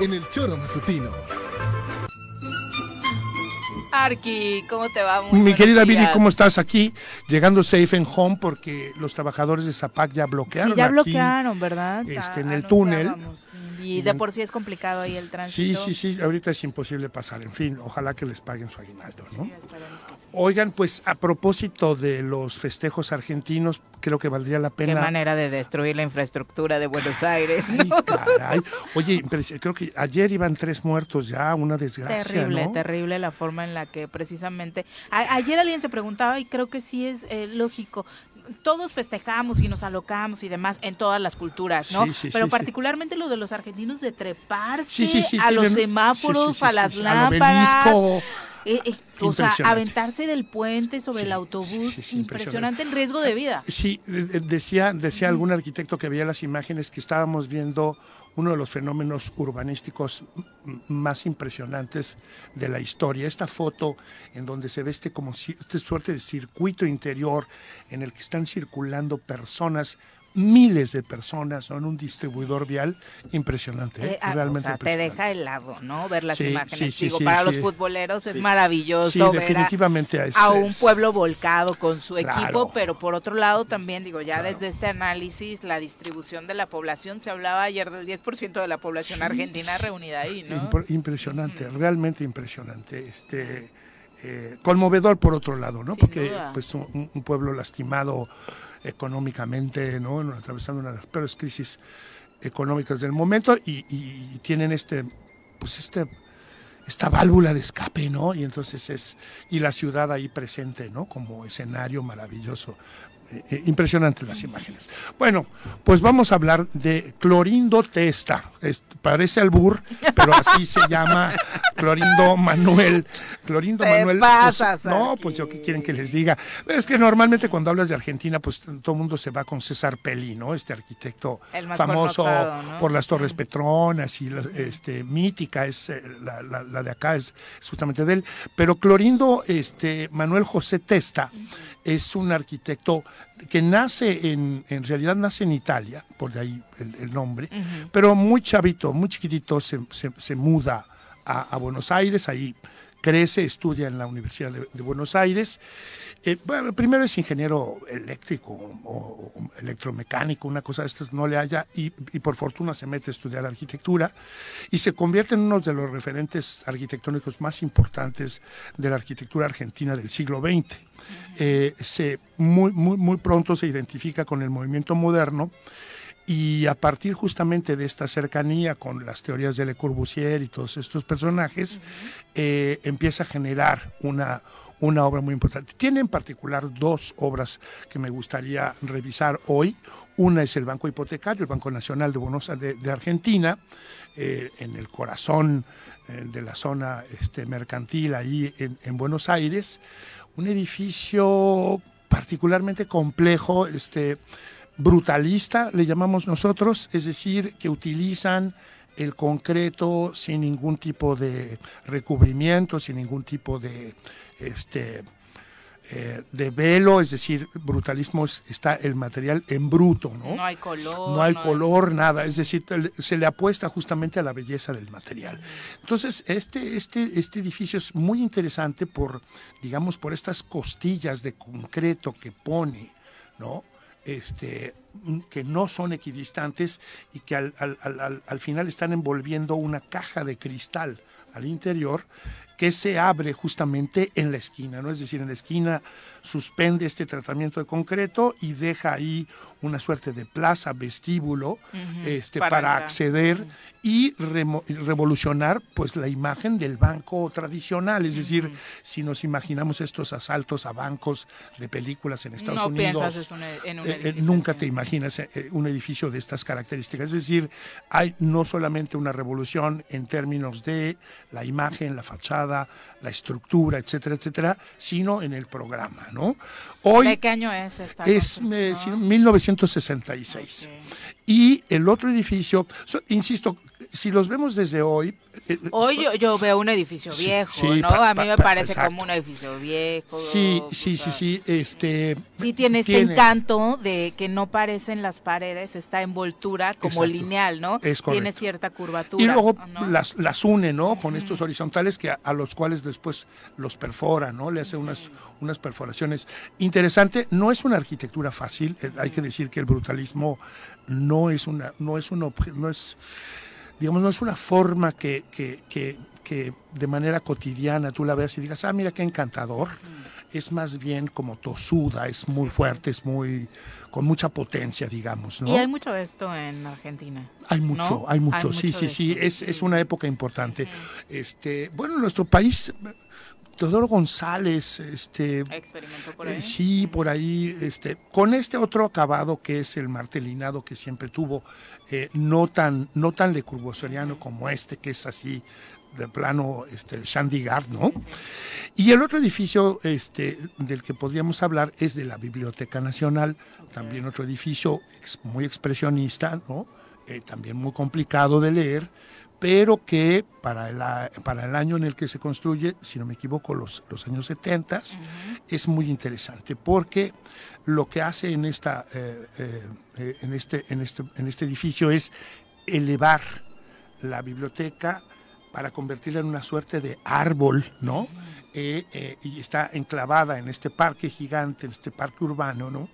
en el Choro Matutino. Arqui, ¿cómo te va? Muy Mi querida Viri, días. ¿cómo estás aquí? Llegando safe en home porque los trabajadores de Zapac ya bloquearon Sí, ya aquí, bloquearon, ¿verdad? este, en Ah, el túnel. Y de por sí es complicado ahí el Sí, tránsito. sí, sí, ahorita es imposible pasar. En fin, ojalá que les paguen su aguinaldo, ¿no? Sí, esperemos que sí. Oigan, pues a propósito de los festejos argentinos, creo que valdría la Qué pena. manera de destruir la infraestructura de Buenos Aires. Ay, caray. Oye, creo que ayer iban tres muertos ya, una desgracia, Terrible, ¿no? terrible la forma en la que precisamente... A- ayer alguien se preguntaba y creo que sí es eh, lógico. Todos festejamos y nos alocamos y demás en todas las culturas, ¿no? Sí, sí, Pero sí, particularmente lo de los argentinos de treparse a los semáforos, a las al lámparas. obelisco. eh, eh, o sea, Impresionante. aventarse del puente sobre el autobús, sí, impresionante el riesgo de vida. Sí, de- de- decía, decía algún arquitecto que veía las imágenes que estábamos viendo uno de los fenómenos urbanísticos más impresionantes de la historia. Esta foto en donde se ve este como esta suerte de circuito interior en el que están circulando personas, miles de personas, ¿no? en un distribuidor vial, impresionante, ¿eh? Eh, ah, o realmente sea, te impresionante. deja helado, ¿no? Ver las Sí, imágenes. sí, sí, Digo, sí, para sí. los futboleros es Sí. maravilloso Sí, ver a- definitivamente es- a, un pueblo volcado con su Claro. equipo, pero por otro lado también, digo, ya desde este análisis, la distribución de la población, se hablaba ayer del 10% de la población Sí, argentina reunida ahí, ¿no? Impre- Impresionante, realmente impresionante. Este, eh, conmovedor por otro lado, ¿no? Sin Porque duda. pues un, un pueblo lastimado económicamente, ¿no? Atravesando una de las peores crisis económicas del momento y, y tienen este, pues este, esta válvula de escape, ¿no? Y entonces es, y la ciudad ahí presente, ¿no? Como escenario maravilloso. Eh, eh, impresionantes las imágenes. Bueno, pues vamos a hablar de Clorindo Testa. Es- parece albur, pero así se llama Clorindo Manuel. Clorindo Te Manuel. pues, pasas, no, pues yo qué quieren que les diga. Es que normalmente cuando hablas de Argentina, pues todo el mundo se va con César Pelli, ¿no? Este arquitecto famoso por las Torres Petronas y la- este, mítica, es eh, la, la- la de acá es, es justamente de él. Pero Clorindo este, Manuel José Testa es un arquitecto que nace en, en realidad nace en Italia, por de ahí el, el nombre, pero muy chavito, muy chiquitito se, se- se muda a, a Buenos Aires, ahí crece, estudia en la Universidad de, de Buenos Aires. Eh, bueno, primero es ingeniero eléctrico o, o electromecánico, una cosa de estas no le haya, y, y por fortuna se mete a estudiar arquitectura y se convierte en uno de los referentes arquitectónicos más importantes de la arquitectura argentina del siglo XX. Eh, se, muy, muy, muy pronto se identifica con el movimiento moderno y a partir justamente de esta cercanía con las teorías de Le Corbusier y todos estos personajes, eh, empieza a generar una, una obra muy importante. Tiene en particular dos obras que me gustaría revisar hoy. Una es el Banco Hipotecario, el Banco Nacional de, Buenos, de, de Argentina, eh, en el corazón eh, de la zona este, mercantil ahí en, en Buenos Aires. Un edificio particularmente complejo, este, brutalista, le llamamos nosotros, es decir, que utilizan el concreto sin ningún tipo de recubrimiento, sin ningún tipo de este eh, de velo, es decir, brutalismo es- está el material en bruto, ¿no? No hay color. No hay color, nada, es decir, se le apuesta justamente a la belleza del material. Entonces, este, este, este edificio es muy interesante por, digamos, por estas costillas de concreto que pone, ¿no? Este, que no son equidistantes y que al- al- al- al final están envolviendo una caja de cristal al interior que se abre justamente en la esquina, ¿no? Es decir, en la esquina suspende este tratamiento de concreto y deja ahí una suerte de plaza, vestíbulo, este, para acceder y remo- revolucionar pues la imagen del banco tradicional. Es decir, si nos imaginamos estos asaltos a bancos de películas en Estados No Unidos, un- en un eh, eh, nunca te imaginas eh, un edificio de estas características. Es decir, hay no solamente una revolución en términos de la imagen, la fachada, la estructura, etcétera, etcétera, sino en el programa, ¿no? Hoy ¿De qué año es esta? es eh, si- 1966. Y el otro edificio, so- insisto, si los vemos desde hoy... eh, Hoy yo, yo veo un edificio Sí, viejo, sí, ¿no? pa- a mí pa- me pa- parece como un edificio viejo. Sí, sí, sí, sí, este... Sí, tiene este tiene- encanto de que no parecen las paredes, esta envoltura como Exacto. lineal, ¿no? Es tiene cierta curvatura. Y luego ¿no? las, las une, ¿no? Con estos horizontales que a, a los cuales después los perfora, ¿no? Le hace unas, unas perforaciones. Interesante, no es una arquitectura fácil, eh, hay que decir que el brutalismo no es una, no es un no es, digamos, no es una forma que, que, que, que de manera cotidiana tú la veas y digas, ah, mira qué encantador. Es más bien como tosuda, es muy fuerte, es muy, con mucha potencia, digamos, ¿no? Y hay mucho de esto en Argentina. Hay mucho, ¿no? hay mucho, sí, sí, sí, es, es una época importante. Este, bueno, en nuestro país, Teodoro González, este, Experimentó por eh, sí, por ahí, este, con este otro acabado que es el martelinado que siempre tuvo, eh, no tan, no tan como este, que es así de plano, este, Chandigarh, ¿no? Y el otro edificio, este, del que podríamos hablar es de la Biblioteca Nacional, también otro edificio muy expresionista, ¿no? Eh, también muy complicado de leer, pero que para el, a- para el año en el que se construye, si no me equivoco, los, los años 70, es muy interesante, porque lo que hace en, esta, eh, eh, en, este, en, este, en este edificio es elevar la biblioteca para convertirla en una suerte de árbol, ¿no? Eh, eh, y está enclavada en este parque gigante, en este parque urbano, ¿no?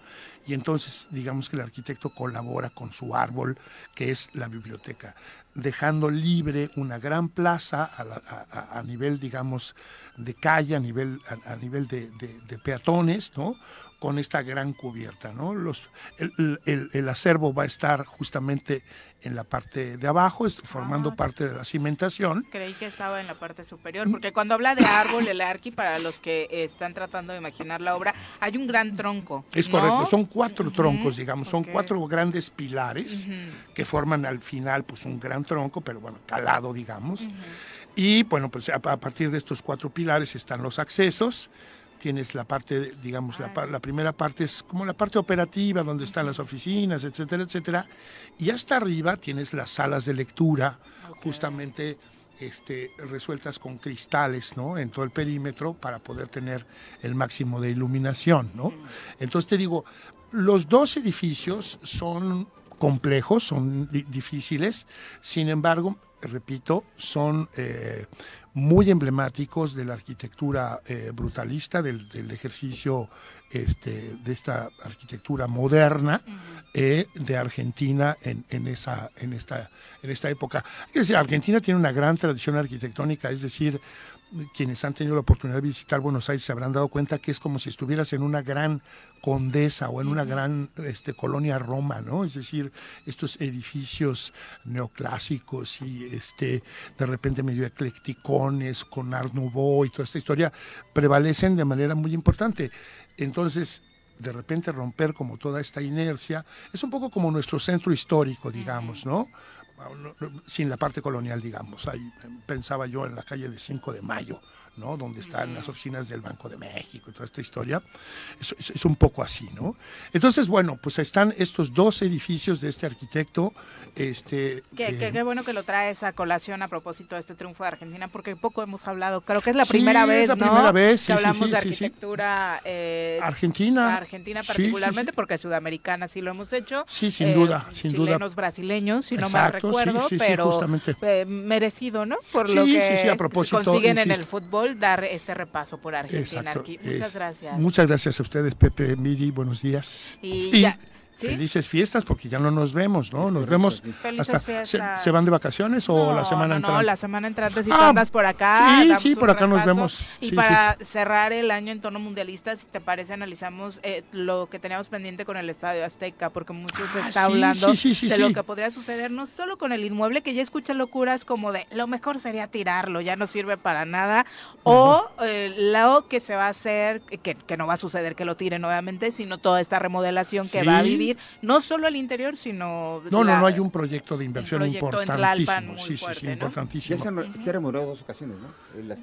Y entonces, digamos que el arquitecto colabora con su árbol, que es la biblioteca, dejando libre una gran plaza a, la- a- nivel, digamos, de calle, a nivel, a, a nivel de, de- de peatones, ¿no? Con esta gran cubierta, ¿no? Los, el, el- el acervo va a estar justamente en la parte de abajo, formando parte de la cimentación. Creí que estaba en la parte superior, porque cuando habla de árbol, el arqui, para los que están tratando de imaginar la obra, hay un gran tronco. Es ¿no? correcto, son cuatro troncos, digamos, son cuatro grandes pilares que forman al final pues un gran tronco, pero bueno, calado, digamos. Y bueno, pues a, a partir de estos cuatro pilares están los accesos. Tienes la parte, digamos, la, pa- la primera parte es como la parte operativa, donde están las oficinas, etcétera, etcétera. Y hasta arriba tienes las salas de lectura, justamente este, resueltas con cristales, ¿no? En todo el perímetro para poder tener el máximo de iluminación, ¿no? Entonces te digo, los dos edificios son complejos, son di- difíciles, sin embargo, repito, son eh, muy emblemáticos de la arquitectura eh, brutalista, del, del ejercicio este, de esta arquitectura moderna eh, de Argentina en, en, esa, en, esta, en esta época. Que decir, Argentina tiene una gran tradición arquitectónica, es decir, quienes han tenido la oportunidad de visitar Buenos Aires se habrán dado cuenta que es como si estuvieras en una gran condesa o en una gran este, colonia Roma, ¿no? Es decir, estos edificios neoclásicos y este de repente medio eclecticones con Art Nouveau y toda esta historia prevalecen de manera muy importante. Entonces, de repente romper como toda esta inercia es un poco como nuestro centro histórico, digamos, ¿no? Sin la parte colonial, digamos. Ahí pensaba yo en la calle de 5 de Mayo, ¿no? Donde están las oficinas del Banco de México y toda esta historia. Es, es- es un poco así, ¿no? Entonces, bueno, pues están estos dos edificios de este arquitecto. Este, Qué, eh, qué- qué bueno que lo traes a colación a propósito de este triunfo de Argentina, porque poco hemos hablado. Creo que es la Sí, primera vez, la ¿no? primera vez, sí, que hablamos sí, de arquitectura eh, Argentina. Argentina particularmente, porque sudamericana sí lo hemos hecho. Sí, sin Eh, duda, sin duda. Chilenos, brasileños, si no mal recuerdo, pero justamente. eh, merecido, ¿no? Por Sí, lo que sí, a propósito, consiguen en el fútbol dar este repaso por Argentina. Exacto. Muchas es- gracias. Muchas gracias a ustedes, Pepe, Miri, buenos días. Y ya- Felices fiestas porque ya no nos vemos, ¿no? Nos vemos hasta se, fiestas. se van de vacaciones o la semana no, entrante. No, la semana entrante si tú Ah, andas por acá. sí, sí, por acá nos vemos. Y Sí, para cerrar el año en tono mundialista, si te parece, analizamos eh, lo que teníamos pendiente con el Estadio Azteca, porque muchos se está Ah, sí, hablando sí, sí, sí, de sí. lo que podría suceder, no solo con el inmueble, que ya escucha locuras como de lo mejor sería tirarlo, ya no sirve para nada, o eh, lo que se va a hacer, que, que no va a suceder que lo tiren, obviamente, sino toda esta remodelación que Sí. va a vivir, no solo el interior, sino... No, no, la- no hay un proyecto de inversión proyecto importantísimo. Sí, sí, fuerte, sí, ¿no? importantísimo. Ya se, dos ocasiones, ¿no?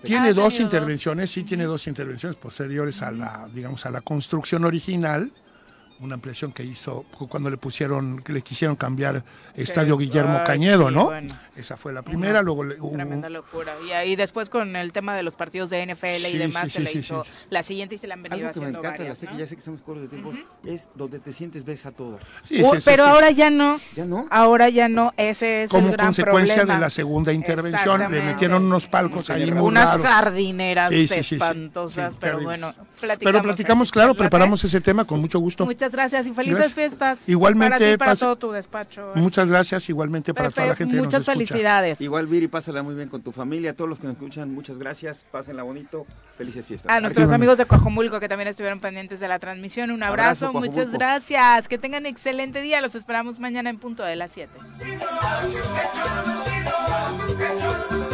Tiene Ah, dos tenido dos. intervenciones, sí, tiene dos intervenciones posteriores a la, digamos, a la construcción original, una ampliación que hizo cuando le pusieron, que le quisieron cambiar Estadio Guillermo ay, Cañedo, sí, ¿no? bueno. Esa fue la primera, luego le- hubo Tremenda locura. Y ahí después con el tema de los partidos de NFL y demás sí, se sí, le sí, hizo sí. la siguiente y se le han venido Algo que me haciendo encanta de la varias, Azteca, ¿no? ya sé que estamos cortos de tiempo, es donde te sientes ves a todo. Uh, pero ahora ya no. ¿Ya no? Ahora ya no. Ese es como el gran consecuencia problema. de la segunda intervención, le metieron unos palcos ahí muy Unas jardineras Sí, sí, sí, sí. espantosas, Sí, pero bueno, Pero platicamos. platicamos, ¿eh? claro, preparamos ese tema con mucho gusto. Muchas gracias y felices Gracias. fiestas. Igualmente, Para ti, para pase- todo tu despacho. ¿eh? Muchas gracias, igualmente para toda la gente que nos muchas escucha. felicidades. Igual, Viri, pásala muy bien con tu familia. A todos los que nos escuchan, muchas gracias. Pásenla bonito. Felices fiestas. A nuestros amigos de Coajomulco que también estuvieron pendientes de la transmisión, un abrazo, Abrazo, muchas gracias, que tengan excelente día, los esperamos mañana en punto de las 7. Hecho